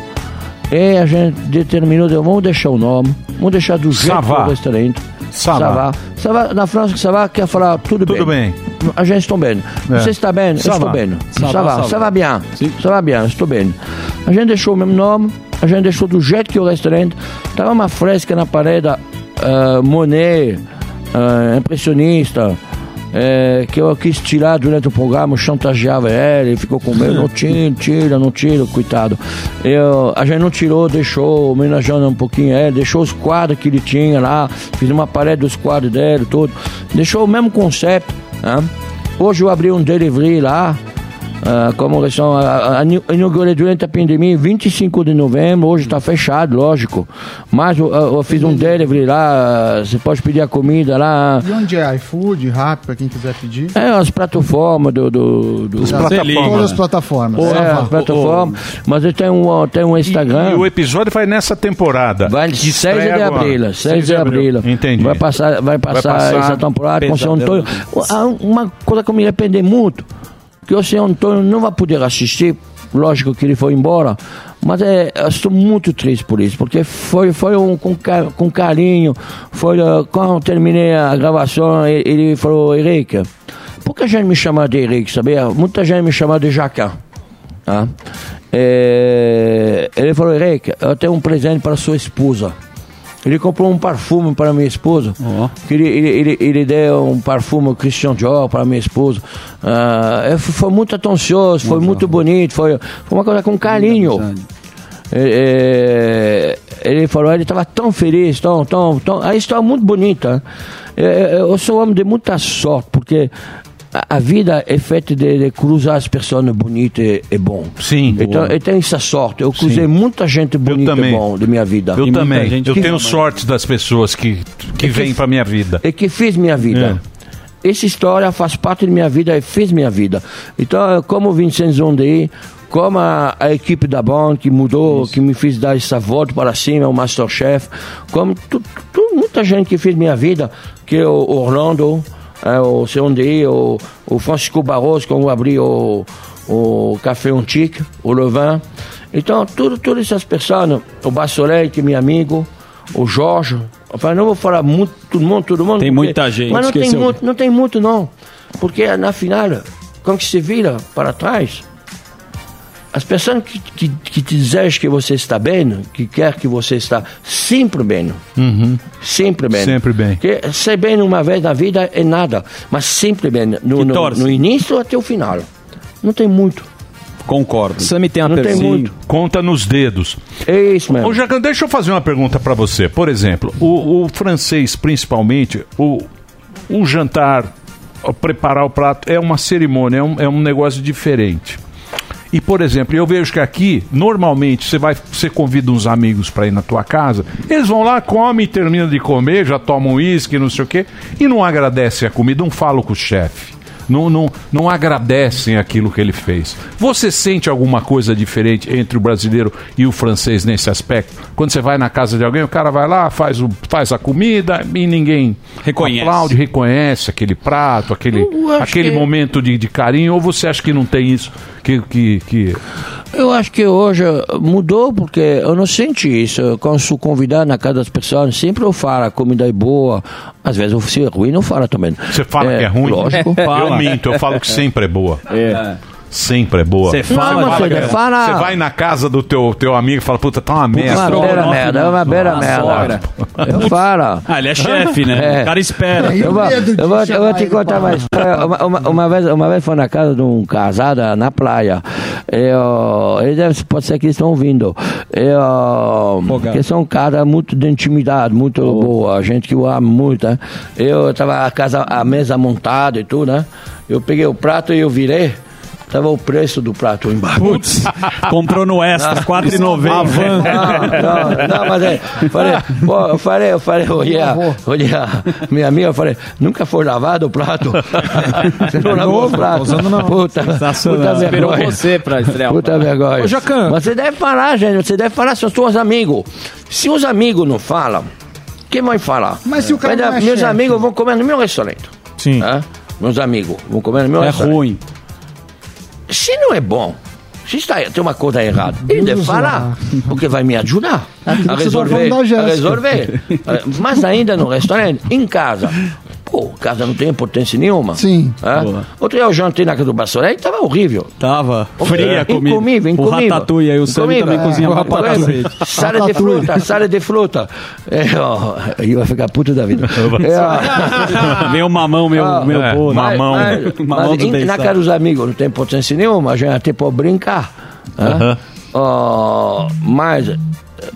E a gente determinou, de, vamos deixar o nome, vamos deixar do jeito Savá. do restaurante. Savá. Savá. Savá, na França, Savá quer falar tudo, Tudo bem. A gente está bem. É. Você está bem? Ça Eu estou bem. Va. va bien. Ça va bien, estou bem. A gente deixou o mesmo nome, a gente deixou do jeito que o restaurante. Tava uma fresca na parede, ah, Monet, ah, impressionista, eh, que eu quis tirar durante o programa, chantageava ele, ficou com medo, não tira, tira, não tira, coitado. Eu, a gente não tirou, deixou, homenageando um pouquinho ele, deixou os quadros que ele tinha lá, fiz uma parede dos quadros dele, tudo. Deixou o mesmo conceito. Né? Hoje eu abri um delivery lá, ah, como eles são, a- a- a- inaugurei durante a pandemia, 25 de novembro, hoje está fechado, lógico. Mas eu, eu fiz um delivery lá, você pode pedir a comida lá. E onde é? iFood, Rap, pra quem quiser pedir? É, as plataformas do. do, do As plataformas. Todas as plataformas. É, Savá. as plataformas. Mas ele tem um, tem um Instagram. E o episódio vai nessa temporada. Vai de 6 de abril, 6 de abril. Entendi. Vai passar, vai passar, passar essa temporada com o seu. Antônio. Uma coisa que me arrepende muito, que o seu Antônio não vai poder assistir, lógico que ele foi embora, mas é, estou muito triste por isso, porque foi, foi um, com, com carinho, foi ah, quando terminei a gravação, ele, falou, Henrique, por que a gente me chama de Henrique, sabia? Muita gente me chama de Jacan. Tá? É, ele falou, Henrique, eu tenho um presente para sua esposa. Ele comprou um perfume para minha esposa. Que ele, ele, ele, ele deu um perfume Christian Dior para minha esposa. É, foi muito atencioso, foi muito bonito, foi, foi uma coisa com carinho. É, é, ele falou, ele estava tão feliz, tão, tão, tão. A história é muito bonita. É, é, eu sou um homem de muita sorte, porque a, a vida é feita de, de cruzar as pessoas bonitas e, e bom. Sim. Então, eu tenho essa sorte. Eu cruzei Sim. muita gente bonita e bom da minha vida. Eu também. Eu que- tenho sorte das pessoas que, que vêm pra minha vida. e que fez minha vida. Essa história faz parte da minha vida e fez minha vida. Então, como o Vincenzo Zondi, como a, a equipe da banda que mudou, que me fez dar essa volta para cima, o Masterchef, como tu, tu- muita gente que fez minha vida, que é o Orlando, é, o Zondi, o, o Francisco Barroso, quando abriu o, o Café Antique, o Levin. Então, tudo, todas essas pessoas, o Bassolei, que é meu amigo, o Jorge, Enfin, não vou falar muito, todo mundo, todo mundo. Tem porque- muita gente. Mas não tem muito, não tem muito não. Porque na final, quando se vira para trás, as pessoas que, que, que te desejam que você está bem, que quer que você está sempre bem, sempre bem. Sempre bem. Porque ser bem uma vez na vida é nada, mas sempre bem, no, no, no início até o final. Não tem muito. Concordo. Sammy tem uma Não tem muito. Conta nos dedos. É isso mesmo. Ô, Jacan, deixa eu fazer uma pergunta pra você. Por exemplo, o, o francês, principalmente, o, o jantar, o preparar o prato, é uma cerimônia, é um, é um negócio diferente. E, por exemplo, eu vejo que aqui, normalmente, você vai, você convida uns amigos pra ir na tua casa, eles vão lá, comem, terminam de comer, já tomam uísque, não sei o quê, e não agradecem a comida, não falam com o chefe. Não, não, não agradecem aquilo que ele fez. Você sente alguma coisa diferente entre o brasileiro e o francês nesse aspecto? Quando você vai na casa de alguém, o cara vai lá, faz, o, faz a comida e ninguém Reconhece. aplaude, reconhece aquele prato, aquele, aquele que- momento de, de carinho, ou você acha que não tem isso? Que, que, que... Eu acho que hoje mudou porque eu não senti isso. Quando sou convidado na casa das pessoas, sempre eu falo a comida é boa. Às vezes eu se é ruim, não falo também. Você fala que é ruim? Lógico. Eu minto, eu falo que sempre é boa. Sempre é boa. Você fala- Não, é- fala- Você vai na casa do teu, teu amigo e fala, puta, tá uma merda. Uma beira merda, é uma beira merda. Eu falo. Ah, ele é chefe, né? É. O cara espera. Eu vou, eu vou, eu vou te contar uma história. Uma, uma, uma vez, uma vez foi na casa de um casado na praia. Eu, ele deve, pode ser que eles estão ouvindo. Eu, que são um cara muito de intimidade, muito boa, gente que eu amo muito. Né? Eu estava a casa, a mesa montada e tudo, né? Eu peguei o prato e eu virei. Tava o preço do prato embaixo. Putz, comprou no Extra, Ah, 4,90. Não, não, não, mas é, falei, pô, eu falei, eu falei, olhei, a- olhei a minha amiga, eu falei, nunca foi lavado o prato? Você não lavou o prato? usando não. Puta, puta Esperou vergonha. você pra estrear Puta vergonha. Ô, Jacan. Mas você deve falar, gente, você deve falar se os seus amigos. Se os amigos não falam, quem vai falar? Mas se o cara Mas, não é Meus chefe? amigos vão comer no meu restaurante. Sim. Meus amigos vão comer no meu É restaurante. ruim. Se não é bom, se está, tem uma coisa errada, ele deve falar, porque vai me ajudar a resolver. A resolver. Eh, Mas ainda no restaurante, em casa. Pô, casa não tem importância nenhuma. Sim. Outro dia eu jantei na casa do Bassorelli, estava horrível. Tava fria É, a comida. Incomível, O incomível. ratatouille aí, o Sam Incomível. também cozinha É, pra cacete. Sala de fruta, sala de fruta. É, ó, ele vai ficar puto da vida. É, ó. O mamão, meu, Ah, meu é. bolo. Mas- mas- mamão mas do na casa dos amigos não tem potência nenhuma, a gente até pode brincar. né? Aham. Ó, mas,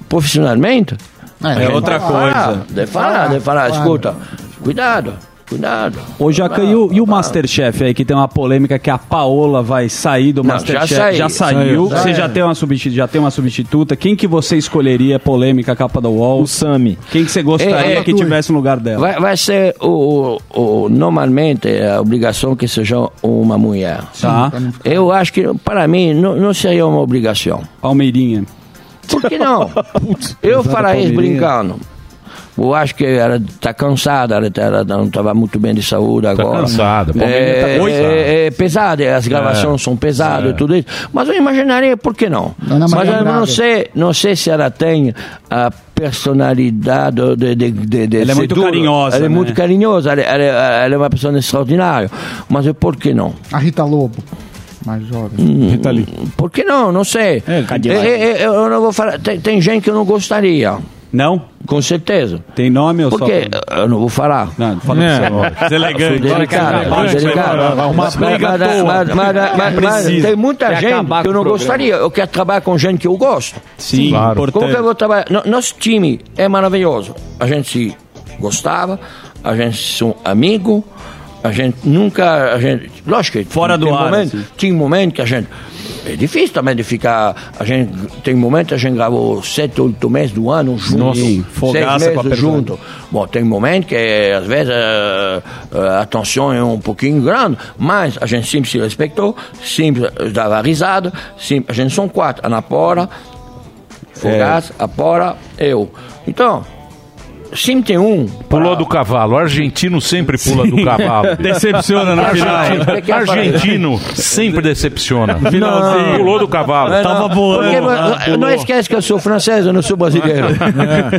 profissionalmente... É, gente outra falar, coisa. Deve falar, deve falar, escuta, cuidado, cuidado. Ô, Jacan, e o, e o Masterchef aí, que tem uma polêmica que a Paola vai sair do Não, Masterchef? já saiu. Já saiu. Saiu. Você Já já é. tem, uma substitu- já tem uma substituta. Quem que você escolheria, polêmica, capa da UOL? O Sami. Quem que você gostaria É, é, que tivesse no lugar dela? Vai, vai ser o, o- o- normalmente é a obrigação que seja uma mulher. Tá. Eu acho que para mim não, não seria uma obrigação. Palmeirinha. Por que não? Eu faria isso Palmeirinha. brincando. Eu acho que ela está cansada, ela, tá- ela não estava muito bem de saúde agora. cansada, Palmeirinha é, tá cansada. é, é pesada, as gravações É. são pesadas É. e tudo isso. Mas eu imaginaria, por que não? Mas eu não sei, não sei se ela tem a personalidade de, de, de, de Ela é muito dura. carinhosa, Ela é né? muito carinhosa, ela, ela, ela é uma pessoa extraordinária. Mas eu, por que não? A Rita Lobo, mais jovem. Hum, Por que não? Não sei. É, é, é, eu não vou falar. Tem, tem gente que eu não gostaria. Não? Com certeza. Tem nome ou Por só... quê? Eu não vou falar. Não, fala É. é. Deselegante. Sou delicado, Vai, delicado. vai, vai arrumar Mas- briga mas- toa. mas- mas- mas- mas. Tem muita Quer gente que eu não gostaria. Eu quero trabalhar com gente que eu gosto. Sim, Claro. Como importante. que eu vou trabalhar? No- Nosso time é maravilhoso. A gente se gostava, a gente são amigo, a gente nunca. A gente, lógico que Fora do ar, momento, assim. Tinha momento que a gente. É difícil também de ficar. A gente tem momento que a gente gravou sete, oito meses do ano juntos. Nossa, seis meses a junto. Bom, tem momento que às vezes eh, a tensão é um pouquinho grande, mas a gente sempre se respeitou, sempre dava risada, sempre, a gente são quatro, a Napora, Fogaça, a Pora, eu. Então, sempre tem um. Pulou do cavalo. O argentino sempre pula do cavalo. Decepciona no final. Argentino, argentino sempre decepciona. Não. Pulou do cavalo. É, não. Porque, não esquece que eu sou francês, eu não sou brasileiro.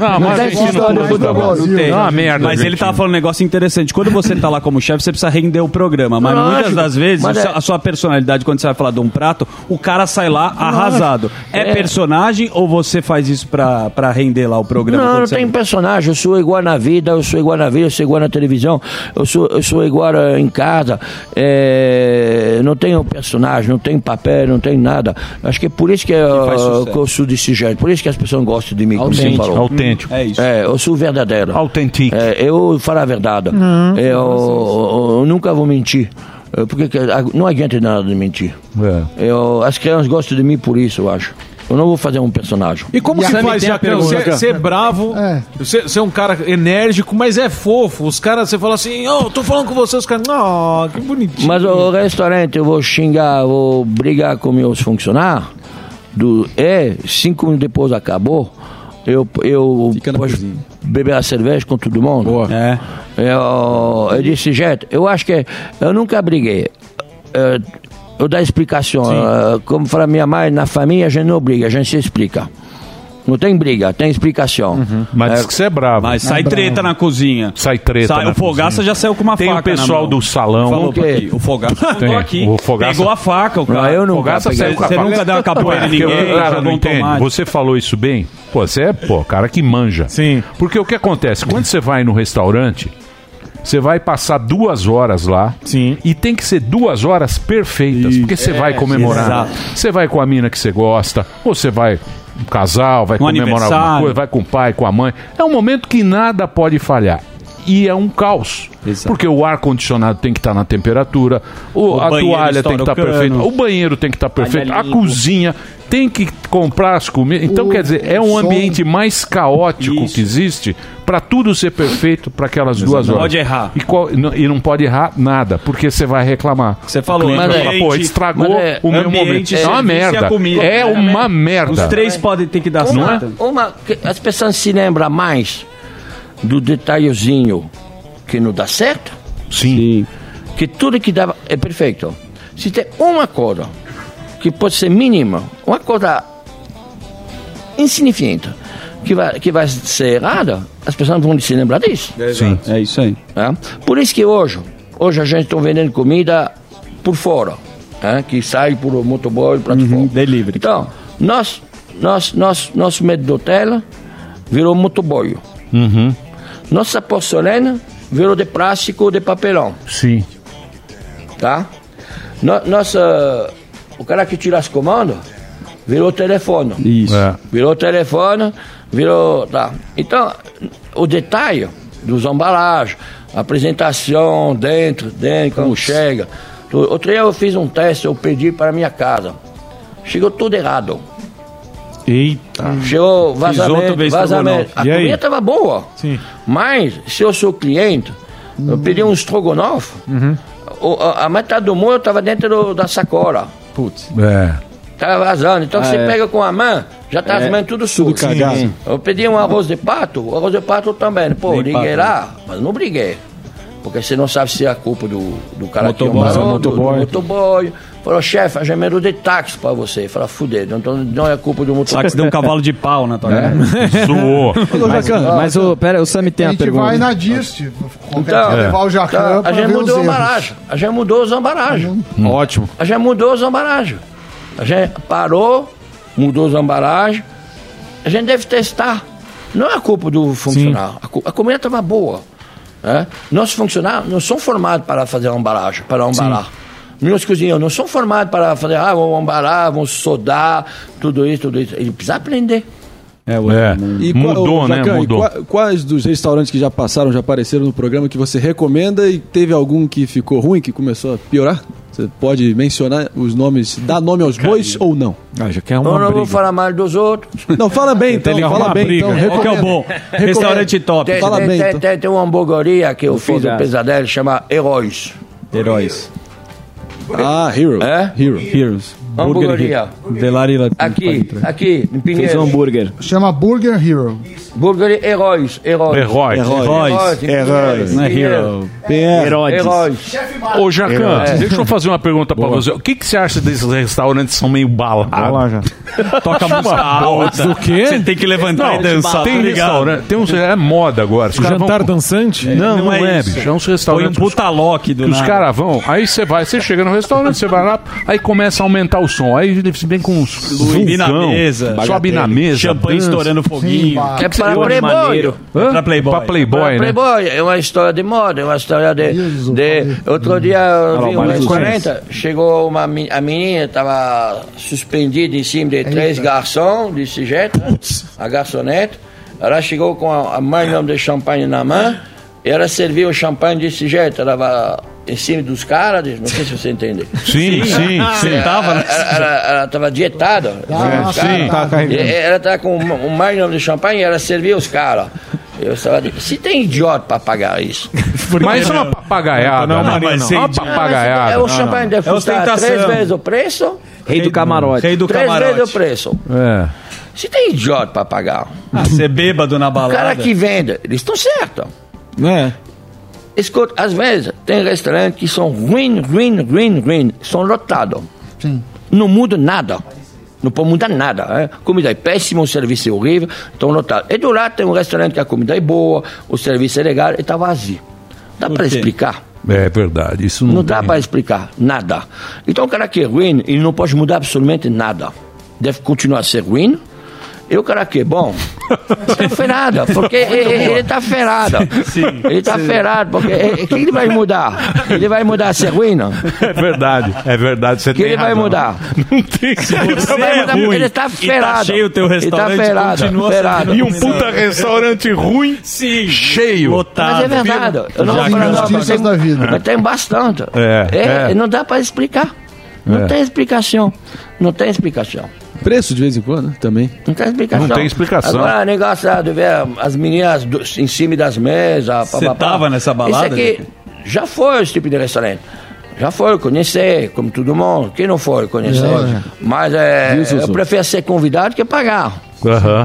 Ah, Não mas argentino futebol. Não tem. É uma merda, Mas ele tava falando um negócio interessante. Quando você tá lá como chefe, você precisa render o programa. Mas Lógico. muitas das vezes, Mas é- a sua personalidade, quando você vai falar de um prato, o cara sai lá arrasado. É, É. personagem ou você faz isso pra, pra render lá o programa? Não, não tem personagem. Eu sou igual na vida, eu sou igual na vida, eu sou igual na televisão, eu sou, eu sou igual eh, em casa. É, não tenho personagem, não tenho papel, não tenho nada. Acho que é por isso que, eu- sucesso. que eu sou desse jeito, por isso que as pessoas gostam de mim, como você Autêntico. falou. Autêntico. É isso. É, eu sou verdadeiro. Autêntico. É, eu falo a verdade. Não, eu, eu nunca vou mentir. É, Porque que- não adianta nada de mentir. Eu, as crianças gostam de mim por isso, eu acho. Eu não vou fazer um personagem. E como você faz, Jacão? Você você é bravo, você, você é um cara enérgico, mas é fofo. Os caras, você fala assim, oh, tô falando com você, os caras, oh, que bonitinho. Mas o restaurante eu vou xingar, vou brigar com meus funcionários. Do, é, cinco minutos depois acabou. Eu, eu posso beber a cerveja com todo mundo. É. Eu, eu desse jeito. Eu acho que eu nunca briguei. É, eu dar explicação. É, como fala minha mãe, na família a gente não briga, a gente se explica. Não tem briga, tem explicação. Mas É, diz que você é bravo. Mas sai treta na cozinha. Sai treta Sai- na o Fogaça cozinha. já saiu com uma Tem faca o pessoal na mão. do salão. Falou O. O Fogaça Tem. aqui. O Fogaça- Pegou a faca, o cara. Não, eu nunca Fogaça peguei. saiu com a Você faca. nunca deu uma capoeira em ninguém. cara não entende. tomate. Você falou isso bem? Pô, você é, pô, cara que manja. Sim. Porque o que acontece? Quando você vai no restaurante, você vai passar duas horas lá. Sim. E tem que ser duas horas perfeitas. Porque você É, vai comemorar. Você vai com a mina que você gosta, ou você vai um casal, vai Um comemorar alguma coisa, vai com o pai, com a mãe. É um momento que nada pode falhar. E é um caos. Porque o ar-condicionado tem que estar na temperatura, o, O a toalha tem que estar cano. perfeita, o banheiro tem que estar perfeito, a cozinha tem que comprar as comidas. Então, O quer dizer, é um som. ambiente mais caótico que existe para tudo ser perfeito para aquelas duas Não horas. pode errar. E, qual- não- e não pode errar nada, porque você vai reclamar. Você falou, vai ambiente- falar, pô, estragou mas é o meu ambiente, momento. É uma merda. comida. É uma merda. Os três podem ter que dar Uma, certo. uma, as pessoas se lembram mais do detalhezinho que não dá certo. Sim. Que tudo que dá é perfeito. Se tem uma coisa que pode ser mínima, uma coisa insignificante, que vai, que vai ser errada, as pessoas vão se lembrar disso. Sim. É isso aí. Tá? Por isso que hoje, hoje a gente está vendendo comida por fora, tá? que sai por motoboy para fora. Delivery. Então, nós, nós, nós, nosso medo do hotel virou motoboy. Uhum. Nossa porcelana virou de plástico ou de papelão. Sim. Tá? No, nossa, o cara que tira as comandas virou telefone. Isso. É. Virou telefone, virou. Tá. Então, o detalhe dos embalagens, apresentação dentro, dentro, quando chega. Tu- Outro dia eu fiz um teste, eu pedi para minha casa. Chegou tudo errado. Eita. Chegou vazamento, vez vazamento. A comida estava boa. Sim. Mas, se eu sou cliente, eu pedi um estrogonofe, Uhum. o- a, a metade do molho estava dentro do- da sacola. Putz. É. Tava vazando. Então Ah, você é. pega com a mão, já tá É. as mãos tudo sujas. cagado. Sim. Eu pedi um arroz de pato, o arroz de pato também. Pô, Nem liguei pato, lá, mas não briguei. Porque você não sabe se é a culpa do, do cara que Motoboy. embalou, do, do Motoboy. Falou, chefe, a gente de táxi pra você. Falou, fuder, então não é culpa do que você deu um cavalo de pau na tua É. cara. Suou. Mas, mas o, pera, o Sammy tem A a, gente pergunta. vai na Dist, Então, levar o Jacan então, a gente mudou a erros. embalagem. A gente mudou as embalagens. Ótimo. A gente mudou as embalagens. A gente parou, mudou as embalagens. A gente deve testar. Não é culpa do funcionário. A, a comida estava boa. né? Nossos funcionários não são formados para fazer a embalagem, para embalar. Meus cozinheiros não são formados para fazer, ah, vamos embalar, vamos sodar, tudo isso, tudo isso. Ele precisa aprender. É, E qual- ô, Jacan, e qua- quais dos restaurantes que já passaram, já apareceram no programa que você recomenda e teve algum que ficou ruim, que começou a piorar? Você pode mencionar os nomes, dar nome aos bois ou não? Ah, já quer Eu não vou falar mal dos outros. Não, fala bem então, fala bem briga. então. Qual que é o bom? Restaurante top. Tem, Fala tem, bem tem, então. tem, tem uma hamburgueria que eu fiz um pesadelo, chama Heróis. Heróis. Ah, Hero. É? Hero. Heroes. Hamburgueria. Delari lá. Aqui, aqui, em Pinheiros. Fez um hambúrguer. Chama Burger Hero. Burger Heróis. Heróis. Heróis. Heróis. Heróis. Não é hero. Heróis. Heróis. Ô, Jacan, É. deixa eu fazer uma pergunta pra você. O que, que você acha desses restaurantes que são meio balados? lá já. Toca música alta. Do quê? Você tem que levantar e dançar, tem tá ligado? restaurante, tem uns, é moda agora. Jantar dançante? Não, não, é, bicho. É uns Põe um restaurantes. puta lock do que os nada. caras vão, aí você vai, você chega no restaurante, você vai lá, aí começa a aumentar o som. Aí eles vem com uns Subir na mesa. sobe na mesa. Champanhe dança. estourando foguinho. Sim, É para Playboy. É pra Playboy. Pra Playboy, Para né? Playboy. É uma história de moda, é uma história de. de outro dia eu vi um Mário restaurante, chegou uma a menina, estava suspendida em cima de três garçons desse jeito, né? a garçonete. Ela chegou com a, a mãe de champanhe na mão e ela serviu o champanhe desse jeito. Ela estava em cima dos caras, não sei se você entende. Sim, sim. Sentava, né? Ela estava dietada. Ah, sim, tá carregando. Ela tá com um, um magnum de champanhe e ela serviu os caras. Eu estava dizendo, se tem idiota para pagar isso. Mas isso é uma papagaiada. Não, né? não, mas É sim. uma papagaiada. É o champanhe deve É custar três vezes o preço. Rei do camarote. Rei do três camarote. vezes o preço. É. Se tem idiota para pagar. Ah, Ser bêbado na O balada. cara que vende, eles estão certos. É. Escuta, às vezes tem restaurantes que são ruim, ruim, ruim, ruim, são lotados. Sim. Não muda nada. Não pode mudar nada. É? Comida é péssima, o serviço é horrível, estão lotados. E do lado tem um restaurante que a comida é boa, o serviço é legal e está vazio. Dá para explicar? É verdade, isso não, Não dá para explicar nada. Então o cara que é ruim, ele não pode mudar absolutamente nada. Deve continuar a ser ruim E o cara que, bom, está ferrado, porque ele está ferrado. Ele está ferrado, porque o que ele vai mudar? Ele vai mudar a ser ruim, não? É verdade, é verdade. Você que tem ele vai razão. mudar? Não tem Ele vai mudar porque ele está ferrado. cheio o teu restaurante, Ele está ferado, continua ferado. E um puta restaurante ruim, cheio. Mas é verdade. Eu não vou falar, não, mas tem, da vida. mas tem bastante. É, É, é. Não dá para explicar. Não É. tem explicação. Não tem explicação. Preço de vez em quando também. Não tem explicação. Não tem explicação. Agora, negócio de ver as meninas do- em cima das mesas. Você tava nessa balada, Isso aqui já foi esse tipo de restaurante. Já foi conhecer, como todo mundo. Quem não foi conhecer? É. Mas é, Zuzu? eu prefiro ser convidado que pagar.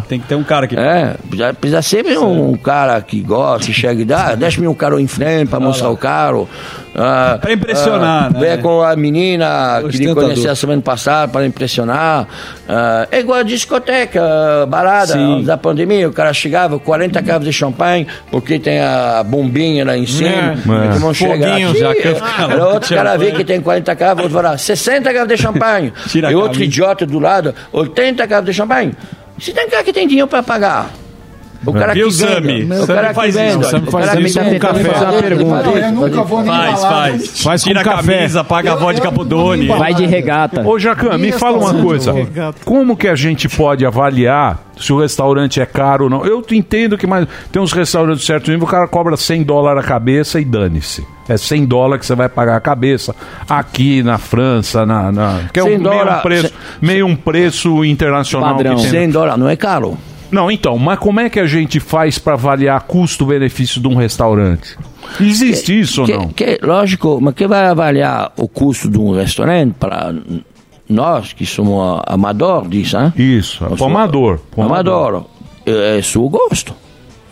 Tem que ter um cara que. É, precisa, precisa sempre um cara que gosta, que chega e dá, deixa me um carro em frente para mostrar o carro. Ah, Pra impressionar, ah, né? Vem com a menina que ele Ostentador. conheceu a semana passada para impressionar. Ah, é igual a discoteca, antes da pandemia. O cara chegava, 40 carros de champanhe, porque tem a bombinha lá em cima. É. e todo mundo chega Foguinho, aqui, já que- aí outro cara vê que tem 40 carros, outro vai lá, 60 carros de champanhe. E outro idiota do lado, 80 carros de champanhe. Se tem cara que tem dinheiro para pagar. O cara Viu, que. Sami? O cara faz isso, Sami o faz cara isso com café. fazer uma pergunta. Eu nunca vou nem Faz, faz. Faz com Tira a camisa, paga a vodka pro Doni. Vai de regata. Ô, Jacan, me fala uma coisa. Como que a gente pode avaliar se o restaurante é caro ou não? Eu te entendo que mais, tem uns restaurantes de certo nível, o cara cobra 100 dólares a cabeça e dane-se. É 100 dólares que você vai pagar a cabeça. Aqui na França, na, na- que é um, 100 meio, um preço, meio um preço internacional. Padrão. que tem. 100 dólares, não é caro. Não, então, mas como é que a gente faz para avaliar custo-benefício de um restaurante? Existe isso ou Que- não? que- lógico, mas quem vai avaliar o custo de um restaurante para nós que somos amador disso, hein? Isso, Nós somos- amador, Amador. É, é seu gosto.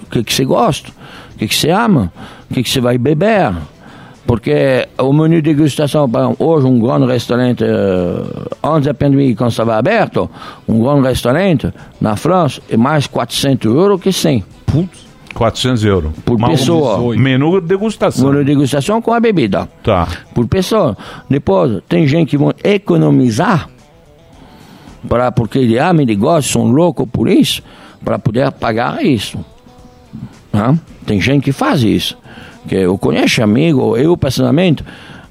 O que, que você gosta? O que, que você ama? O que, que você vai beber? Porque o menu de degustação, hoje um grande restaurante, eh, antes da pandemia, quando estava aberto, um grande restaurante na França é mais 400 euros que 100. 400 euros. Por pessoa. Menu de degustação. Menu de degustação com a bebida. Tá. Por pessoa. Depois, tem gente que vão economizar, pra, porque eles amam negócio, são loucos por isso, para poder pagar isso. Hã? Tem gente que faz isso. Que eu conheço amigo, eu pessoalmente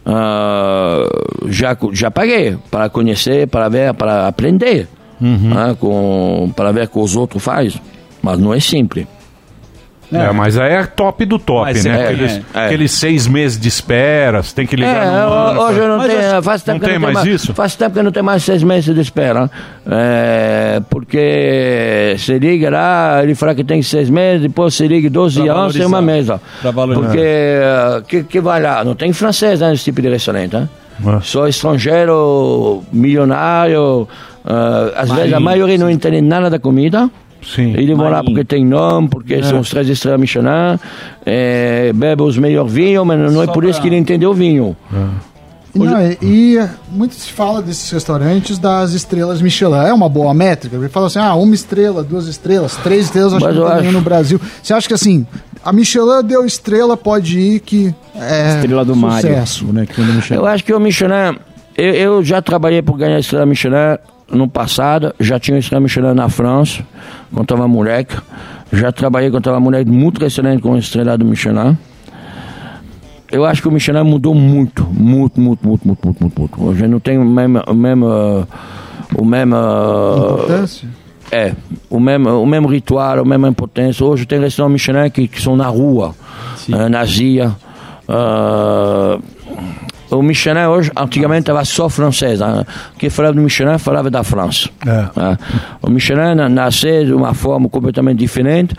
ah, já, já paguei para conhecer, para ver, para aprender, hã? com, para ver o que os outros fazem. Mas não é simples. É, mas aí é top do top, Mas né? é, aqueles, é, é. aqueles seis meses de espera, você tem que ligar É, no ano. hoje eu não tenho, acho- faz tempo não que eu tem não mais tenho isso? Faz tempo que eu não tenho mais seis meses de espera. É, porque se liga lá, ele fala que tem seis meses, depois se liga 12 Pra anos, tem uma mesa. Pra valorizar. Porque eh, que, que vai lá? Não tem francês né, nesse tipo de restaurante. Hein? É. Só estrangeiro, milionário. eh, às vezes a maioria não entende nada da comida. Sim. Eles vão lá Marinho. porque tem nome, porque É. são os três estrelas Michelin, é, bebe os melhores vinhos, mas não é Só por isso pra- que ele entendeu o vinho. E, não, e, e muito se fala desses restaurantes das estrelas Michelin. É uma boa métrica? Ele fala assim: ah, uma estrela, duas estrelas, três estrelas, acho Mas que eu não tem acho- no Brasil. Você acha que assim, a Michelin deu estrela, pode ir que é Estrela do Mário. sucesso. Do Michel. Eu acho que o Michelin, eu, eu já trabalhei por ganhar a estrela Michelin no passado, já tinha estrela Michelin na França, quando estava moleque. Já trabalhei quando estava moleque muito excelente com estrela do Michelin. Eu acho que o Michelin mudou muito, muito, muito, muito, muito, muito, muito. muito. Hoje não tem o mesmo, o mesmo, uh, o mesmo uh, Importância? é, o mesmo, o mesmo ritual, a mesma importância. Hoje tem restaurantes Michelin que, que são na rua, eh, na Zia. Ah, o Michelin hoje, antigamente estava só francês. Hein? Quem falava do Michelin falava da França. Ah, O Michelin na- nasceu de uma forma completamente diferente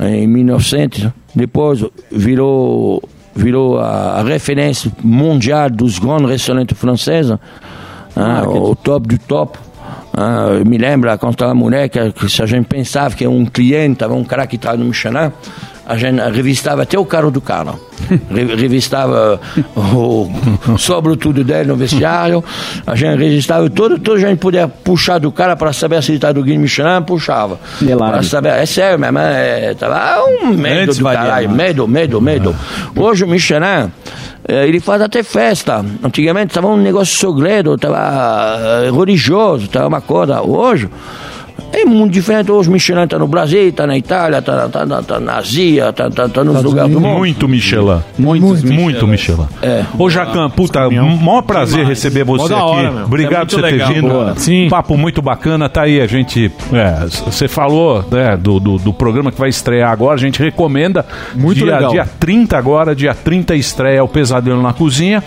em 1900. Depois virou, virou a, referência mundial dos grandes restaurantes franceses. Ah, o top do top. Ah, eu me lembro quando estava moleque, que se a gente pensava que um cliente, um cara que estava no Michelin, a gente revistava até o carro do cara. Re- Revistava o sobretudo dele no vestiário, a gente registrava tudo, tudo a gente podia puxar do cara para saber se ele estava do Guilherme Michelin, puxava. Para saber, é sério mesmo, é, tava um medo Antes do caralho, mais. medo, medo, medo. Hoje o Michelin, eh, ele faz até festa. Antigamente estava um negócio segredo, estava religioso, estava uma coisa. Hoje, É muito diferente. Hoje o Michelin tá no Brasil, tá na Itália, tá, tá, tá, tá na Ásia, tá, tá, tá nos lugares do mundo. Muito Michelin. Muito, muito Michelin. É. Ô, Jacan, puta, maior prazer receber você aqui. hora. Obrigado É por você muito ter legal, vindo. boa. Sim. Papo muito bacana, tá aí. A gente. é, Você falou né, do, do, do programa que vai estrear agora. A gente recomenda. Muito dia, legal. Dia 30 agora, dia 30 estreia o Pesadelo na Cozinha.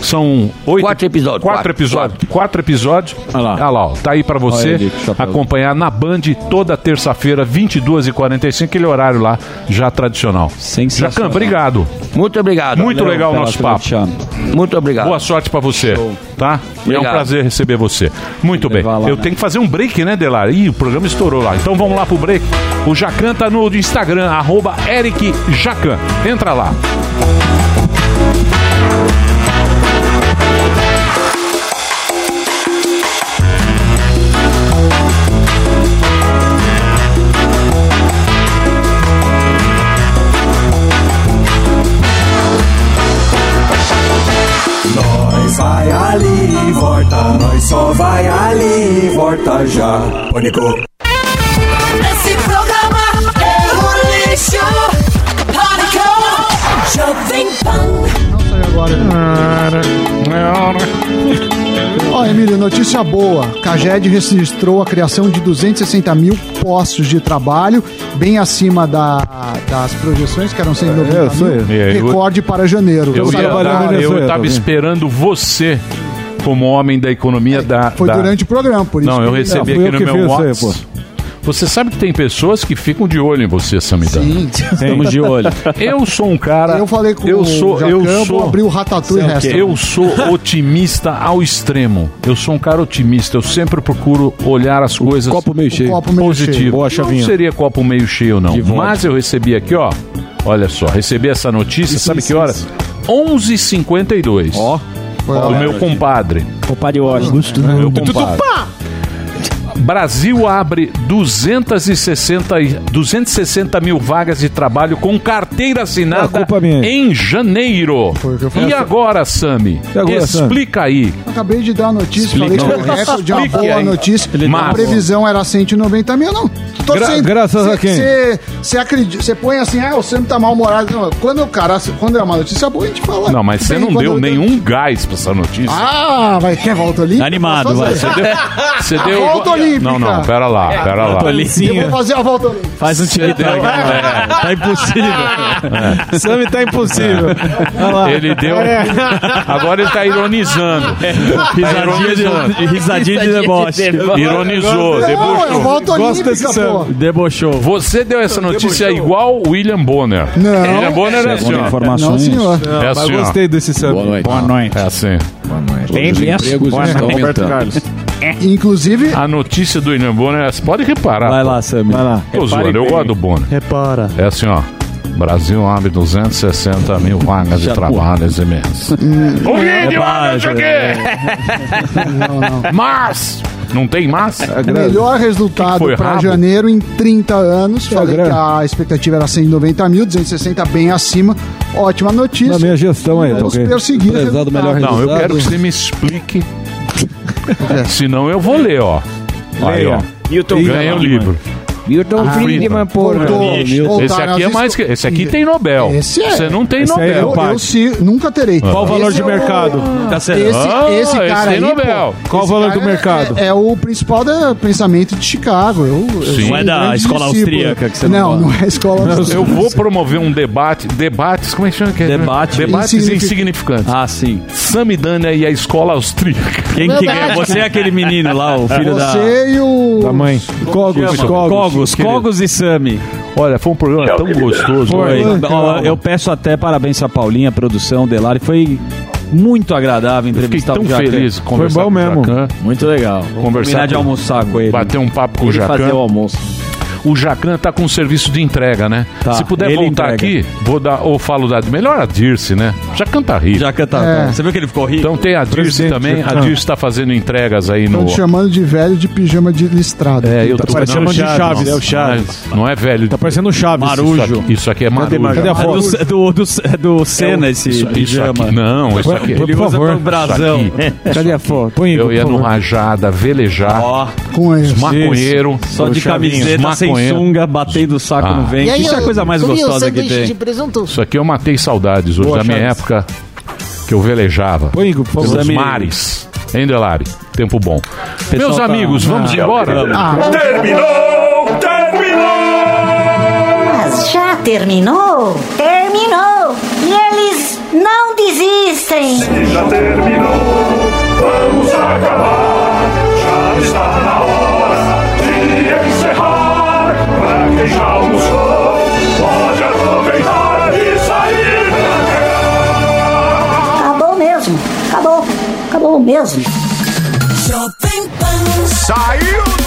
São oito. Quatro episódios, Quatro, quatro. episódios. Quatro episódios. Olha lá. ó. Tá aí pra Olha você acompanhar na Band toda terça-feira, 22h45, aquele horário lá já tradicional. Jacan, obrigado. Muito obrigado. Muito Valeu legal o nosso papo. Muito obrigado. Boa sorte pra você, tá? E é um Obrigado. prazer receber você. Muito bem. lá, Eu né? tenho que fazer um break, né, Delar? Ih, o programa estourou lá. Então vamos lá pro break. O Jacan tá no Instagram, arroba Eric Jacan. Entra lá. Ali, volta, nós só vai ali, e volta já. Pânico. Esse programa é um lixo. Pânico. Jovem Pan. Não sei agora. Ó, Emílio, notícia boa. Caged registrou a criação de 260 mil postos de trabalho, bem acima da- das projeções, que eram 190 É, mil. É, Recorde para janeiro. Eu, ia trabalhando dar- na eu Venezuela, tava vendo? esperando você como homem da economia da. Foi da- durante o programa, por isso Não, eu que- recebi fui aqui eu no meu WhatsApp. Você sabe que tem pessoas que ficam de olho em você, Samidana. Sim. Estamos de olho. Eu sou um cara. Eu falei com eu o sou, Jacan, eu vou sou, abrir o Ratatouille o? Restaurant. Eu sou otimista ao extremo. Eu sou um cara otimista. Eu sempre procuro olhar as coisas copo meio cheio. copo meio positivo. cheio. Boa, não seria copo meio cheio não. Mas eu recebi aqui, ó. Olha só, recebi essa notícia, Isso, sabe isso, que horas? 11h52. Ó. Do meu compadre. Compadre Washington. Meu compadre. Brasil abre 260, e- 260 mil vagas de trabalho com carteira assinada em janeiro. E agora, Sami? E agora, Sami? Explica aí. Acabei de dar a notícia, Explica. falei que o recorde uma boa aí. notícia. Ele a previsão era 190 mil, não. Tô Gra- sendo- graças cê- a quem? cê- Você acredita, você põe assim, ah, o Sam tá mal-humorado. Quando o cara, quando é uma notícia boa, a gente fala. Não, mas você não deu eu- nenhum gás pra essa notícia. Ah, vai, quer volta olímpica? Animado, vai. Você deu- você deu- Volta olímpica. Não, não, pera lá, pera lá. Eu vou fazer a volta olímpica. Faz um TikTok. É. Tá impossível. Sammy tá impossível. Ele deu. É. Agora ele tá ironizando. Tá Risadinha de- risadinha de deboche. Ironizou, debochou. volto olímpica, pô. Debochou. Você deu essa notícia igual o William Bonner. Não. William Bonner é assim, informações. Não, senhor. É assim, gostei desse Sammy. Boa noite. Boa noite. É assim. Tem Os mesmo? empregos Boa estão noite, Roberto aumentando. Inclusive, A notícia do William Bonner, você pode reparar. Vai pô. lá, Sammy. Vai lá. Tô zoando, eu gosto do Bonner. Repara. É assim, ó. Brasil abre 260 mil vagas de trabalho esse mês. O vídeo, Repara, não sei o quê. Mas, não tem mais? melhor Que que resultado para janeiro em 30 anos. Falei grana. que a expectativa era 190 mil, 260 bem acima. Ótima notícia. Na minha gestão aí, Vamos ok? perseguir. Melhor. Não, eu quero que você me explique. Senão eu vou ler, ó. Aí, ó. Ganha o livro. Milton Ah, Friedman, porra. Voltou, Esse voltaram aqui é mais que. Esse aqui tem Nobel. Esse é. Você não tem Esse é Nobel. o Eu, eu se, nunca terei. Qual o valor Esse de é mercado? Tá certo. Esse, Ah, esse esse cara tem aí, Nobel. pô, Qual o esse valor do mercado? É, é o principal do pensamento de Chicago. Eu, eu Sim. Não é da escola discípulo. austríaca que você não não Não, é a escola Eu austríaca. vou promover um debate. Debates, como é que chama? que é? Debate. Debates Insignific- insignificantes. Ah, sim. Samidana e a escola austríaca. Quem que ganha? Você é aquele menino lá, o filho da... Você e o... Da mãe. Cogos, Chama? Cogos. Cogos, Cogos e Sami. Olha, foi um programa tão gostoso. Foi. Olha, Ó, Eu peço até parabéns a Paulinha, a produção, Delari. Foi muito agradável Eu fiquei entrevistar tão o Jacan. feliz conversar bom com o mesmo. Jacan, Muito legal. Vou Conversar combinar de com- almoçar com ele. bater um papo com o Ele fazer o Jacan. almoço. O Jacan tá com um serviço de entrega, né? Tá, Se puder ele voltar entrega. aqui, vou dar, ou falo da. Melhor a Dirce, né? Jacan tá rico. Jacan tá. É. Você viu que ele ficou rico? Então tem a Dirce Presidente também. A. Dirce tá fazendo entregas aí no. Estão te chamando de velho de pijama de listrado. É, eu tô parecendo não, de Chaves, é o Chaves. Não é, não é velho. Tá parecendo o Chaves. Isso aqui, isso aqui é marujo. cadê a É foto? do, do, do, é do Senna esse Isso, isso pijama. aqui, não, isso aqui. Ele Por usa favor. brasão. Isso aqui. Cadê a foto? Põe, Eu ia no rajada, velejar. Ó, Com maconheiro. só de camiseta, sem maconheiro. Sunga, batendo o saco Ah. no vento. Isso é a coisa mais gostosa que tem. Isso aqui eu matei saudades hoje Boa, da minha época que eu velejava. Põe, por favor. Pelos mares. Hein, Delari? Tempo bom. Meus tá- amigos, vamos Ah, embora? Terminou! Terminou! Mas já terminou? Terminou! E eles não desistem! Se já terminou, vamos acabar. Quem já almoçou, pode aproveitar e sair pra cá. Acabou mesmo! Acabou! Acabou mesmo! Jovem Pan. Saiu!